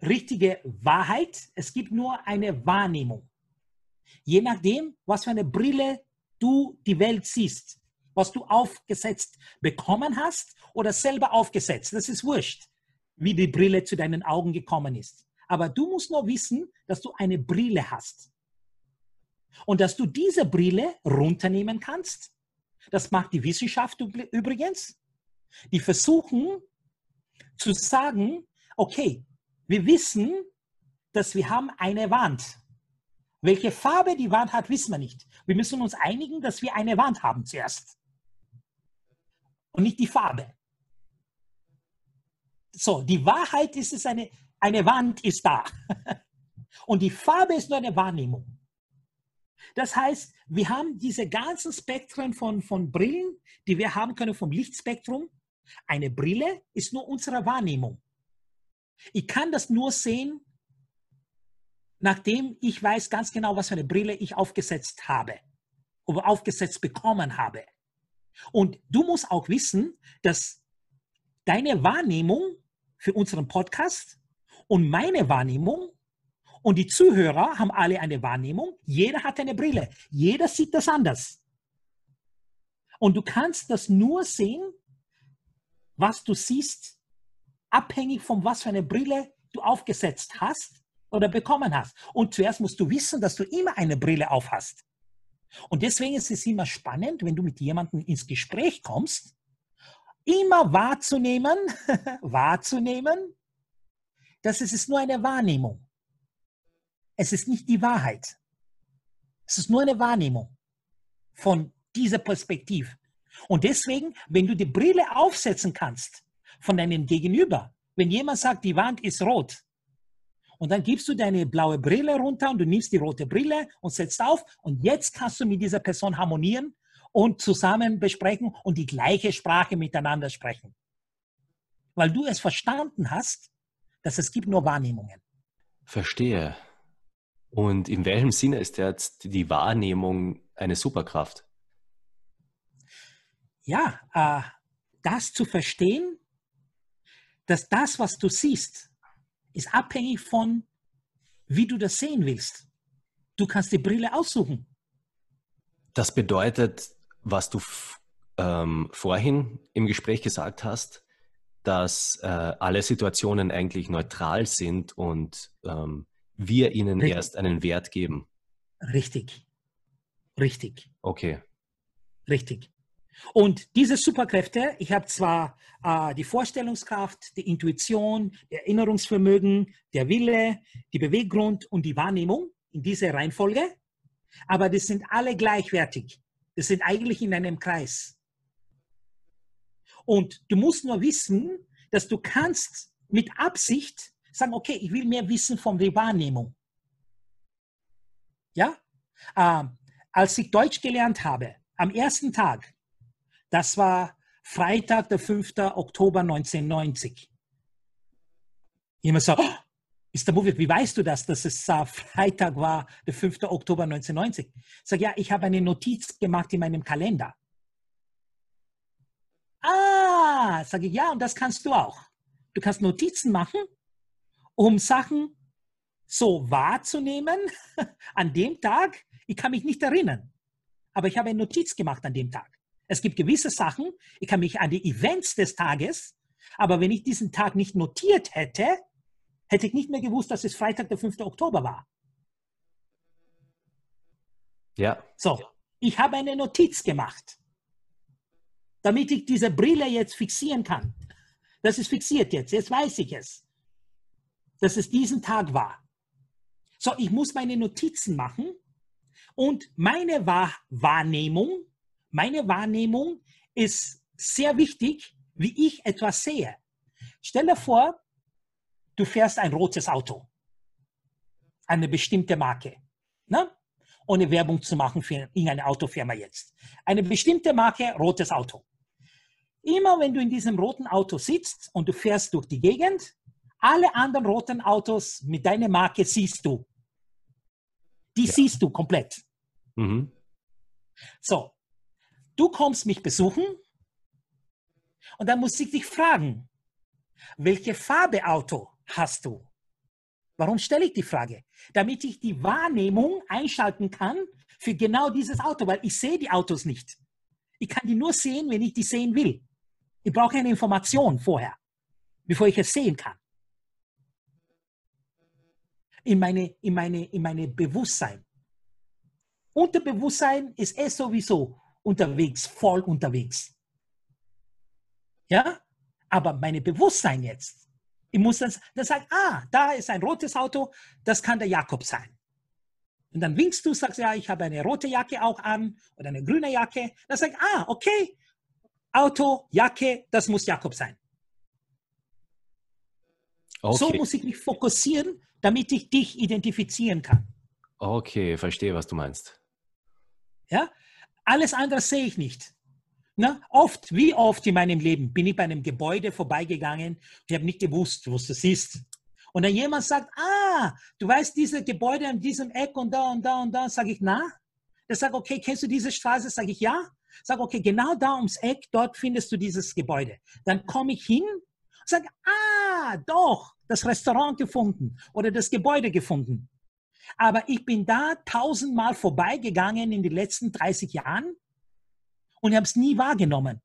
Speaker 1: richtige Wahrheit, es gibt nur eine Wahrnehmung. Je nachdem, was für eine Brille du die Welt siehst, was du aufgesetzt bekommen hast oder selber aufgesetzt, das ist wurscht, wie die Brille zu deinen Augen gekommen ist. Aber du musst nur wissen, dass du eine Brille hast. Und dass du diese Brille runternehmen kannst. Das macht die Wissenschaft übrigens. Die versuchen zu sagen, okay, wir wissen, dass wir haben eine Wand. Welche Farbe die Wand hat, wissen wir nicht. Wir müssen uns einigen, dass wir eine Wand haben zuerst. Und nicht die Farbe. So, die Wahrheit ist es, eine, eine Wand ist da. *laughs* Und die Farbe ist nur eine Wahrnehmung. Das heißt, wir haben diese ganzen Spektren von, von Brillen, die wir haben können vom Lichtspektrum. Eine Brille ist nur unsere Wahrnehmung. Ich kann das nur sehen, nachdem ich weiß ganz genau, was für eine Brille ich aufgesetzt habe oder aufgesetzt bekommen habe. Und du musst auch wissen, dass deine Wahrnehmung für unseren Podcast und meine Wahrnehmung und die Zuhörer haben alle eine Wahrnehmung. Jeder hat eine Brille. Jeder sieht das anders. Und du kannst das nur sehen, was du siehst, abhängig von was für eine Brille du aufgesetzt hast oder bekommen hast. Und zuerst musst du wissen, dass du immer eine Brille auf hast. Und deswegen ist es immer spannend, wenn du mit jemandem ins Gespräch kommst, immer wahrzunehmen, *laughs* wahrzunehmen, dass es ist nur eine Wahrnehmung. Es ist nicht die Wahrheit. Es ist nur eine Wahrnehmung von dieser Perspektive. Und deswegen, wenn du die Brille aufsetzen kannst von deinem Gegenüber, wenn jemand sagt, die Wand ist rot, und dann gibst du deine blaue Brille runter und du nimmst die rote Brille und setzt auf und jetzt kannst du mit dieser Person harmonieren und zusammen besprechen und die gleiche Sprache miteinander sprechen. Weil du es verstanden hast, dass es gibt nur Wahrnehmungen.
Speaker 2: Verstehe. Und in welchem Sinne ist jetzt die Wahrnehmung eine Superkraft?
Speaker 1: Ja, äh, das zu verstehen, dass das, was du siehst, ist abhängig von, wie du das sehen willst. Du kannst die Brille aussuchen.
Speaker 2: Das bedeutet, was du ähm, vorhin im Gespräch gesagt hast, dass äh, alle Situationen eigentlich neutral sind und ähm, wir ihnen Richtig. erst einen Wert geben.
Speaker 1: Richtig. Richtig.
Speaker 2: Okay.
Speaker 1: Richtig. Und diese Superkräfte, ich habe zwar äh, die Vorstellungskraft, die Intuition, Erinnerungsvermögen, der Wille, die Beweggrund und die Wahrnehmung in dieser Reihenfolge, aber die sind alle gleichwertig. Das sind eigentlich in einem Kreis. Und du musst nur wissen, dass du kannst mit Absicht sagen, okay, ich will mehr wissen von der Wahrnehmung. Ja? Äh, als ich Deutsch gelernt habe, am ersten Tag, das war Freitag, der 5. Oktober 1990. Jemand sagt, oh, ist der Movie, wie weißt du das, dass es Freitag war, der 5. Oktober 1990? Ich sage, ja, ich habe eine Notiz gemacht in meinem Kalender. Ah, sage ich, ja, und das kannst du auch. Du kannst Notizen machen, um Sachen so wahrzunehmen *laughs* an dem Tag. Ich kann mich nicht erinnern, aber ich habe eine Notiz gemacht an dem Tag. Es gibt gewisse Sachen, ich kann mich an die Events des Tages, aber wenn ich diesen Tag nicht notiert hätte, hätte ich nicht mehr gewusst, dass es Freitag, der 5. Oktober war.
Speaker 2: Ja.
Speaker 1: So, ich habe eine Notiz gemacht, damit ich diese Brille jetzt fixieren kann. Das ist fixiert jetzt, jetzt weiß ich es, dass es diesen Tag war. So, ich muss meine Notizen machen und meine Wahrnehmung meine Wahrnehmung ist sehr wichtig, wie ich etwas sehe. Stell dir vor, du fährst ein rotes Auto, eine bestimmte Marke, ne? ohne Werbung zu machen für irgendeine Autofirma jetzt. Eine bestimmte Marke, rotes Auto. Immer wenn du in diesem roten Auto sitzt und du fährst durch die Gegend, Alle anderen roten Autos mit deiner Marke siehst du. Die
Speaker 2: Ja.
Speaker 1: siehst du komplett.
Speaker 2: Mhm.
Speaker 1: So, du kommst mich besuchen und dann muss ich dich fragen, welche Farbe Auto hast du? Warum stelle ich die Frage? Damit ich die Wahrnehmung einschalten kann für genau dieses Auto, weil ich sehe die Autos nicht. Ich kann die nur sehen, wenn ich die sehen will. Ich brauche eine Information vorher, bevor ich es sehen kann. In meine, in meine, in meine Bewusstsein. Unterbewusstsein ist eh sowieso unterwegs, voll unterwegs. Ja? Aber meine Bewusstsein jetzt, ich muss dann, dann sagen, ah, da ist ein rotes Auto, das kann der Jakob sein. Und dann winkst du, sagst, ja, ich habe eine rote Jacke auch an oder eine grüne Jacke. Dann sag ah, okay, Auto, Jacke, das muss Jakob sein. So
Speaker 2: Okay.
Speaker 1: muss ich mich fokussieren, damit ich dich identifizieren kann.
Speaker 2: okay, verstehe, was du meinst.
Speaker 1: Ja? Alles andere sehe ich nicht. Na, oft, wie oft in meinem Leben bin ich bei einem Gebäude vorbeigegangen und ich habe nicht gewusst, was das ist. Und dann jemand sagt, ah, du weißt, diese Gebäude an diesem Eck und da und da und da, sage ich, na? Der sagt, okay, kennst du diese Straße? Sage ich, ja. Sag, okay, genau da ums Eck, dort findest du dieses Gebäude. Dann komme ich hin und sage, ah, doch, das Restaurant gefunden oder das Gebäude gefunden. Aber ich bin da tausendmal vorbeigegangen in den letzten 30 Jahren und habe es nie wahrgenommen.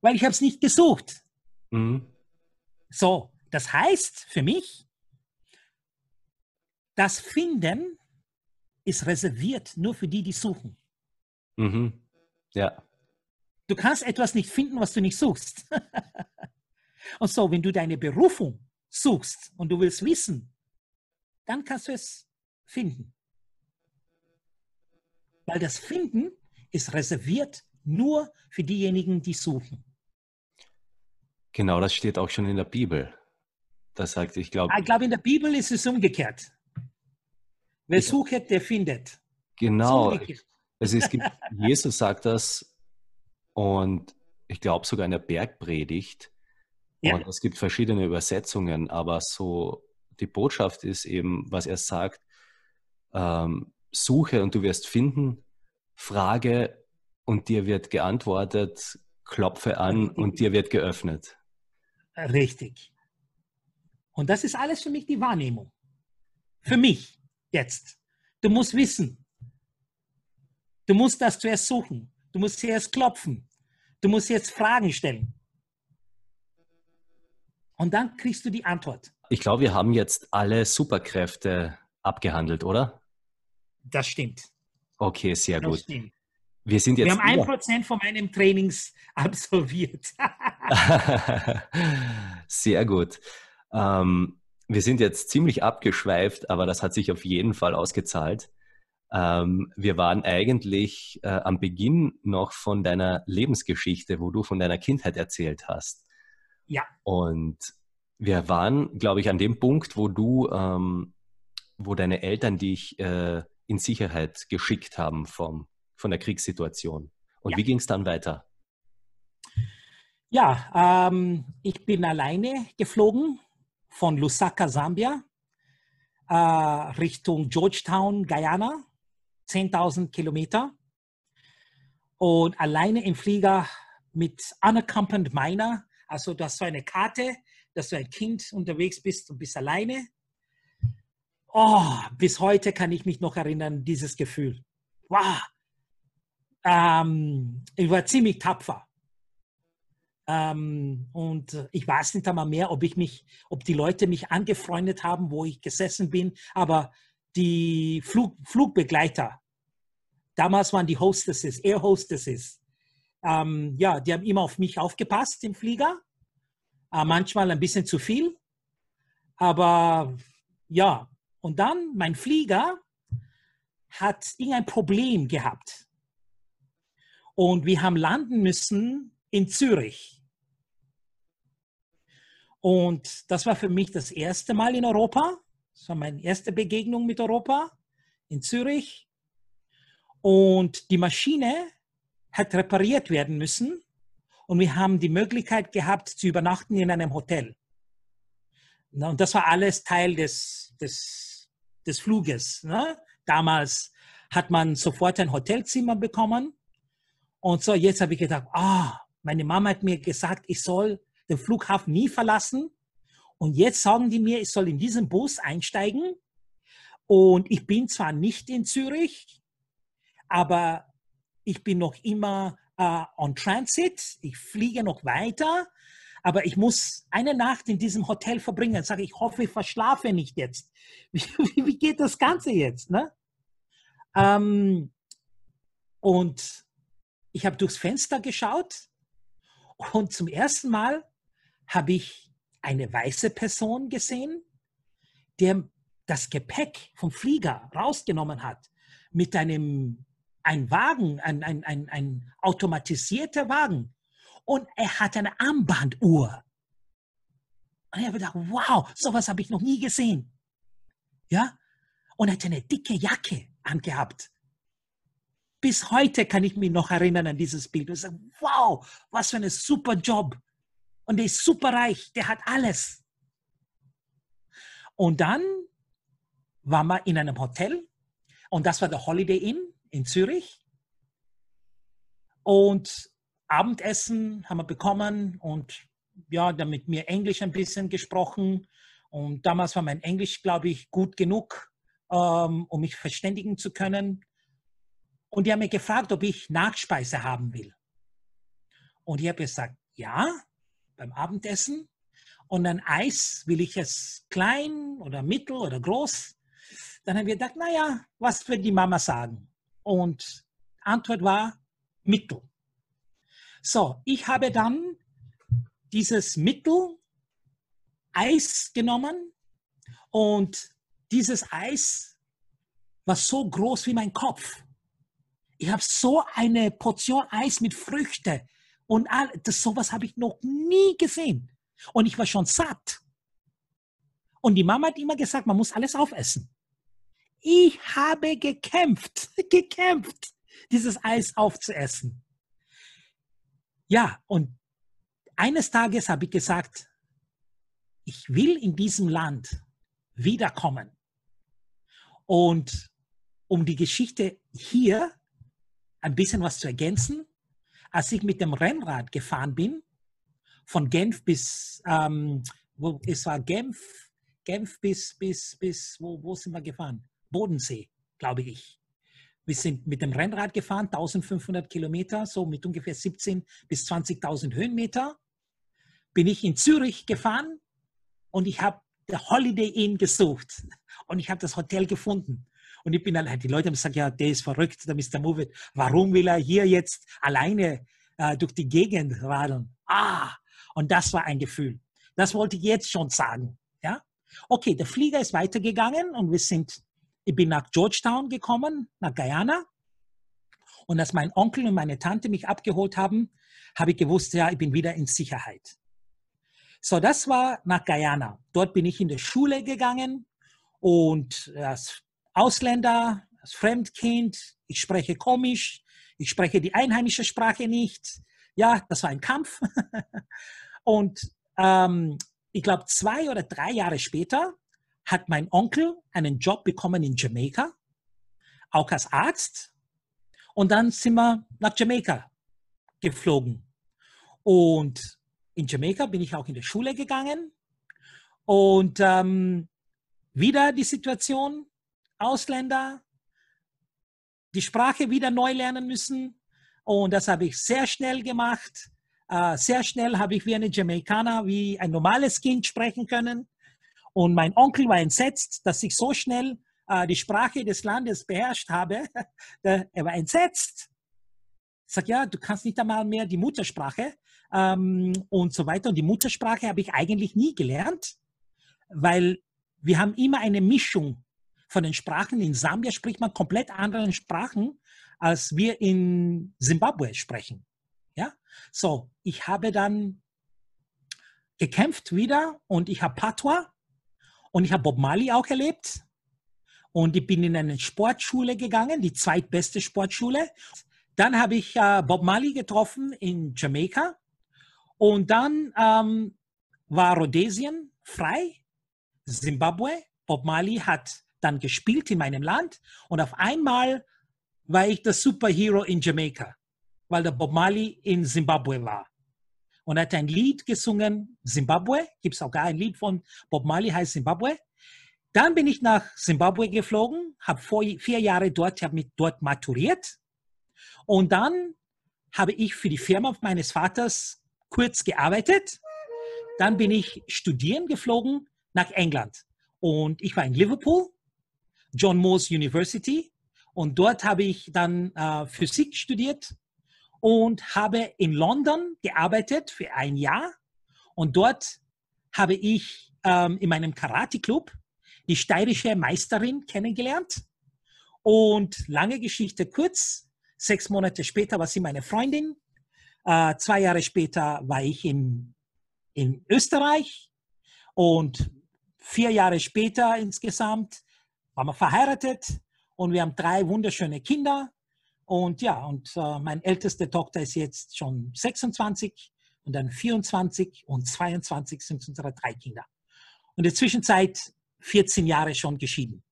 Speaker 1: Weil ich habe es nicht gesucht.
Speaker 2: Mhm.
Speaker 1: So, das heißt für mich, das Finden ist reserviert nur für die, die suchen.
Speaker 2: Mhm. Ja.
Speaker 1: Du kannst etwas nicht finden, was du nicht suchst. *laughs* und so, wenn du deine Berufung suchst und du willst wissen, dann kannst du es finden. Weil das Finden ist reserviert nur für diejenigen, die suchen.
Speaker 2: Genau, das steht auch schon in der Bibel. Das sagt, ich glaube,
Speaker 1: Ich glaube, in der Bibel ist es umgekehrt. Wer
Speaker 2: Ja.
Speaker 1: sucht, der findet.
Speaker 2: genau. Also es gibt, *laughs* Jesus sagt das und ich glaube sogar in der Bergpredigt.
Speaker 1: Ja.
Speaker 2: Und es gibt verschiedene Übersetzungen, aber so die Botschaft ist eben, was er sagt, ähm, suche und du wirst finden, frage und dir wird geantwortet, klopfe an und dir wird geöffnet.
Speaker 1: Richtig. Und das ist alles für mich die Wahrnehmung. Für mich jetzt. Du musst wissen. Du musst das zuerst suchen. Du musst zuerst klopfen. Du musst jetzt Fragen stellen. Und dann kriegst du die Antwort.
Speaker 2: Ich glaube, wir haben jetzt alle Superkräfte abgehandelt, oder?
Speaker 1: Das stimmt.
Speaker 2: Okay, sehr
Speaker 1: Das
Speaker 2: gut.
Speaker 1: stimmt.
Speaker 2: Wir sind
Speaker 1: Wir
Speaker 2: jetzt
Speaker 1: haben ein Prozent von meinem Trainings *laughs* absolviert. *laughs*
Speaker 2: Sehr gut. Ähm, wir sind jetzt ziemlich abgeschweift, aber das hat sich auf jeden Fall ausgezahlt. Ähm, wir waren eigentlich äh, am Beginn noch von deiner Lebensgeschichte, wo du von deiner Kindheit erzählt hast.
Speaker 1: Ja.
Speaker 2: Und wir waren, glaube ich, an dem Punkt, wo du, ähm, wo deine Eltern dich äh, in Sicherheit geschickt haben vom, von der Kriegssituation. Und
Speaker 1: Ja.
Speaker 2: wie ging es dann weiter?
Speaker 1: Ja, ähm, ich bin alleine geflogen von Lusaka, Sambia, äh, Richtung Georgetown, Guyana, 10.000 Kilometer. Und alleine im Flieger mit unaccompanied Miner, also du hast so eine Karte, dass du ein Kind unterwegs bist und bist alleine. Oh, bis heute kann ich mich noch erinnern, dieses Gefühl. Wow. Ähm, ich war ziemlich tapfer. Ähm, und ich weiß nicht einmal mehr, ob ich mich, ob die Leute mich angefreundet haben, wo ich gesessen bin, aber die Flug, Flugbegleiter, damals waren die Hostesses, Air Hostesses, ähm, ja, die haben immer auf mich aufgepasst im Flieger. Äh, manchmal ein bisschen zu viel. Aber ja, und dann mein Flieger hat irgendein Problem gehabt. Und wir haben landen müssen in Zürich. Und das war für mich das erste Mal in Europa. Das war meine erste Begegnung mit Europa in Zürich. Und die Maschine hat repariert werden müssen. Und wir haben die Möglichkeit gehabt, zu übernachten in einem Hotel. Und das war alles Teil des, des, des Fluges. Ne? Damals hat man sofort ein Hotelzimmer bekommen. Und so, jetzt habe ich gedacht, ah, meine Mama hat mir gesagt, ich soll den Flughafen nie verlassen. Und jetzt sagen die mir, ich soll in diesen Bus einsteigen. Und ich bin zwar nicht in Zürich, aber ich bin noch immer äh, on Transit. Ich fliege noch weiter, aber ich muss eine Nacht in diesem Hotel verbringen. Sage ich hoffe, ich verschlafe nicht jetzt. *laughs* Wie, wie geht das Ganze jetzt? Ne? Ähm, und ich habe durchs Fenster geschaut und zum ersten Mal habe ich eine weiße Person gesehen, der das Gepäck vom Flieger rausgenommen hat mit einem ein Wagen, ein, ein, ein, ein automatisierter Wagen. Und er hat eine Armbanduhr. Und ich habe gedacht, wow, sowas habe ich noch nie gesehen. Ja? Und er hat eine dicke Jacke angehabt. Bis heute kann ich mich noch erinnern an dieses Bild. Und sage, wow, was für ein super Job. Und der ist super reich, der hat alles. Und dann waren wir in einem Hotel und das war der Holiday Inn in Zürich. Und Abendessen haben wir bekommen und ja, dann mit mir Englisch ein bisschen gesprochen. Und damals war mein Englisch, glaube ich, gut genug, ähm, um mich verständigen zu können. Und die haben mir gefragt, ob ich Nachspeise haben will. Und ich habe gesagt, ja, beim Abendessen. Und ein Eis, will ich es klein oder mittel oder groß? Dann haben wir gedacht, naja, was wird die Mama sagen? Und Antwort war Mittel. So, ich habe dann dieses Mittel Eis genommen und dieses Eis war so groß wie mein Kopf. Ich habe so eine Portion Eis mit Früchten und all, das sowas habe ich noch nie gesehen. Und ich war schon satt. Und die Mama hat immer gesagt, man muss alles aufessen. Ich habe gekämpft, *laughs* gekämpft, dieses Eis aufzuessen. Ja, und eines Tages habe ich gesagt, ich will in diesem Land wiederkommen. Und um die Geschichte hier ein bisschen was zu ergänzen, als ich mit dem Rennrad gefahren bin, von Genf bis, ähm, wo, es war Genf, Genf bis, bis, bis, wo, wo sind wir gefahren? Bodensee, glaube ich. Wir sind mit dem Rennrad gefahren, 1500 Kilometer, so mit ungefähr 17.000 bis 20.000 Höhenmeter. Bin ich in Zürich gefahren und ich habe der Holiday Inn gesucht und ich habe das Hotel gefunden. Und ich bin allein. Die Leute haben gesagt, ja, der ist verrückt, der Mr. Movit. Warum will er hier jetzt alleine äh, durch die Gegend radeln? Ah, und das war ein Gefühl. Das wollte ich jetzt schon sagen. Ja? Okay, der Flieger ist weitergegangen und wir sind, ich bin nach Georgetown gekommen, nach Guyana. Und als mein Onkel und meine Tante mich abgeholt haben, habe ich gewusst, ja, ich bin wieder in Sicherheit. So, das war nach Guyana. Dort bin ich in die Schule gegangen und als Ausländer, als Fremdkind, ich spreche komisch, ich spreche die einheimische Sprache nicht. Ja, das war ein Kampf. *laughs* und ähm, ich glaube, zwei oder drei Jahre später hat mein Onkel einen Job bekommen in Jamaika, auch als Arzt. Und dann sind wir nach Jamaika geflogen. Und in Jamaika bin ich auch in die Schule gegangen. Und ähm, wieder die Situation, Ausländer die Sprache wieder neu lernen müssen. Und das habe ich sehr schnell gemacht. Uh, sehr schnell habe ich wie eine Jamaikaner, wie ein normales Kind sprechen können. Und mein Onkel war entsetzt, dass ich so schnell uh, die Sprache des Landes beherrscht habe. *laughs* er war entsetzt. Sage, ja, du kannst nicht einmal mehr die Muttersprache ähm, und so weiter. Und die Muttersprache habe ich eigentlich nie gelernt, weil wir haben immer eine Mischung von den Sprachen. In Sambia spricht man komplett andere Sprachen, als wir in Simbabwe sprechen. Ja, so, ich habe dann gekämpft wieder und ich habe Patois und ich habe Bob Marley auch erlebt. Und ich bin in eine Sportschule gegangen, die zweitbeste Sportschule. Dann habe ich äh, Bob Marley getroffen in Jamaika. Und dann ähm, war Rhodesien frei Zimbabwe. Bob Marley hat dann gespielt in meinem Land und auf einmal war ich der Superhero in Jamaika, weil der Bob Marley in Zimbabwe war. Und er hat ein Lied gesungen, Zimbabwe, gibt es auch gar ein Lied von Bob Marley, heißt Zimbabwe. Dann bin ich nach Zimbabwe geflogen, habe vier Jahre dort, habe mich dort maturiert. Und dann habe ich für die Firma meines Vaters kurz gearbeitet. Dann bin ich studieren geflogen nach England. Und ich war in Liverpool, John Moores University. Und dort habe ich dann äh, Physik studiert und habe in London gearbeitet für ein Jahr. Und dort habe ich ähm, in meinem Karate-Club die steirische Meisterin kennengelernt. Und lange Geschichte kurz, sechs Monate später war sie meine Freundin. Äh, zwei Jahre später war ich in, in Österreich. Und vier Jahre später insgesamt waren wir verheiratet. Und wir haben drei wunderschöne Kinder. Und ja, und äh, meine älteste Tochter ist jetzt schon 26 und dann 24 und 22 sind unsere drei Kinder. Und in der Zwischenzeit 14 Jahre schon geschieden.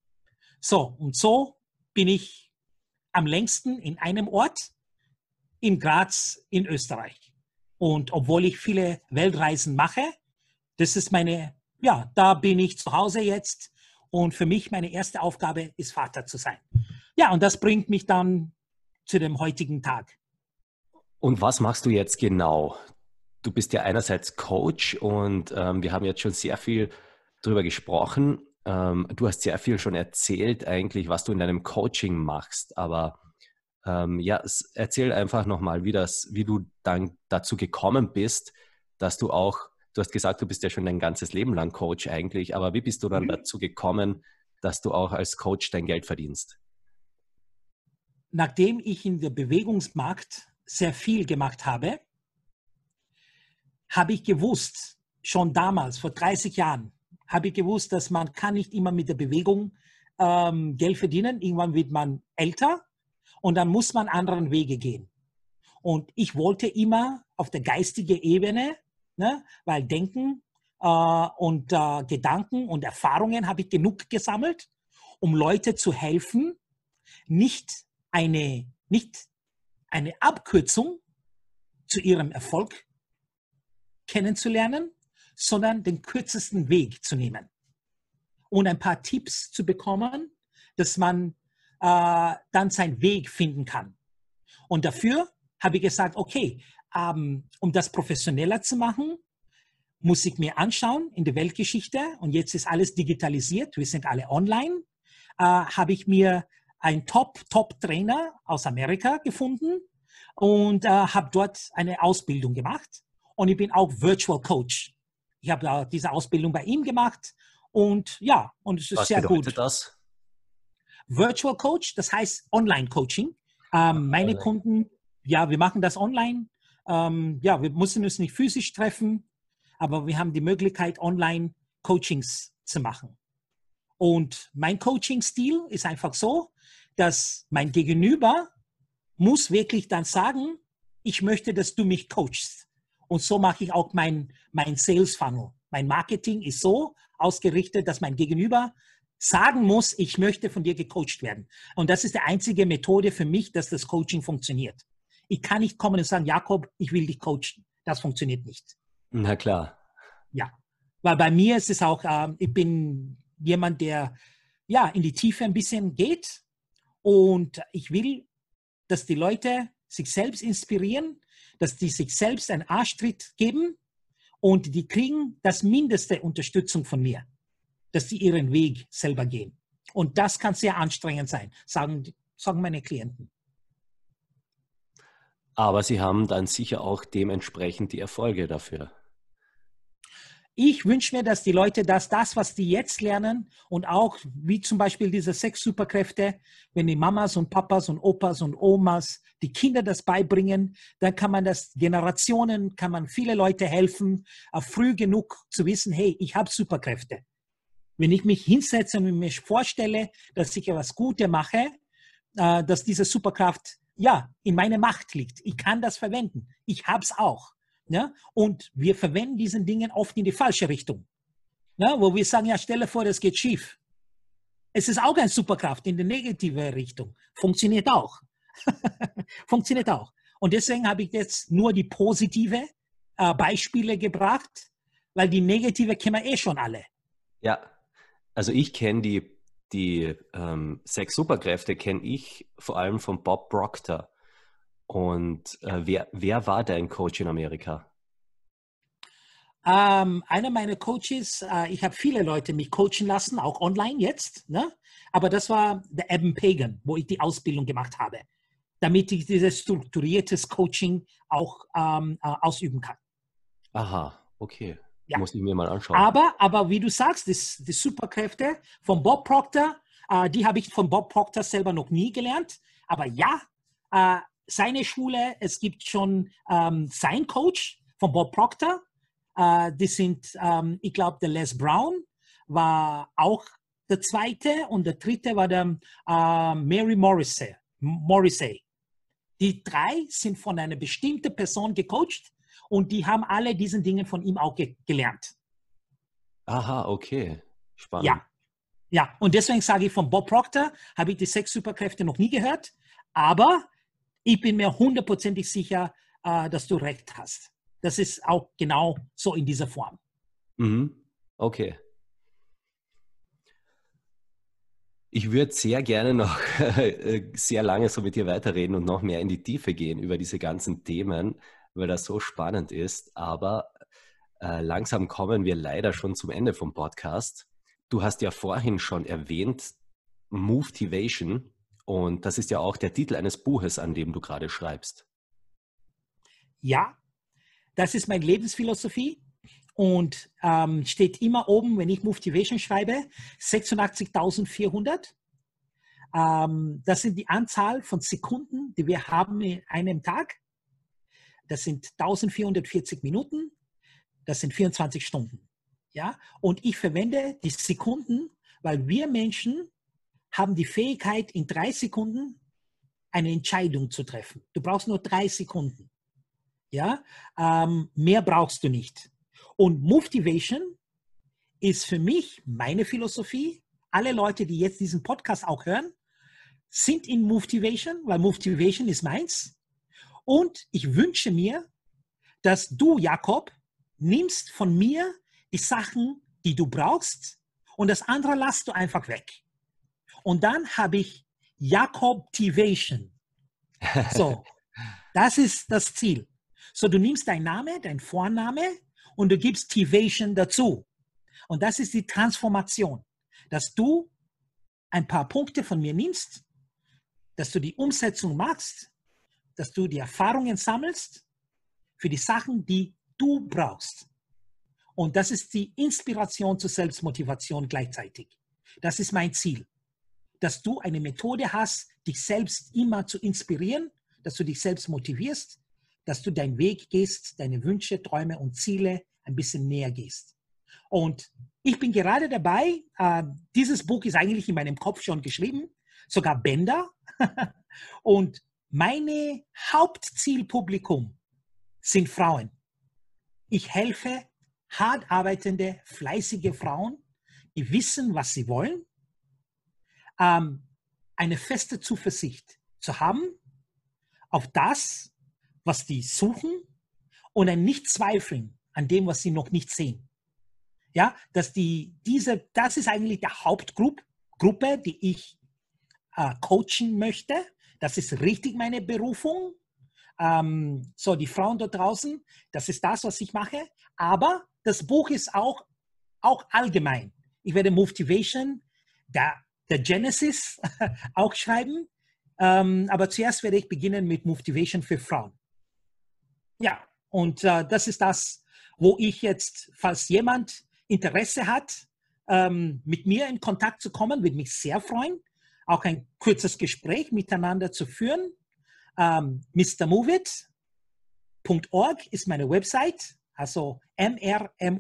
Speaker 1: So, und so bin ich am längsten in einem Ort in Graz in Österreich. Und obwohl ich viele Weltreisen mache, das ist meine, ja, da bin ich zu Hause jetzt. Und für mich meine erste Aufgabe ist Vater zu sein. Ja, und das bringt mich dann zu dem heutigen Tag.
Speaker 2: Und was machst du jetzt genau? Du bist ja einerseits Coach und ähm, wir haben jetzt schon sehr viel darüber gesprochen. Ähm, du hast sehr viel schon erzählt, eigentlich, was du in deinem Coaching machst. Aber ähm, ja, erzähl einfach nochmal, wie, wie du dann dazu gekommen bist, dass du auch, du hast gesagt, du bist ja schon dein ganzes Leben lang Coach eigentlich, aber wie bist du dann mhm. dazu gekommen, dass du auch als Coach dein Geld verdienst?
Speaker 1: Nachdem ich in der Bewegungsmarkt sehr viel gemacht habe, habe ich gewusst, schon damals, vor 30 Jahren, habe ich gewusst, dass man kann nicht immer mit der Bewegung ähm, Geld verdienen. Irgendwann wird man älter und dann muss man anderen Wege gehen. Und ich wollte immer auf der geistigen Ebene, ne, weil Denken äh, und äh, Gedanken und Erfahrungen habe ich genug gesammelt, um Leute zu helfen, nicht eine, nicht eine Abkürzung zu ihrem Erfolg kennenzulernen, sondern den kürzesten Weg zu nehmen. Und ein paar Tipps zu bekommen, dass man äh, dann seinen Weg finden kann. Und dafür habe ich gesagt, okay, ähm, um das professioneller zu machen, muss ich mir anschauen in der Weltgeschichte, und jetzt ist alles digitalisiert, wir sind alle online, äh, habe ich mir einen Top-Top-Trainer aus Amerika gefunden und äh, habe dort eine Ausbildung gemacht. Und ich bin auch Virtual Coach. Ich habe äh, diese Ausbildung bei ihm gemacht und ja, und es ist
Speaker 2: Was
Speaker 1: sehr gut.
Speaker 2: Was das?
Speaker 1: Virtual Coach, das heißt Online-Coaching. Ähm, meine online. Kunden, ja, wir machen das online. Ähm, ja, wir müssen uns nicht physisch treffen, aber wir haben die Möglichkeit, online Coachings zu machen. Und mein Coaching-Stil ist einfach so, dass mein Gegenüber muss wirklich dann sagen, ich möchte, dass du mich coachst. Und so mache ich auch mein, mein Sales Funnel. Mein Marketing ist so ausgerichtet, dass mein Gegenüber sagen muss, ich möchte von dir gecoacht werden. Und das ist die einzige Methode für mich, dass das Coaching funktioniert. Ich kann nicht kommen und sagen, Jakob, ich will dich coachen. Das funktioniert nicht.
Speaker 2: Na klar.
Speaker 1: Ja, weil bei mir ist es auch, äh, ich bin jemand, der ja in die Tiefe ein bisschen geht und ich will, dass die Leute sich selbst inspirieren, dass die sich selbst einen Arschtritt geben und die kriegen das mindeste Unterstützung von mir, dass sie ihren Weg selber gehen. Und das kann sehr anstrengend sein, sagen, sagen meine Klienten.
Speaker 2: Aber sie haben dann sicher auch dementsprechend die Erfolge dafür.
Speaker 1: Ich wünsche mir, dass die Leute das, das, was die jetzt lernen und auch wie zum Beispiel diese sechs Superkräfte, wenn die Mamas und Papas und Opas und Omas die Kinder das beibringen, dann kann man das Generationen, kann man viele Leute helfen, früh genug zu wissen, hey, ich habe Superkräfte. Wenn ich mich hinsetze und mir vorstelle, dass ich etwas Gutes mache, äh, dass diese Superkraft ja in meiner Macht liegt. Ich kann das verwenden. Ich habe es auch. Ja? Und wir verwenden diese Dinge oft in die falsche Richtung. ne, wo wir sagen, ja, stelle vor, das geht schief. Es ist auch eine Superkraft in die negative Richtung. Funktioniert auch. *laughs* Funktioniert auch. Und deswegen habe ich jetzt nur die positive äh, Beispiele gebracht, weil die negative kennen wir eh schon alle.
Speaker 2: Ja, also ich kenne die, die ähm, sechs Superkräfte, kenne ich vor allem von Bob Proctor. Und äh, wer, wer war dein Coach in Amerika?
Speaker 1: Ähm, einer meiner Coaches, äh, ich habe viele Leute mich coachen lassen, auch online jetzt, ne? aber das war der Eben Pagan, wo ich die Ausbildung gemacht habe, damit ich dieses strukturiertes Coaching auch ähm, äh, ausüben kann.
Speaker 2: Aha, okay. Ja. Muss ich mir mal anschauen.
Speaker 1: Aber, aber wie du sagst, das, die Superkräfte von Bob Proctor, äh, die habe ich von Bob Proctor selber noch nie gelernt. Aber ja, äh, seine Schule, es gibt schon ähm, sein Coach von Bob Proctor, äh, die sind, ähm, ich glaube, der Les Brown war auch der zweite und der dritte war der äh, Mary Morrissey. Morrissey. Die drei sind von einer bestimmten Person gecoacht und die haben alle diesen Dingen von ihm auch ge gelernt.
Speaker 2: Aha, okay. Spannend.
Speaker 1: Ja. Ja, und deswegen sage ich von Bob Proctor, habe ich die sechs Superkräfte noch nie gehört, aber ich bin mir hundertprozentig sicher, äh, dass du recht hast. Das ist auch genau so in dieser Form.
Speaker 2: Mhm. Okay. Ich würde sehr gerne noch *laughs* äh, sehr lange so mit dir weiterreden und noch mehr in die Tiefe gehen über diese ganzen Themen, weil das so spannend ist. Aber äh, langsam kommen wir leider schon zum Ende vom Podcast. Du hast ja vorhin schon erwähnt, Motivation. Und das ist ja auch der Titel eines Buches, an dem du gerade schreibst.
Speaker 1: Ja, das ist meine Lebensphilosophie und ähm, steht immer oben, wenn ich Motivation schreibe, 86.400. Ähm, das sind die Anzahl von Sekunden, die wir haben in einem Tag. Das sind 1440 Minuten. Das sind 24 Stunden. Ja, und ich verwende die Sekunden, weil wir Menschen haben die Fähigkeit, in drei Sekunden eine Entscheidung zu treffen. Du brauchst nur drei Sekunden. Ja, ähm, mehr brauchst du nicht. Und Motivation ist für mich meine Philosophie. Alle Leute, die jetzt diesen Podcast auch hören, sind in Motivation, weil Motivation ist meins. Und ich wünsche mir, dass du, Jakob, nimmst von mir die Sachen, die du brauchst und das andere lässt du einfach weg. Und dann habe ich Jakob-Tivation. *laughs* So, das ist das Ziel. So, du nimmst deinen Name, dein Vorname und du gibst Tivation dazu. Und das ist die Transformation, dass du ein paar Punkte von mir nimmst, dass du die Umsetzung machst, dass du die Erfahrungen sammelst für die Sachen, die du brauchst. Und das ist die Inspiration zur Selbstmotivation gleichzeitig. Das ist mein Ziel, dass du eine Methode hast, dich selbst immer zu inspirieren, dass du dich selbst motivierst dass du deinen Weg gehst, deine Wünsche, Träume und Ziele ein bisschen näher gehst. Und ich bin gerade dabei, äh, dieses Buch ist eigentlich in meinem Kopf schon geschrieben, sogar Bänder. *laughs* und meine Hauptzielpublikum sind Frauen. Ich helfe hart arbeitende, fleißige Frauen, die wissen, was sie wollen, ähm, eine feste Zuversicht zu haben auf das, was die suchen und ein Nicht-Zweifeln an dem, was sie noch nicht sehen. Ja, dass die, diese, das ist eigentlich der Hauptgruppe, Gruppe, die ich äh, coachen möchte. Das ist richtig meine Berufung. Ähm, so, die Frauen dort draußen, das ist das, was ich mache. Aber das Buch ist auch, auch allgemein. Ich werde Motivation, der, der Genesis *laughs* auch schreiben. Ähm, aber zuerst werde ich beginnen mit Motivation für Frauen. Ja, und äh, das ist das, wo ich jetzt, falls jemand Interesse hat, ähm, mit mir in Kontakt zu kommen, würde mich sehr freuen, auch ein kurzes Gespräch miteinander zu führen. Ähm, mrmoveit.org ist meine Website, also m-r-m-o-v-e-i-t.org.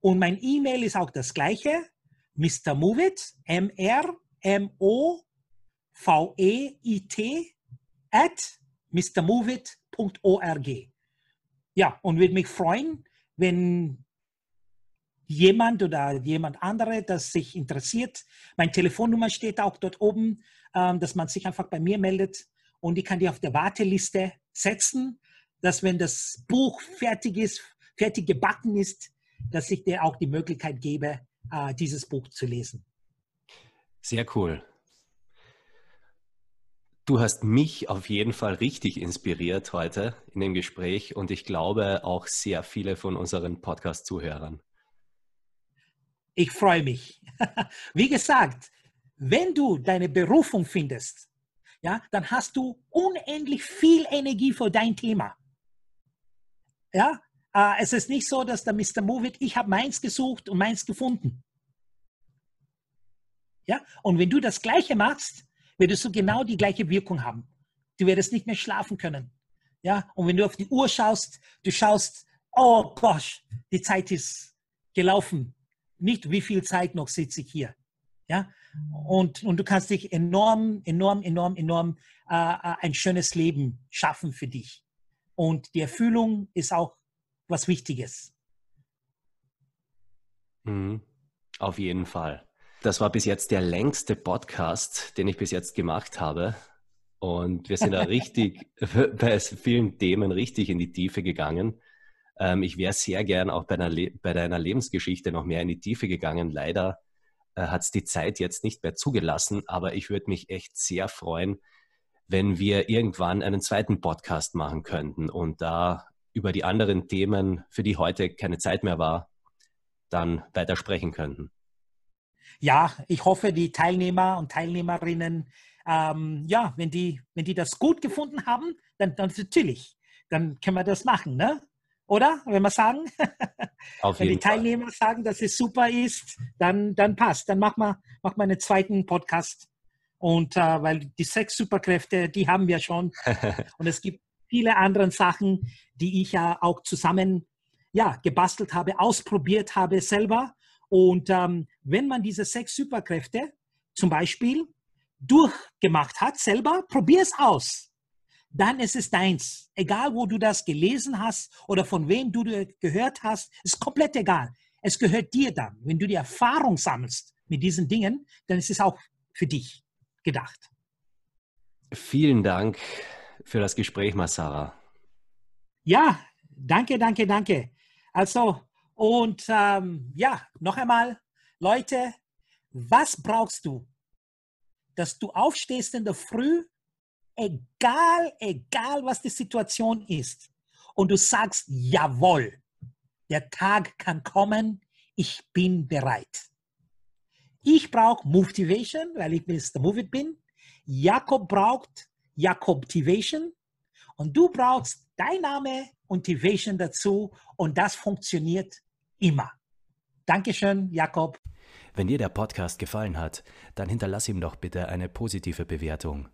Speaker 1: Und mein E-Mail ist auch das gleiche, mrmoveit, m-r-m-o-v-e-i-t V-E-I-T at mrmoveit.org. ja, und würde mich freuen, wenn jemand oder jemand andere, das sich interessiert. Meine Telefonnummer steht auch dort oben, ähm, dass man sich einfach bei mir meldet und ich kann die auf der Warteliste setzen, dass wenn das Buch fertig ist, fertig gebacken ist, dass ich dir auch die Möglichkeit gebe, äh, dieses Buch zu lesen.
Speaker 2: Sehr cool. Du hast mich auf jeden Fall richtig inspiriert heute in dem Gespräch und ich glaube auch sehr viele von unseren Podcast-Zuhörern.
Speaker 1: Ich freue mich. *laughs* Wie gesagt, wenn du deine Berufung findest, ja, dann hast du unendlich viel Energie für dein Thema. Ja, äh, es ist nicht so, dass der Mr. Movit, ich habe meins gesucht und meins gefunden. Ja, und wenn du das Gleiche machst, wirst du genau die gleiche Wirkung haben. Du wirst nicht mehr schlafen können. Ja, und wenn du auf die Uhr schaust, du schaust, oh Gott, die Zeit ist gelaufen nicht wie viel Zeit noch sitze ich hier. Ja? Und, und du kannst dich enorm, enorm, enorm, enorm äh, äh, ein schönes Leben schaffen für dich. Und die Erfüllung ist auch was Wichtiges.
Speaker 2: Mhm. Auf jeden Fall. Das war bis jetzt der längste Podcast, den ich bis jetzt gemacht habe. Und wir sind da *laughs* richtig *laughs* bei vielen Themen richtig in die Tiefe gegangen. Ähm, ich wäre sehr gern auch bei, einer bei deiner Lebensgeschichte noch mehr in die Tiefe gegangen. Leider äh, hat es die Zeit jetzt nicht mehr zugelassen, aber ich würde mich echt sehr freuen, wenn wir irgendwann einen zweiten Podcast machen könnten und da über die anderen Themen, für die heute keine Zeit mehr war, dann weiter sprechen könnten.
Speaker 1: Ja, ich hoffe, die Teilnehmer und Teilnehmerinnen, ähm, ja, wenn die, wenn die das gut gefunden haben, dann, dann natürlich, dann können wir das machen. Ne? oder? Wenn wir sagen, *laughs* wenn die Teilnehmer Fall. sagen, dass es super ist, dann, dann passt. Dann machen wir, machen wir einen zweiten Podcast. Und äh, weil die sechs Superkräfte, die haben wir schon. *laughs* Und es gibt viele andere Sachen, die ich ja auch zusammen ja, gebastelt habe, ausprobiert habe selber. Und ähm, wenn man diese sechs Superkräfte zum Beispiel durchgemacht hat, selber, probier es aus dann ist es deins. Egal, wo du das gelesen hast oder von wem du gehört hast, ist komplett egal. Es gehört dir dann. Wenn du die Erfahrung sammelst mit diesen Dingen, dann ist es auch für dich gedacht.
Speaker 2: Vielen Dank für das Gespräch, Masara.
Speaker 1: Ja, danke, danke, danke. Also, und ähm, ja, noch einmal, Leute, was brauchst du? Dass du aufstehst in der Früh egal, egal was die Situation ist, und du sagst, jawohl, der Tag kann kommen, ich bin bereit. Ich brauche Motivation, weil ich Mr. Move It bin. Jakob braucht Jakobtivation und du brauchst dein Name und Tivation dazu und das funktioniert immer. Dankeschön, Jakob.
Speaker 2: Wenn dir der Podcast gefallen hat, dann hinterlass ihm doch bitte eine positive Bewertung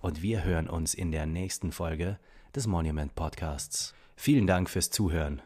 Speaker 2: und wir hören uns in der nächsten Folge des Monument Podcasts. Vielen Dank fürs Zuhören.